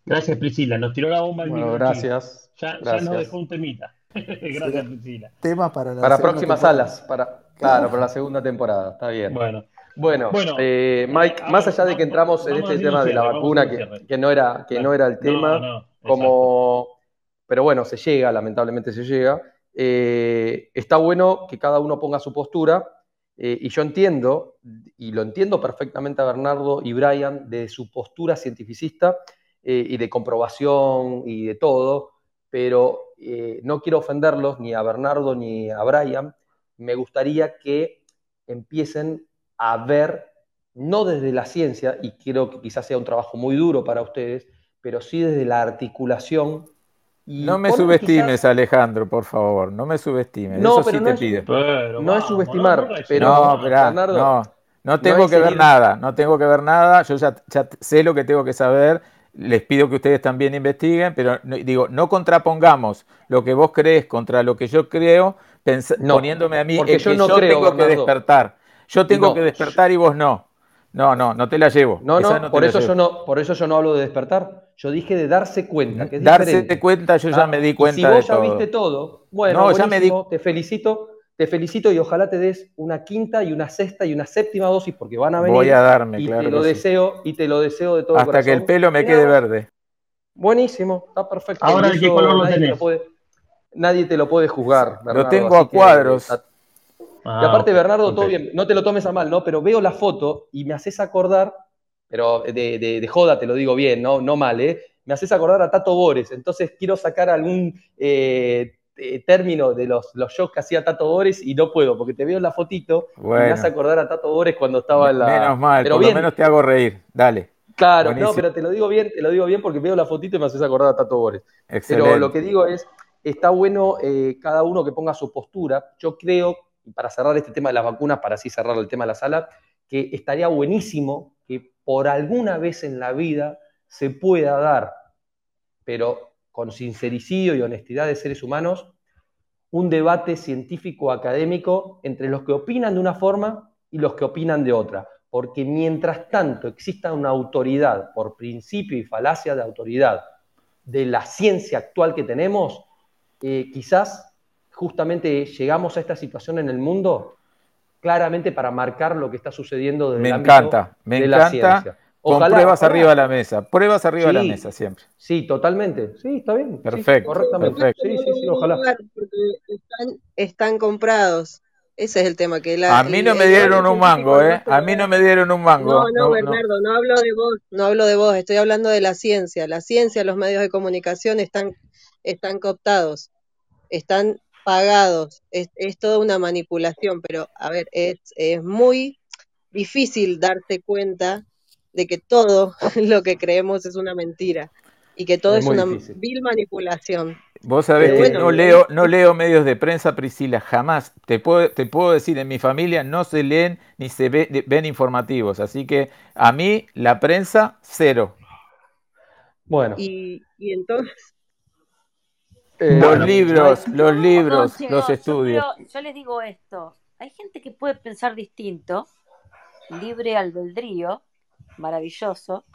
Gracias Priscila, nos tiró la bomba el bueno, microchip. gracias. Ya, ya nos Gracias. dejó un temita. Gracias Priscila. Temas para la Para próximas temporada. salas, para, claro, para la segunda temporada, está bien. Bueno, Bueno, Bueno, eh, Mike, a más allá de que entramos en este tema de la vacuna, que, que no era, que no era el tema, No, no, exacto. como, pero bueno, se llega, lamentablemente se llega. Eh, está bueno que cada uno ponga su postura, eh, y yo entiendo, y lo entiendo perfectamente a Bernardo y Brian, de su postura cientificista eh, y de comprobación y de todo, pero eh, no quiero ofenderlos ni a Bernardo ni a Brian. Me gustaría que empiecen a ver, no desde la ciencia, y creo que quizás sea un trabajo muy duro para ustedes, pero sí desde la articulación. Y No me subestimes, quizás- Alejandro, por favor, no me subestimes. No, Eso pero sí no te es- pido. Pero no es subestimar, no, no, no, pero No, Bernardo, no, no no tengo es que ver herir- nada, no tengo que ver nada, yo ya, ya sé lo que tengo que saber, les pido que ustedes también investiguen, pero no- digo, no contrapongamos lo que vos crees contra lo que yo creo, No, poniéndome a mí porque yo que no yo creo, tengo que despertar. Yo tengo No. que despertar y vos no. No, no, no te la llevo. No, Esa no, por eso yo no, por eso yo no hablo de despertar. Yo dije de darse cuenta, que es Darse diferente. cuenta, yo ya Ah, me di cuenta si vos de ya todo. viste todo, bueno, No, ya me di- te felicito, te felicito y ojalá te des una quinta y una sexta y una séptima dosis porque van a venir. Voy a darme, y claro te lo que sí. deseo y te lo deseo de todo Hasta que el pelo me Y quede nada, verde. Buenísimo, está perfecto. Ahora, ¿de qué color lo nadie te tenés? puede, nadie te lo puede juzgar. Lo Bernardo, tengo así a cuadros. Ah, y aparte, Bernardo, todo bien, no te lo tomes a mal, ¿no? Pero veo la foto y me haces acordar, pero de, de- de joda te lo digo bien, no, no mal, ¿eh? Me haces acordar a Tato Bores, entonces quiero sacar algún eh, eh, término de los, los shows que hacía Tato Bores y no puedo, porque te veo en la fotito y me Bueno. hace acordar a Tato Bores cuando estaba en la... Menos mal, Pero por bien, lo menos te hago reír. Dale. Claro, no, pero te lo digo bien, te lo digo bien porque veo la fotito y me haces acordar a Tato Bores. Pero lo que digo es, está bueno eh, cada uno que ponga su postura. Yo creo, para cerrar este tema de las vacunas, para así cerrar el tema de la sala, que estaría buenísimo que por alguna vez en la vida se pueda dar, pero con sincericidio y honestidad de seres humanos, un debate científico académico entre los que opinan de una forma y los que opinan de otra. Porque mientras tanto exista una autoridad, por principio y falacia de autoridad, de la ciencia actual que tenemos, eh, quizás justamente llegamos a esta situación en el mundo claramente para marcar lo que está sucediendo desde Me el ámbito encanta, me de la encanta. Ciencia. Con Ojalá, pruebas ojalá. arriba de la mesa. Pruebas arriba de la Sí. mesa siempre. Sí, totalmente. Sí, está bien. Sí, Perfecto, correctamente. perfecto. Sí, sí, sí, ojalá. Porque están, están comprados. Ese es el tema. Que la, A mí el- no me dieron un mango, ¿eh? A mí no me dieron un mango. no, No, no. Bernardo, no hablo de vos, no hablo de vos, estoy hablando de la ciencia. La ciencia, los medios de comunicación están, están cooptados, están pagados, es, es toda una manipulación, pero a ver, es, es muy difícil darse cuenta de que todo lo que creemos es una mentira y que todo Es una difícil. vil manipulación. Vos sabés que bueno, no leo, no leo medios de prensa, Priscila, jamás. Te puedo, te puedo decir, en mi familia no se leen ni se ve- ven informativos. Así que a mí la prensa, cero. Bueno, Y, y entonces, eh, Los bueno, libros, los libros, No, los yo, estudios. creo- yo les digo esto. Hay gente que puede pensar distinto, libre albedrío, maravilloso,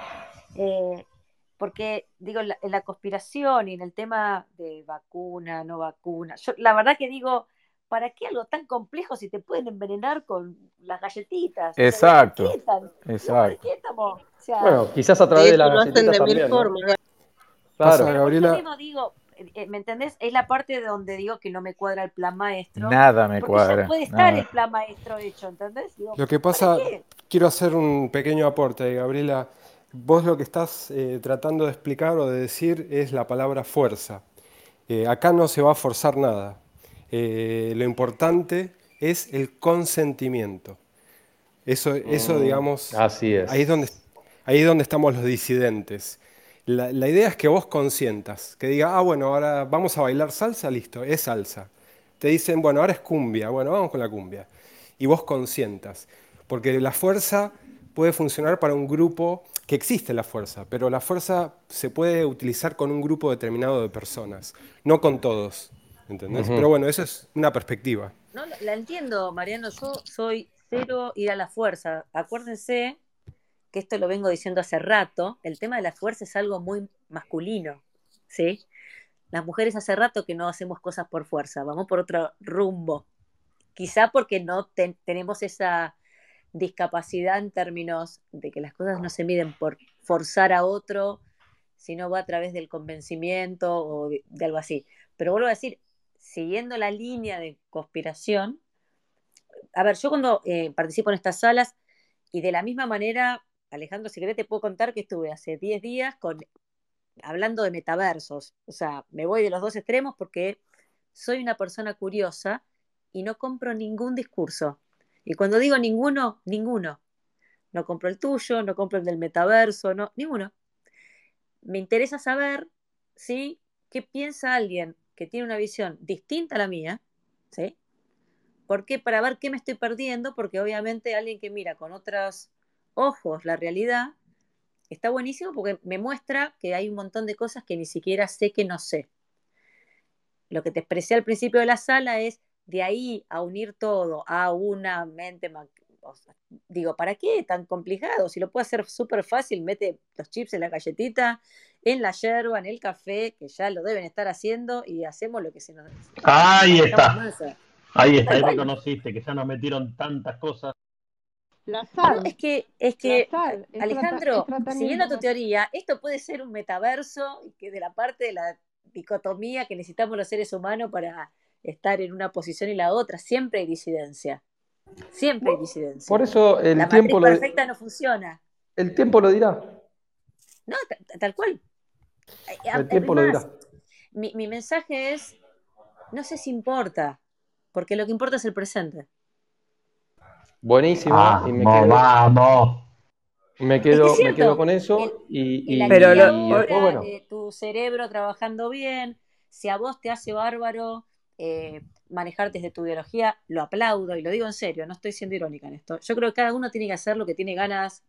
eh, porque digo, la- en la conspiración y en el tema de vacuna, no vacuna, yo la verdad que digo, ¿para qué algo tan complejo si te pueden envenenar con las galletitas? O sea, Exacto, ¿para qué tan- digo, ¿para exacto. O sea, bueno, quizás a través de las lo hacen galletitas de mil también, ¿no? formas. Claro. Gabriela, mismo digo, ¿me entendés? Es la parte de donde digo que no me cuadra el plan maestro. Nada me Porque ya cuadra. puede estar el plan maestro hecho, ¿entendés? Digo, lo que ¿para pasa, quiero hacer un pequeño aporte, Gabriela. Vos lo que estás eh, tratando de explicar o de decir es la palabra fuerza. Eh, acá no se va a forzar nada. Eh, lo importante es el consentimiento. Eso, eso Mm, digamos, así es. ahí es donde, ahí es donde estamos los disidentes. La, la idea es que vos consientas, que diga, ah, bueno, ahora vamos a bailar salsa, listo, es salsa. Te dicen, bueno, ahora es cumbia, bueno, vamos con la cumbia. Y vos consientas, porque la fuerza puede funcionar para un grupo, que existe la fuerza, pero la fuerza se puede utilizar con un grupo determinado de personas, no con todos, ¿entendés? Pero bueno, eso es una perspectiva. No, la la entiendo, Mariano. Yo soy cero ir a la fuerza. Acuérdense esto lo vengo diciendo hace rato. El tema de la fuerza es algo muy masculino, ¿sí? Las mujeres hace rato que no hacemos cosas por fuerza, vamos por otro rumbo. Quizá porque no ten- tenemos esa discapacidad en términos de que las cosas no se miden por forzar a otro, sino va a través del convencimiento o de, de algo así. Pero vuelvo a decir, siguiendo la línea de conspiración, a ver, yo cuando eh, participo en estas salas y de la misma manera, Alejandro, si querés te puedo contar que estuve hace 10 días con, hablando de metaversos. O sea, me voy de los dos extremos porque soy una persona curiosa y no compro ningún discurso. Y cuando digo ninguno, ninguno. No compro el tuyo, no compro el del metaverso, no, ninguno. Me interesa saber, ¿sí? ¿Qué piensa alguien que tiene una visión distinta a la mía? ¿Sí? ¿Por qué? Para ver qué me estoy perdiendo, porque obviamente alguien que mira con otros ojos la realidad está buenísimo porque me muestra que hay un montón de cosas que ni siquiera sé que no sé. Lo que te expresé al principio de la sala es de ahí a unir todo a una mente, digo, ¿para qué tan complicado? Si lo puedo hacer súper fácil, mete los chips en la galletita, en la yerba, en el café, que ya lo deben estar haciendo y hacemos lo que se nos... Ahí está. Ahí está, ahí reconociste que ya nos metieron tantas cosas. La sal. es que, es que Alejandro, siguiendo tu teoría, esto puede ser un metaverso que de la parte de la dicotomía que necesitamos los seres humanos para estar en una posición y la otra. Siempre hay disidencia. Siempre hay disidencia. Por eso el la tiempo lo perfecta no funciona. El tiempo lo dirá. No, tal cual. El tiempo lo dirá. Mi, mi mensaje es, no sé si importa, porque lo que importa es el presente. Buenísimo. Vamos, y me quedo, vamos. Me quedo, es me quedo con eso y, y, pero lo, y después, bueno. eh, tu cerebro trabajando bien, si a vos te hace bárbaro eh, manejar desde tu biología, lo aplaudo y lo digo en serio, no estoy siendo irónica en esto. Yo creo que cada uno tiene que hacer lo que tiene ganas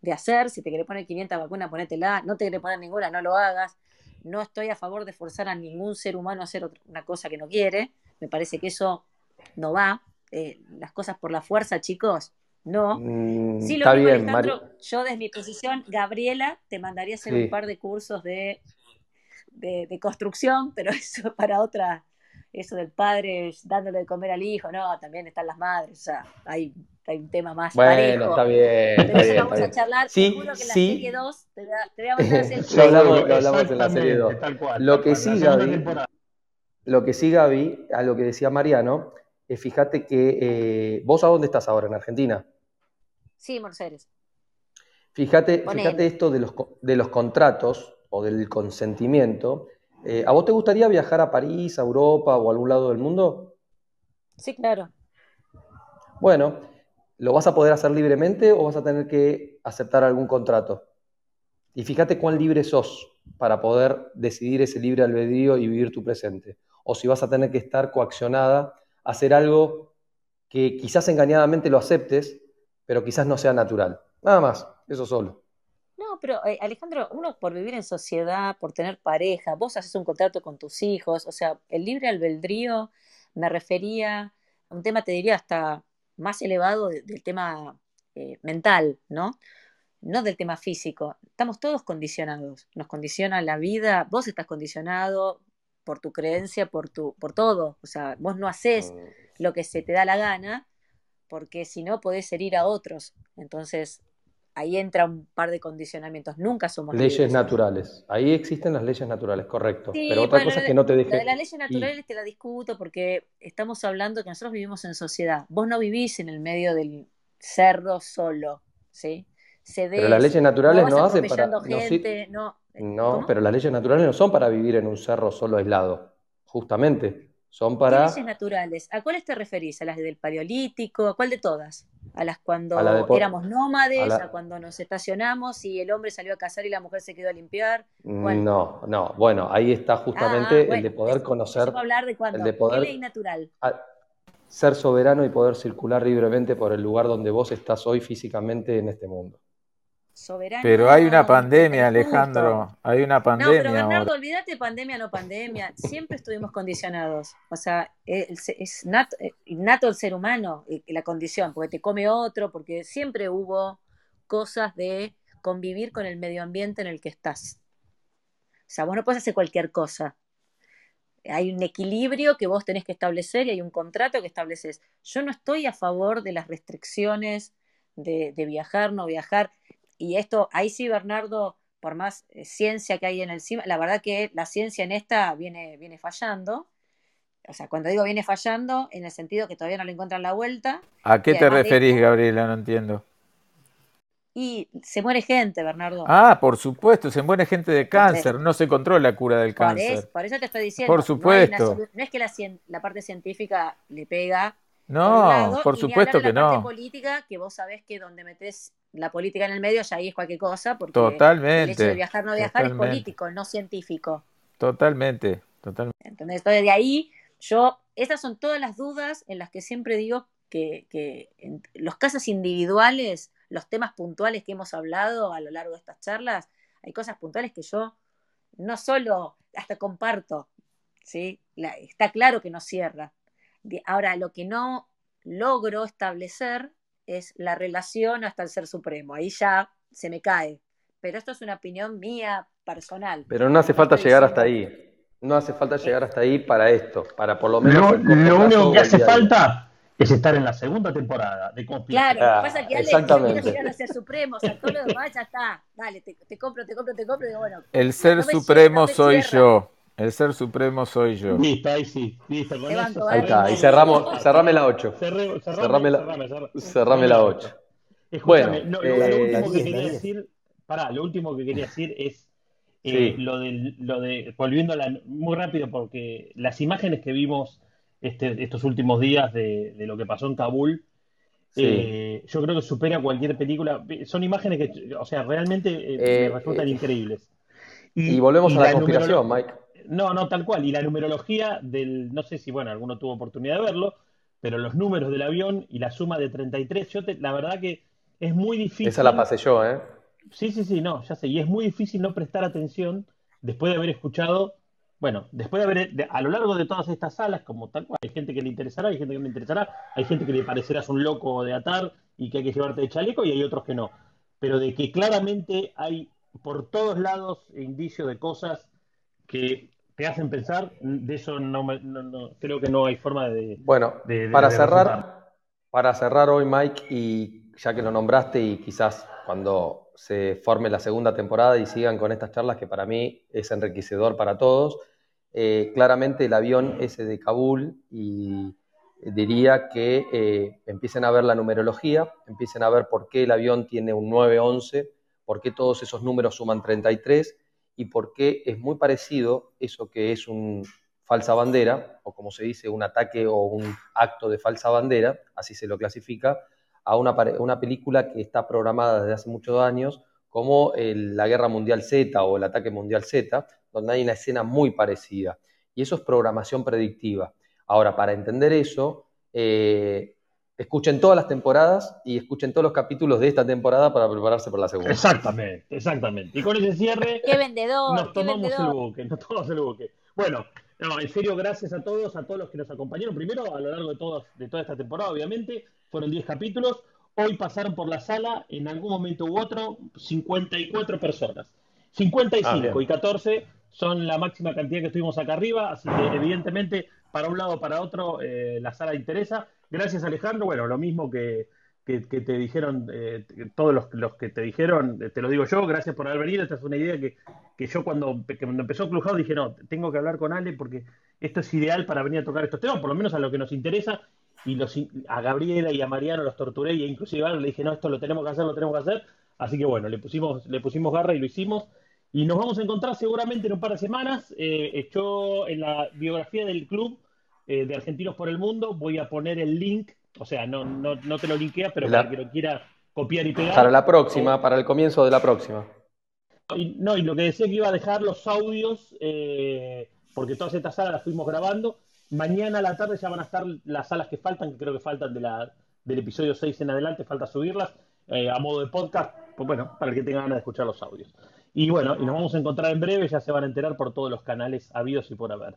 de hacer. Si te quiere poner 500 vacunas, ponétela. No te quiere poner ninguna, no lo hagas. No estoy a favor de forzar a ningún ser humano a hacer otra, una cosa que no quiere. Me parece que eso no va. Eh, las cosas por la fuerza, chicos, no. Mm, sí, lo está digo, bien, Alejandro, Mari- yo desde mi posición, Gabriela, te mandaría a hacer Sí. un par de cursos de, de, de construcción, pero eso para otra, eso del padre dándole de comer al hijo, no, también están las madres, o sea, hay, hay un tema más Bueno, parejo. está bien, Pero está eso bien, lo vamos está a charlar, Sí, te juro que en la sí. serie 2 te, voy a- te voy a mandar a hacer Lo hablamos, lo hablamos en la serie 2. tal cual, Lo tal que cual. sí, Gaby, lo que sí, Gaby, a lo que decía Mariano, es fíjate que eh, vos a dónde estás ahora, en Argentina. Sí, Mercedes. Fíjate, fíjate esto de los, de los contratos o del consentimiento. Eh, ¿a vos te gustaría viajar a París, a Europa o a algún lado del mundo? Sí, claro. Bueno, ¿lo vas a poder hacer libremente o vas a tener que aceptar algún contrato? Y fíjate cuán libre sos para poder decidir ese libre albedrío y vivir tu presente. O si vas a tener que estar coaccionada hacer algo que quizás engañadamente lo aceptes, pero quizás no sea natural. Nada más, eso solo. No, pero eh, Alejandro, uno por vivir en sociedad, por tener pareja, vos haces un contrato con tus hijos, o sea, el libre albedrío me refería a un tema, te diría, hasta más elevado de- del tema eh, mental, ¿no? No del tema físico. Estamos todos condicionados, nos condiciona la vida, vos estás condicionado por tu creencia, por tu, por todo, o sea, vos no haces lo que se te da la gana, porque si no podés herir a otros. Entonces, ahí entra un par de condicionamientos. Nunca somos Leyes libres. naturales. Ahí existen las leyes naturales, correcto. Sí, Pero otra bueno, cosa es la- que no te la deje. de las leyes y- naturales te la discuto porque estamos hablando que nosotros vivimos en sociedad. Vos no vivís en el medio del cerro solo, ¿sí? Pero las leyes naturales no hacen para. gente, no. No, ¿Cómo? pero las leyes naturales no son para vivir en un cerro solo aislado. Justamente. Son ¿Qué para. leyes naturales? ¿A cuáles te referís? ¿A las del Paleolítico? ¿A cuál de todas? ¿A las cuando A la de po- éramos nómades? a ¿A, la- cuando nos estacionamos y el hombre salió a cazar y la mujer se quedó a limpiar? ¿Cuál? No, no. Bueno, ahí está justamente ah, el de poder eso, conocer, eso hablar de el cuando. de ¿Qué poder ley natural? a- ser soberano y poder circular libremente por el lugar donde vos estás hoy físicamente en este mundo. Soberano, Pero hay una pandemia. Alejandro. Hay una No, pero pandemia Bernardo, olvídate pandemia, no pandemia. Siempre estuvimos condicionados. O sea, es, es nato, eh, innato el ser humano, eh, la condición, porque te come otro, porque siempre hubo cosas de convivir con el medio ambiente en el que estás. O sea, vos no puedes hacer cualquier cosa. Hay un equilibrio que vos tenés que establecer y hay un contrato que estableces. Yo no estoy a favor de las restricciones de, de viajar, no viajar. Y esto, ahí sí, Bernardo, por más eh, ciencia que hay en el CIMA, la verdad que la ciencia en esta viene, viene fallando. O sea, cuando digo viene fallando, en el sentido que todavía no le encuentran la vuelta. ¿A qué Y te de referís, Gabriela? No entiendo. Y se muere gente, Bernardo. Ah, por supuesto, se muere gente de cáncer, no se controla la cura del Por, es- cáncer. por eso te estoy diciendo. Por supuesto. No, es que la, la parte científica le pega por No, lado, por y ni supuesto hablar de que la parte no. política, que vos sabés que donde metes la política en el medio, ya ahí es cualquier cosa, porque el hecho de Totalmente, viajar no viajar es totalmente. político, no científico. Totalmente, totalmente. Entonces, de ahí, yo, estas son todas las dudas en las que siempre digo que, que en los casos individuales, los temas puntuales que hemos hablado a lo largo de estas charlas, hay cosas puntuales que yo no solo hasta comparto, ¿sí? La- está claro que no cierra. Ahora, lo que no logro establecer es la relación hasta el ser supremo. Ahí ya se me cae. Pero esto es una opinión mía personal. Pero no hace No falta llegar hasta ahí. No hace falta llegar hasta ahí para esto, para por lo menos Lo, único que hace falta es estar en la segunda temporada de Conspiración. Claro, lo Ah, que pasa es que Ale exactamente. quiero llegar a ser supremo, o sea, todo lo demás ya está. Dale, te, te compro, te compro, te compro, y digo, bueno, El ser no supremo no soy cierra. yo. El ser supremo soy yo. Listo, ahí sí. Listo, con eso Ahí está, y cerramos. cerrame la 8. Cerré- cerrame, Cerrame la, cerrame, cerrame. cerrame la 8. Escúchame, Bueno, no, lo, lo eh, último que quería decir, pará, lo último que quería decir es eh, Sí. lo de, lo de, volviendo a la, muy rápido, porque las imágenes que vimos este, estos últimos días de, de lo que pasó en Kabul, Sí. eh, yo creo que supera cualquier película. Son imágenes que, o sea, realmente eh, Eh, me resultan eh, increíbles. Y volvemos y a la la conspiración, Mike. No, no, tal cual. Y la numerología del, no sé si, bueno, alguno tuvo oportunidad de verlo, pero los números del avión y la suma de 33, yo te- la verdad que es muy difícil. Esa la pasé yo, ¿eh? Sí, sí, sí, no, ya sé. Y es muy difícil no prestar atención después de haber escuchado, bueno, después de haber, de- a lo largo de todas estas salas, como tal cual, hay gente que le interesará, hay gente que no le interesará, hay gente que le parecerás un loco de atar y que hay que llevarte de chaleco y hay otros que no. Pero de que claramente hay por todos lados indicios de cosas que te hacen pensar, de eso no, me- no- no- creo que no hay forma de, Bueno, de- de- para de cerrar, para cerrar hoy, Mike, y ya que lo nombraste y quizás cuando se forme la segunda temporada y sigan con estas charlas que para mí es enriquecedor para todos, eh, claramente el avión ese de Kabul y diría que eh, empiecen a ver la numerología, empiecen a ver por qué el avión tiene un 911, por qué todos esos números suman 33 y por qué es muy parecido eso que es un falsa bandera, o como se dice, un ataque o un acto de falsa bandera, así se lo clasifica, a una, una película que está programada desde hace muchos años como la Guerra Mundial Z o el Ataque Mundial Z, donde hay una escena muy parecida. Y eso es programación predictiva. Ahora, para entender eso, eh, escuchen todas las temporadas y escuchen todos los capítulos de esta temporada para prepararse por la segunda. Exactamente, exactamente. Y con ese cierre Qué vendedor, nos tomamos el vendedor. buque, nos tomamos el buque. Bueno, no, en serio, gracias a todos, a todos los que nos acompañaron. Primero, a lo largo de, todos, de toda esta temporada, obviamente, fueron 10 capítulos. Hoy pasaron por la sala, en algún momento u otro, 54 personas. 55 Ah, y 14 son la máxima cantidad que estuvimos acá arriba, así que evidentemente, para un lado o para otro, eh, la sala interesa. Gracias, Alejandro. Bueno, lo mismo que, que, te dijeron, eh, todos los, los que te dijeron, eh, te lo digo yo, gracias por haber venido. Esta es una idea que, que yo cuando, cuando empezó Clubhouse dije, no, tengo que hablar con Ale porque esto es ideal para venir a tocar estos temas, por lo menos a lo que nos interesa. Y los, a Gabriela y a Mariano los torturé y inclusive a Ale le dije, no, esto lo tenemos que hacer, lo tenemos que hacer. Así que bueno, le pusimos, le pusimos garra y lo hicimos. Y nos vamos a encontrar seguramente en un par de semanas. Eh, en la biografía del club eh, de Argentinos por el Mundo voy a poner el link, o sea, no, no, no te lo linkea, pero La- para que lo quiera copiar y pegar. Para la próxima, para el comienzo de la próxima. Y, no, y lo que decía que iba a dejar los audios, eh, porque todas estas salas las fuimos grabando. Mañana a la tarde ya van a estar las salas que faltan, que creo que faltan de la, del episodio 6 en adelante, falta subirlas eh, a modo de podcast, pues bueno, para el que tenga ganas de escuchar los audios. Y bueno, y nos vamos a encontrar en breve, ya se van a enterar por todos los canales habidos y por haber.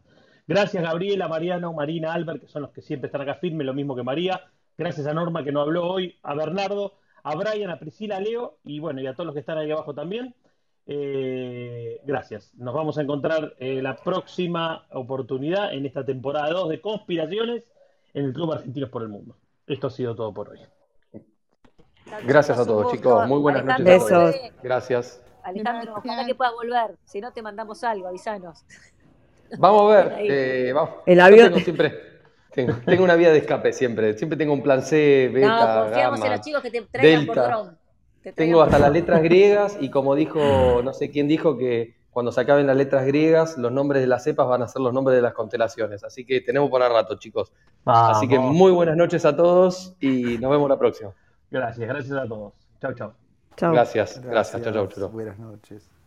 Gracias Gabriela, Mariano, Marina, Albert, que son los que siempre están acá firmes, lo mismo que María. Gracias a Norma que no habló hoy, a Bernardo, a Brian, a Priscila, a Leo y bueno, y a todos los que están ahí abajo también. Eh, gracias. Nos vamos a encontrar eh, la próxima oportunidad en esta temporada 2 de Conspiraciones en el Club Argentinos por el Mundo. Esto ha sido todo por hoy. Gracias a todos, chicos. Muy buenas noches Alejandro, a todos. Besos. Gracias. Alejandro, ojalá que pueda volver. Si no, te mandamos algo, avisanos. Vamos a ver. Eh, vamos. El avión- tengo siempre. Tengo, tengo una vía de escape siempre. Siempre tengo un plan C, beta, no, confiamos en los chicos que te traigan por delta. dron. Te traigan Tengo por hasta las dron. letras griegas y como dijo, no sé quién dijo que cuando se acaben las letras griegas, los nombres de las cepas van a ser los nombres de las constelaciones. Así que tenemos para rato, chicos. Así que muy buenas noches a todos y nos vemos la próxima. Gracias, gracias a todos. Chau, chau. Chao. Gracias, gracias. Chau, chau. Buenas noches.